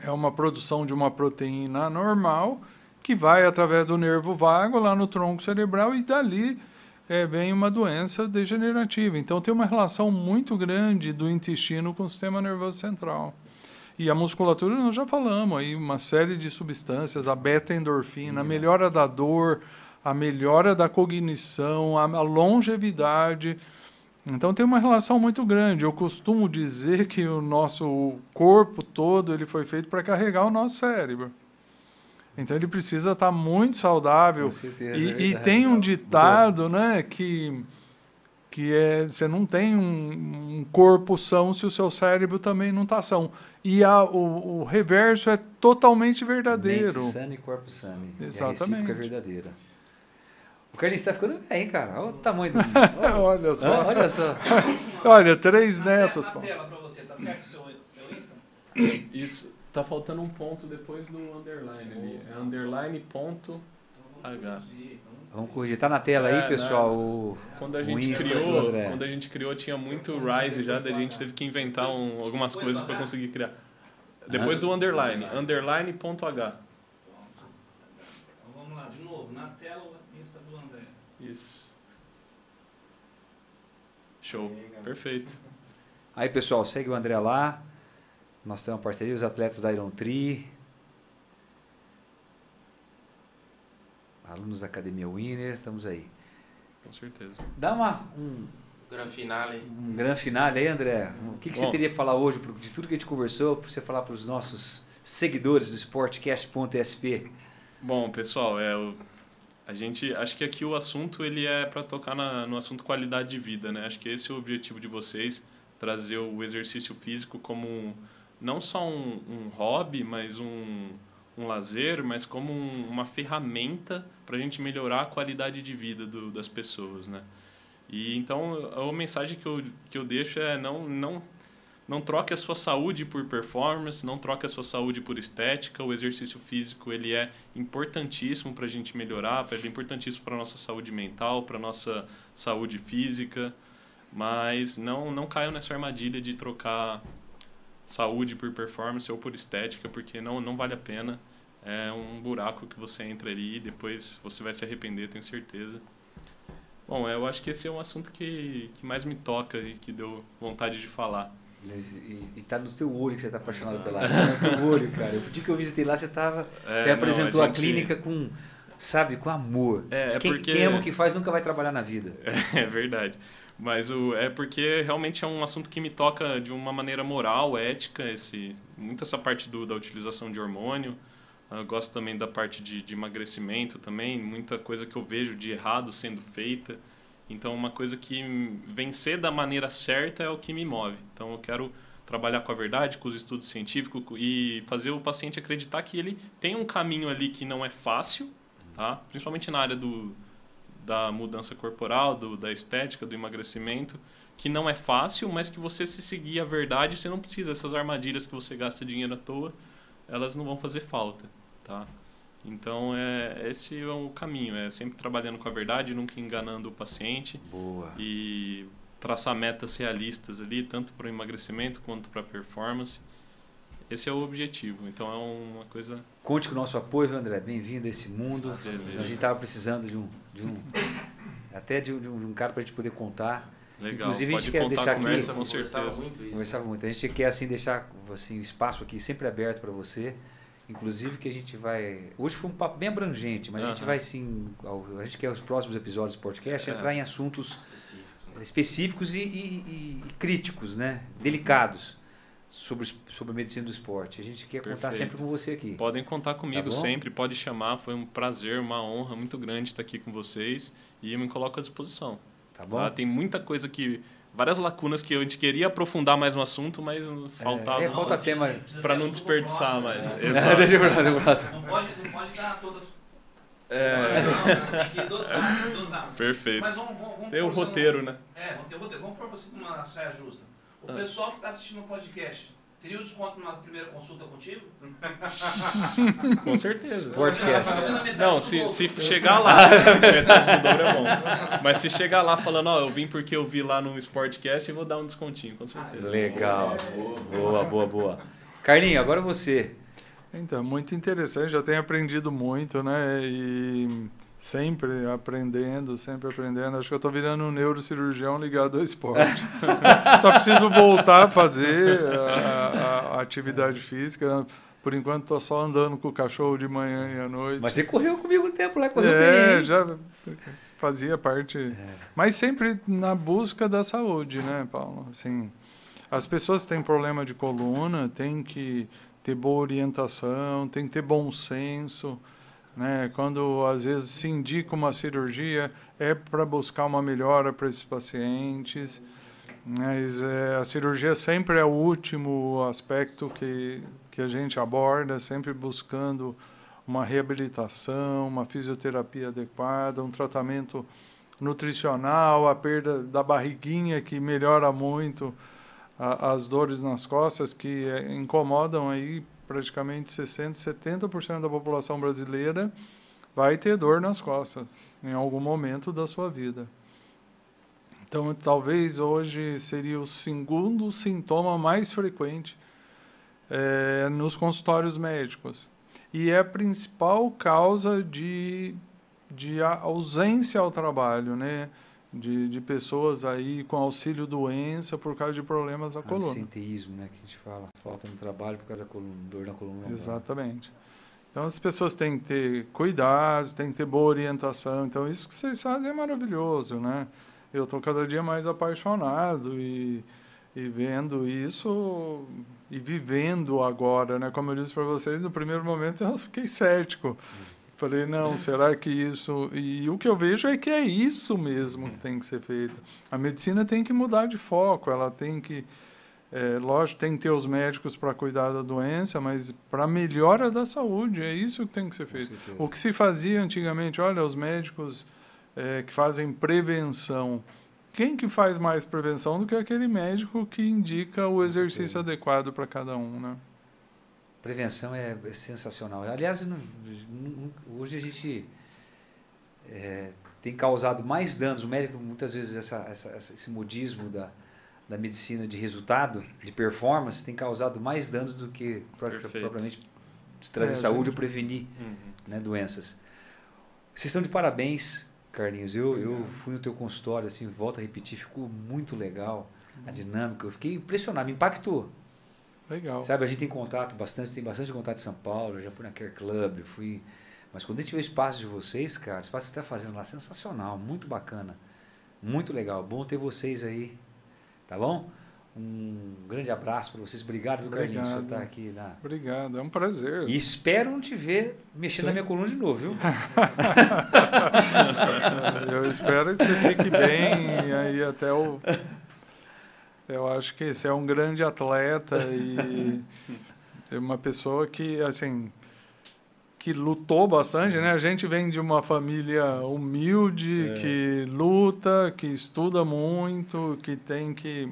[SPEAKER 1] é uma produção de uma proteína normal que vai através do nervo vago lá no tronco cerebral e dali é, vem uma doença degenerativa. Então tem uma relação muito grande do intestino com o sistema nervoso central. E a musculatura, nós já falamos aí, uma série de substâncias, a beta-endorfina, a melhora da dor, a melhora da cognição, a longevidade. Então tem uma relação muito grande. Eu costumo dizer que o nosso corpo todo ele foi feito para carregar o nosso cérebro. Então ele precisa estar muito saudável. Certeza, e, é e tem um ditado, né, que que é você não tem um, um, corpo são se o seu cérebro também não está são. E a, o, o, reverso é totalmente verdadeiro.
[SPEAKER 2] Mente e corpo sano.
[SPEAKER 1] Exatamente.
[SPEAKER 2] E a é verdadeira. O Carlinhos está ficando bem, cara. Olha o tamanho do.
[SPEAKER 1] Olha, olha só.
[SPEAKER 2] Ah, olha só.
[SPEAKER 1] olha, três netos.
[SPEAKER 5] Na tela para você, tá certo o seu, seu Insta?
[SPEAKER 4] Isso. Tá faltando um ponto depois do underline ali. É underline ponto H.
[SPEAKER 2] Vamos corrigir. Tá na tela aí, é, pessoal. O,
[SPEAKER 4] quando a gente criou, quando a gente criou tinha muito Rise já, daí a gente teve que inventar um, algumas coisas para conseguir criar. Depois do underline, underline ponto H. Isso. Show. Perfeito.
[SPEAKER 2] Aí, pessoal, segue o André lá. Nós temos uma parceria, os atletas da Iron Tree. Alunos da Academia Winner, estamos aí.
[SPEAKER 4] Com certeza.
[SPEAKER 2] Dá uma, um
[SPEAKER 3] Gran finale.
[SPEAKER 2] Um grande finale aí, André. O que, que você teria que falar hoje, de tudo que a gente conversou, para você falar para os nossos seguidores do Sportcast.sp?
[SPEAKER 4] Bom, pessoal, é, eu a gente, acho que aqui o assunto ele é para tocar na, no assunto qualidade de vida, né? Acho que esse é o objetivo de vocês, trazer o exercício físico como não só um, um hobby, mas um, um lazer, mas como um, uma ferramenta para a gente melhorar a qualidade de vida do, das pessoas, né? E então a mensagem que eu, que eu deixo é não, não não troque a sua saúde por performance, não troque a sua saúde por estética. O exercício físico ele é importantíssimo para a gente melhorar, ele é importantíssimo para nossa saúde mental, para nossa saúde física. Mas não, não caiam nessa armadilha de trocar saúde por performance ou por estética, porque não, não vale a pena. É um buraco que você entra ali e depois você vai se arrepender, tenho certeza. Bom, eu acho que esse é um assunto que, que mais me toca e que deu vontade de falar.
[SPEAKER 2] E, e tá no seu olho que você tá apaixonado pela área. Tá no seu olho, cara. O dia que eu visitei lá, você tava. É, você apresentou não, a, gente... a, clínica com, sabe, com amor.
[SPEAKER 4] É, é
[SPEAKER 2] quem,
[SPEAKER 4] porque...
[SPEAKER 2] quem ama o que faz nunca vai trabalhar na vida.
[SPEAKER 4] É, é verdade. Mas o, é porque realmente é um assunto que me toca de uma maneira moral, ética, esse, muito essa parte do, da utilização de hormônio. Eu gosto também da parte de, de emagrecimento também, muita coisa que eu vejo de errado sendo feita. Então, uma coisa que vencer da maneira certa é o que me move. Então, eu quero trabalhar com a verdade, com os estudos científicos e fazer o paciente acreditar que ele tem um caminho ali que não é fácil, tá? Principalmente na área do, da mudança corporal, do, da estética, do emagrecimento, que não é fácil, mas que você se seguir a verdade, você não precisa essas armadilhas que você gasta dinheiro à toa, elas não vão fazer falta, tá? Então, é, esse é o caminho, é sempre trabalhando com a verdade, nunca enganando o paciente.
[SPEAKER 2] Boa.
[SPEAKER 4] E traçar metas realistas ali, tanto para o emagrecimento quanto para a performance. Esse é o objetivo. Então, é uma coisa...
[SPEAKER 2] Conte com o nosso apoio, André. Bem-vindo a esse mundo. A gente estava precisando de um... De um até de um, de um cara para a gente poder contar.
[SPEAKER 4] Legal,
[SPEAKER 2] Inclusive, a gente quer deixar
[SPEAKER 3] conversa,
[SPEAKER 2] aqui...
[SPEAKER 3] Com certeza. Muito isso.
[SPEAKER 2] Conversava muito. A gente quer assim, deixar assim, o espaço aqui sempre aberto para você inclusive que a gente vai. Hoje foi um papo bem abrangente, mas a gente vai sim. ao- A gente quer os próximos episódios do podcast
[SPEAKER 4] É.
[SPEAKER 2] entrar em assuntos
[SPEAKER 3] Específico, né?
[SPEAKER 2] específicos e, e- e- e críticos, né? Delicados sobre, sobre a medicina do esporte. A gente quer contar
[SPEAKER 4] Perfeito.
[SPEAKER 2] sempre com você aqui.
[SPEAKER 4] Podem contar comigo
[SPEAKER 2] Tá
[SPEAKER 4] sempre, pode chamar. Foi um prazer, uma honra muito grande estar aqui com vocês e eu me coloco à disposição.
[SPEAKER 2] Tá bom?
[SPEAKER 4] Tá? Tem muita coisa que. Várias lacunas que a gente queria aprofundar mais no assunto, mas faltava.
[SPEAKER 2] é, falta tema.
[SPEAKER 4] Pra não desperdiçar mais.
[SPEAKER 2] É,
[SPEAKER 4] Exato.
[SPEAKER 2] deixa eu falar próximo.
[SPEAKER 6] Não pode, não pode dar todas.
[SPEAKER 4] É,
[SPEAKER 6] Não, você tem que dosar, dosar.
[SPEAKER 4] perfeito.
[SPEAKER 6] Mas vamos, vamos, vamos
[SPEAKER 4] Tem o roteiro, né?
[SPEAKER 6] É, vamos ter o roteiro. Vamos pôr você numa saia justa. O
[SPEAKER 4] Ah.
[SPEAKER 6] pessoal que está assistindo o podcast, teria o desconto numa primeira consulta contigo?
[SPEAKER 4] Com certeza.
[SPEAKER 2] Podcast.
[SPEAKER 6] A metade
[SPEAKER 4] Não, se, se chegar lá, metade do dobro é bom. Mas se chegar lá falando, ó, eu vim porque eu vi lá no Sportcast, eu vou dar um descontinho, com certeza.
[SPEAKER 2] Legal. Boa, boa, boa. Carlinho, agora você.
[SPEAKER 1] Então, muito interessante, já tenho aprendido muito, né? E sempre aprendendo, sempre aprendendo. Acho que eu estou virando um neurocirurgião ligado ao esporte. Só preciso voltar a fazer a, a- a atividade física. Por enquanto, estou só andando com o cachorro de manhã e à noite.
[SPEAKER 2] Mas você correu comigo um tempo lá, correu bem.
[SPEAKER 1] É,
[SPEAKER 2] hein?
[SPEAKER 1] já fazia parte. Mas sempre na busca da saúde, né, Paulo? Assim, as pessoas têm problema de coluna têm que ter boa orientação, tem que ter bom senso. Né? Quando às vezes se indica uma cirurgia, é para buscar uma melhora para esses pacientes. Mas é, a cirurgia sempre é o último aspecto que, que a gente aborda, sempre buscando uma reabilitação, uma fisioterapia adequada, um tratamento nutricional, a perda da barriguinha que melhora muito a- as dores nas costas que eh, incomodam aí praticamente 60, 70% da população brasileira vai ter dor nas costas em algum momento da sua vida. Então, talvez hoje seria o segundo sintoma mais frequente eh, nos consultórios médicos. E é a principal causa de, de ausência ao trabalho, né? De, de pessoas aí com auxílio doença por causa de problemas da coluna.
[SPEAKER 2] Absenteísmo, né? Que a gente fala. Falta no trabalho por causa da coluna, dor na coluna.
[SPEAKER 1] Exatamente. Então as pessoas têm que ter cuidado, têm que ter boa orientação. Então isso que vocês fazem é maravilhoso, né? Eu estou cada dia mais apaixonado e, e vendo isso e vivendo agora, né? Como eu disse para vocês, no primeiro momento eu fiquei cético. Falei, não, será que isso... E o que eu vejo é que é isso mesmo que tem que ser feito. A medicina tem que mudar de foco, ela tem que... É, lógico, tem que ter os médicos para cuidar da doença, mas para melhora da saúde, é isso que tem que ser feito. O que se fazia antigamente, olha, os médicos é, que fazem prevenção. Quem que faz mais prevenção do que aquele médico que indica o exercício adequado para cada um, né?
[SPEAKER 2] Prevenção é, é sensacional. Aliás, não- não- hoje a gente é, tem causado mais danos. O médico, muitas vezes, essa, essa- esse modismo da, da medicina de resultado, de performance, tem causado mais danos do que
[SPEAKER 4] Perfeito.
[SPEAKER 2] propriamente trazer
[SPEAKER 1] É,
[SPEAKER 2] saúde
[SPEAKER 1] gente.
[SPEAKER 2] ou prevenir
[SPEAKER 4] Uhum.
[SPEAKER 2] né, doenças. Vocês estão de parabéns, Carlinhos. Eu, eu fui no teu consultório, assim, volto a repetir, ficou muito legal a dinâmica. Eu fiquei impressionado, me impactou.
[SPEAKER 1] Legal.
[SPEAKER 2] Sabe, a gente tem contato bastante, tem bastante contato em São Paulo, já fui na Care Club, fui. Mas quando a gente vê o espaço de vocês, cara, o espaço que você está fazendo lá, sensacional, muito bacana. Muito legal. Bom ter vocês aí. Tá bom? Um grande abraço para vocês. Obrigado, viu, Carlinhos, por estar aqui na.
[SPEAKER 1] Obrigado, é um prazer.
[SPEAKER 2] E espero não te ver mexendo na
[SPEAKER 1] Sim.
[SPEAKER 2] minha coluna de novo, viu?
[SPEAKER 1] Eu espero que você fique bem e aí até o. Eu acho que você é um grande atleta e é uma pessoa que, assim, que lutou bastante, né? A gente vem de uma família humilde,
[SPEAKER 2] É.
[SPEAKER 1] que luta, que estuda muito, que tem que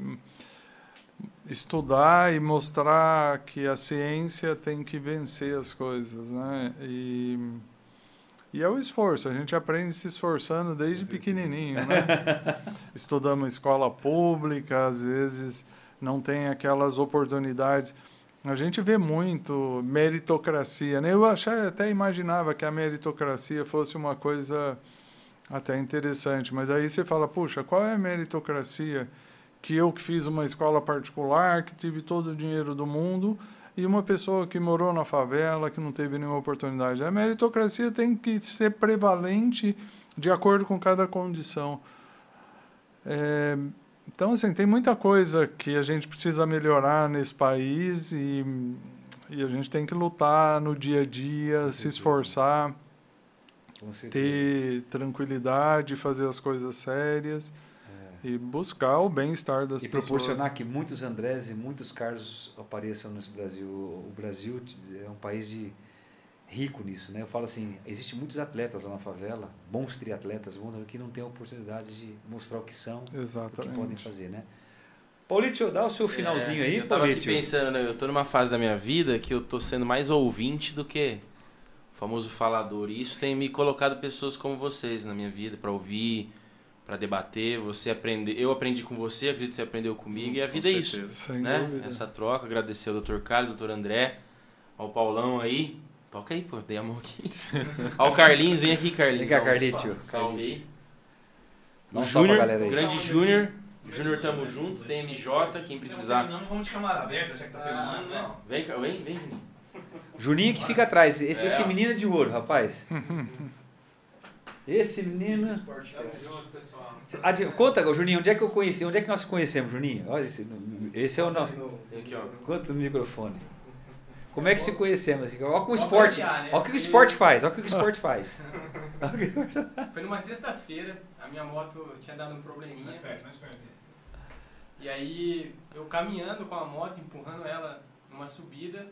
[SPEAKER 1] estudar e mostrar que a ciência tem que vencer as coisas, né? E, e é o esforço, a gente aprende se esforçando desde pequenininho, né? Estudamos escola pública, às vezes não tem aquelas oportunidades. A gente vê muito meritocracia, né? Eu achei, até imaginava que a meritocracia fosse uma coisa até interessante, mas aí você fala, puxa, qual é a meritocracia? Que eu que fiz uma escola particular, que tive todo o dinheiro do mundo, e uma pessoa que morou na favela, que não teve nenhuma oportunidade. A meritocracia tem que ser prevalente de acordo com cada condição. É, então, assim, tem muita coisa que a gente precisa melhorar nesse país e, e a gente tem que lutar no dia a dia, se esforçar, ter tranquilidade, fazer as coisas sérias e buscar o bem-estar das
[SPEAKER 2] e
[SPEAKER 1] pessoas.
[SPEAKER 2] E proporcionar que muitos Andrés e muitos Carlos apareçam nesse Brasil. O Brasil é um país de rico nisso, né? Eu falo assim, existem muitos atletas lá na favela, bons triatletas, que não têm a oportunidade de mostrar o que são,
[SPEAKER 1] Exatamente.
[SPEAKER 2] o que podem fazer, né? Paulito, dá o seu finalzinho
[SPEAKER 3] é,
[SPEAKER 2] aí,
[SPEAKER 3] eu tava
[SPEAKER 2] Paulito.
[SPEAKER 3] aqui pensando, né? eu tô numa fase da minha vida que eu tô sendo mais ouvinte do que o famoso falador. E isso tem me colocado pessoas como vocês na minha vida para ouvir, para debater, você aprender, eu aprendi com você, acredito que você aprendeu comigo e a vida é isso,
[SPEAKER 1] Sem
[SPEAKER 3] né?
[SPEAKER 1] dúvida.
[SPEAKER 3] Essa troca, agradecer ao Dr. Carlos, Dr. André, ao Paulão aí. Toca aí, pô, dei a mão aqui. ao Carlinhos, vem aqui, Carlinhos.
[SPEAKER 2] Vem cá, Carlito.
[SPEAKER 3] Salve aí.
[SPEAKER 2] Dá um
[SPEAKER 3] Júnior,
[SPEAKER 2] galera aí.
[SPEAKER 3] grande Júnior. Júnior, tamo junto. Tem MJ, quem precisar.
[SPEAKER 6] Não, vamos de câmera aberta, já que tá filmando, né?
[SPEAKER 3] Vem, vem, vem, Juninho.
[SPEAKER 2] Juninho que fica atrás. Esse,
[SPEAKER 3] É,
[SPEAKER 2] esse menino é de ouro, rapaz. Esse menino. De- Conta, Juninho, onde é que eu conheci? Onde é que nós conhecemos, Juninho? Olha esse, esse é o nosso.
[SPEAKER 3] Aqui, ó.
[SPEAKER 2] Conta no microfone. Como é que se conhecemos? Olha o que o
[SPEAKER 7] Vamos
[SPEAKER 2] esporte.
[SPEAKER 7] né?
[SPEAKER 2] Olha o que o esporte faz. Olha o que o esporte faz.
[SPEAKER 7] Foi numa sexta-feira, a minha moto tinha dado um probleminha.
[SPEAKER 6] Mais perto, mais perto.
[SPEAKER 7] E aí, eu caminhando com a moto, empurrando ela numa subida,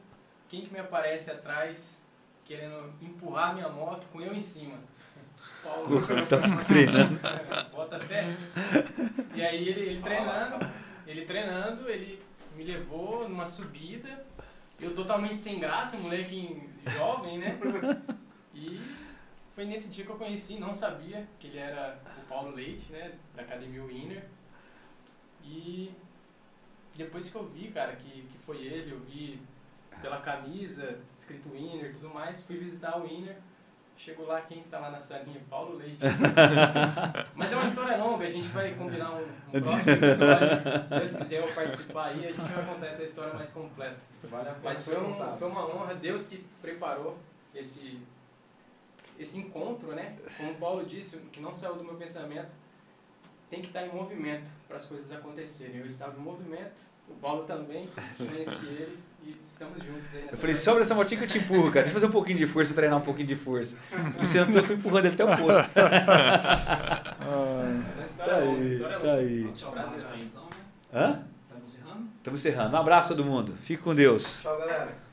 [SPEAKER 7] quem que me aparece atrás querendo empurrar minha moto com eu em cima? Paulo.
[SPEAKER 2] Tamo treinando.
[SPEAKER 7] Bota fé. E aí ele, ele treinando, ele treinando, ele me levou numa subida, eu totalmente sem graça, moleque jovem, né? E foi nesse dia que eu conheci, não sabia que ele era o Paulo Leite, né? Da Academia Winner. E depois que eu vi, cara, que, que foi ele, eu vi pela camisa, escrito Winner e tudo mais, fui visitar o Winner. Chegou lá, quem que tá lá na salinha? Paulo Leite. Mas é uma história longa, a gente vai combinar um, um próximo episódio. Se Deus quiser eu participar aí, a gente vai contar essa história mais completa.
[SPEAKER 5] Vale a pena
[SPEAKER 7] Mas foi, um, foi uma honra, Deus que preparou esse, esse encontro, né? Como o Paulo disse, o que não saiu do meu pensamento, tem que estar em movimento para as coisas acontecerem. Eu estava em movimento, o Paulo também, conheci ele estamos juntos aí
[SPEAKER 2] Eu falei, sobre essa motinha que eu te empurro, cara. Deixa eu fazer um pouquinho de força, treinar um pouquinho de força. E sentou, eu fui empurrando ele até o posto.
[SPEAKER 1] Ah,
[SPEAKER 2] Tá
[SPEAKER 7] longa,
[SPEAKER 2] aí,
[SPEAKER 7] história
[SPEAKER 2] tá aí. Hã?
[SPEAKER 6] Estamos encerrando?
[SPEAKER 2] Estamos encerrando. Um abraço a todo mundo. Fique com Deus.
[SPEAKER 5] Tchau, galera.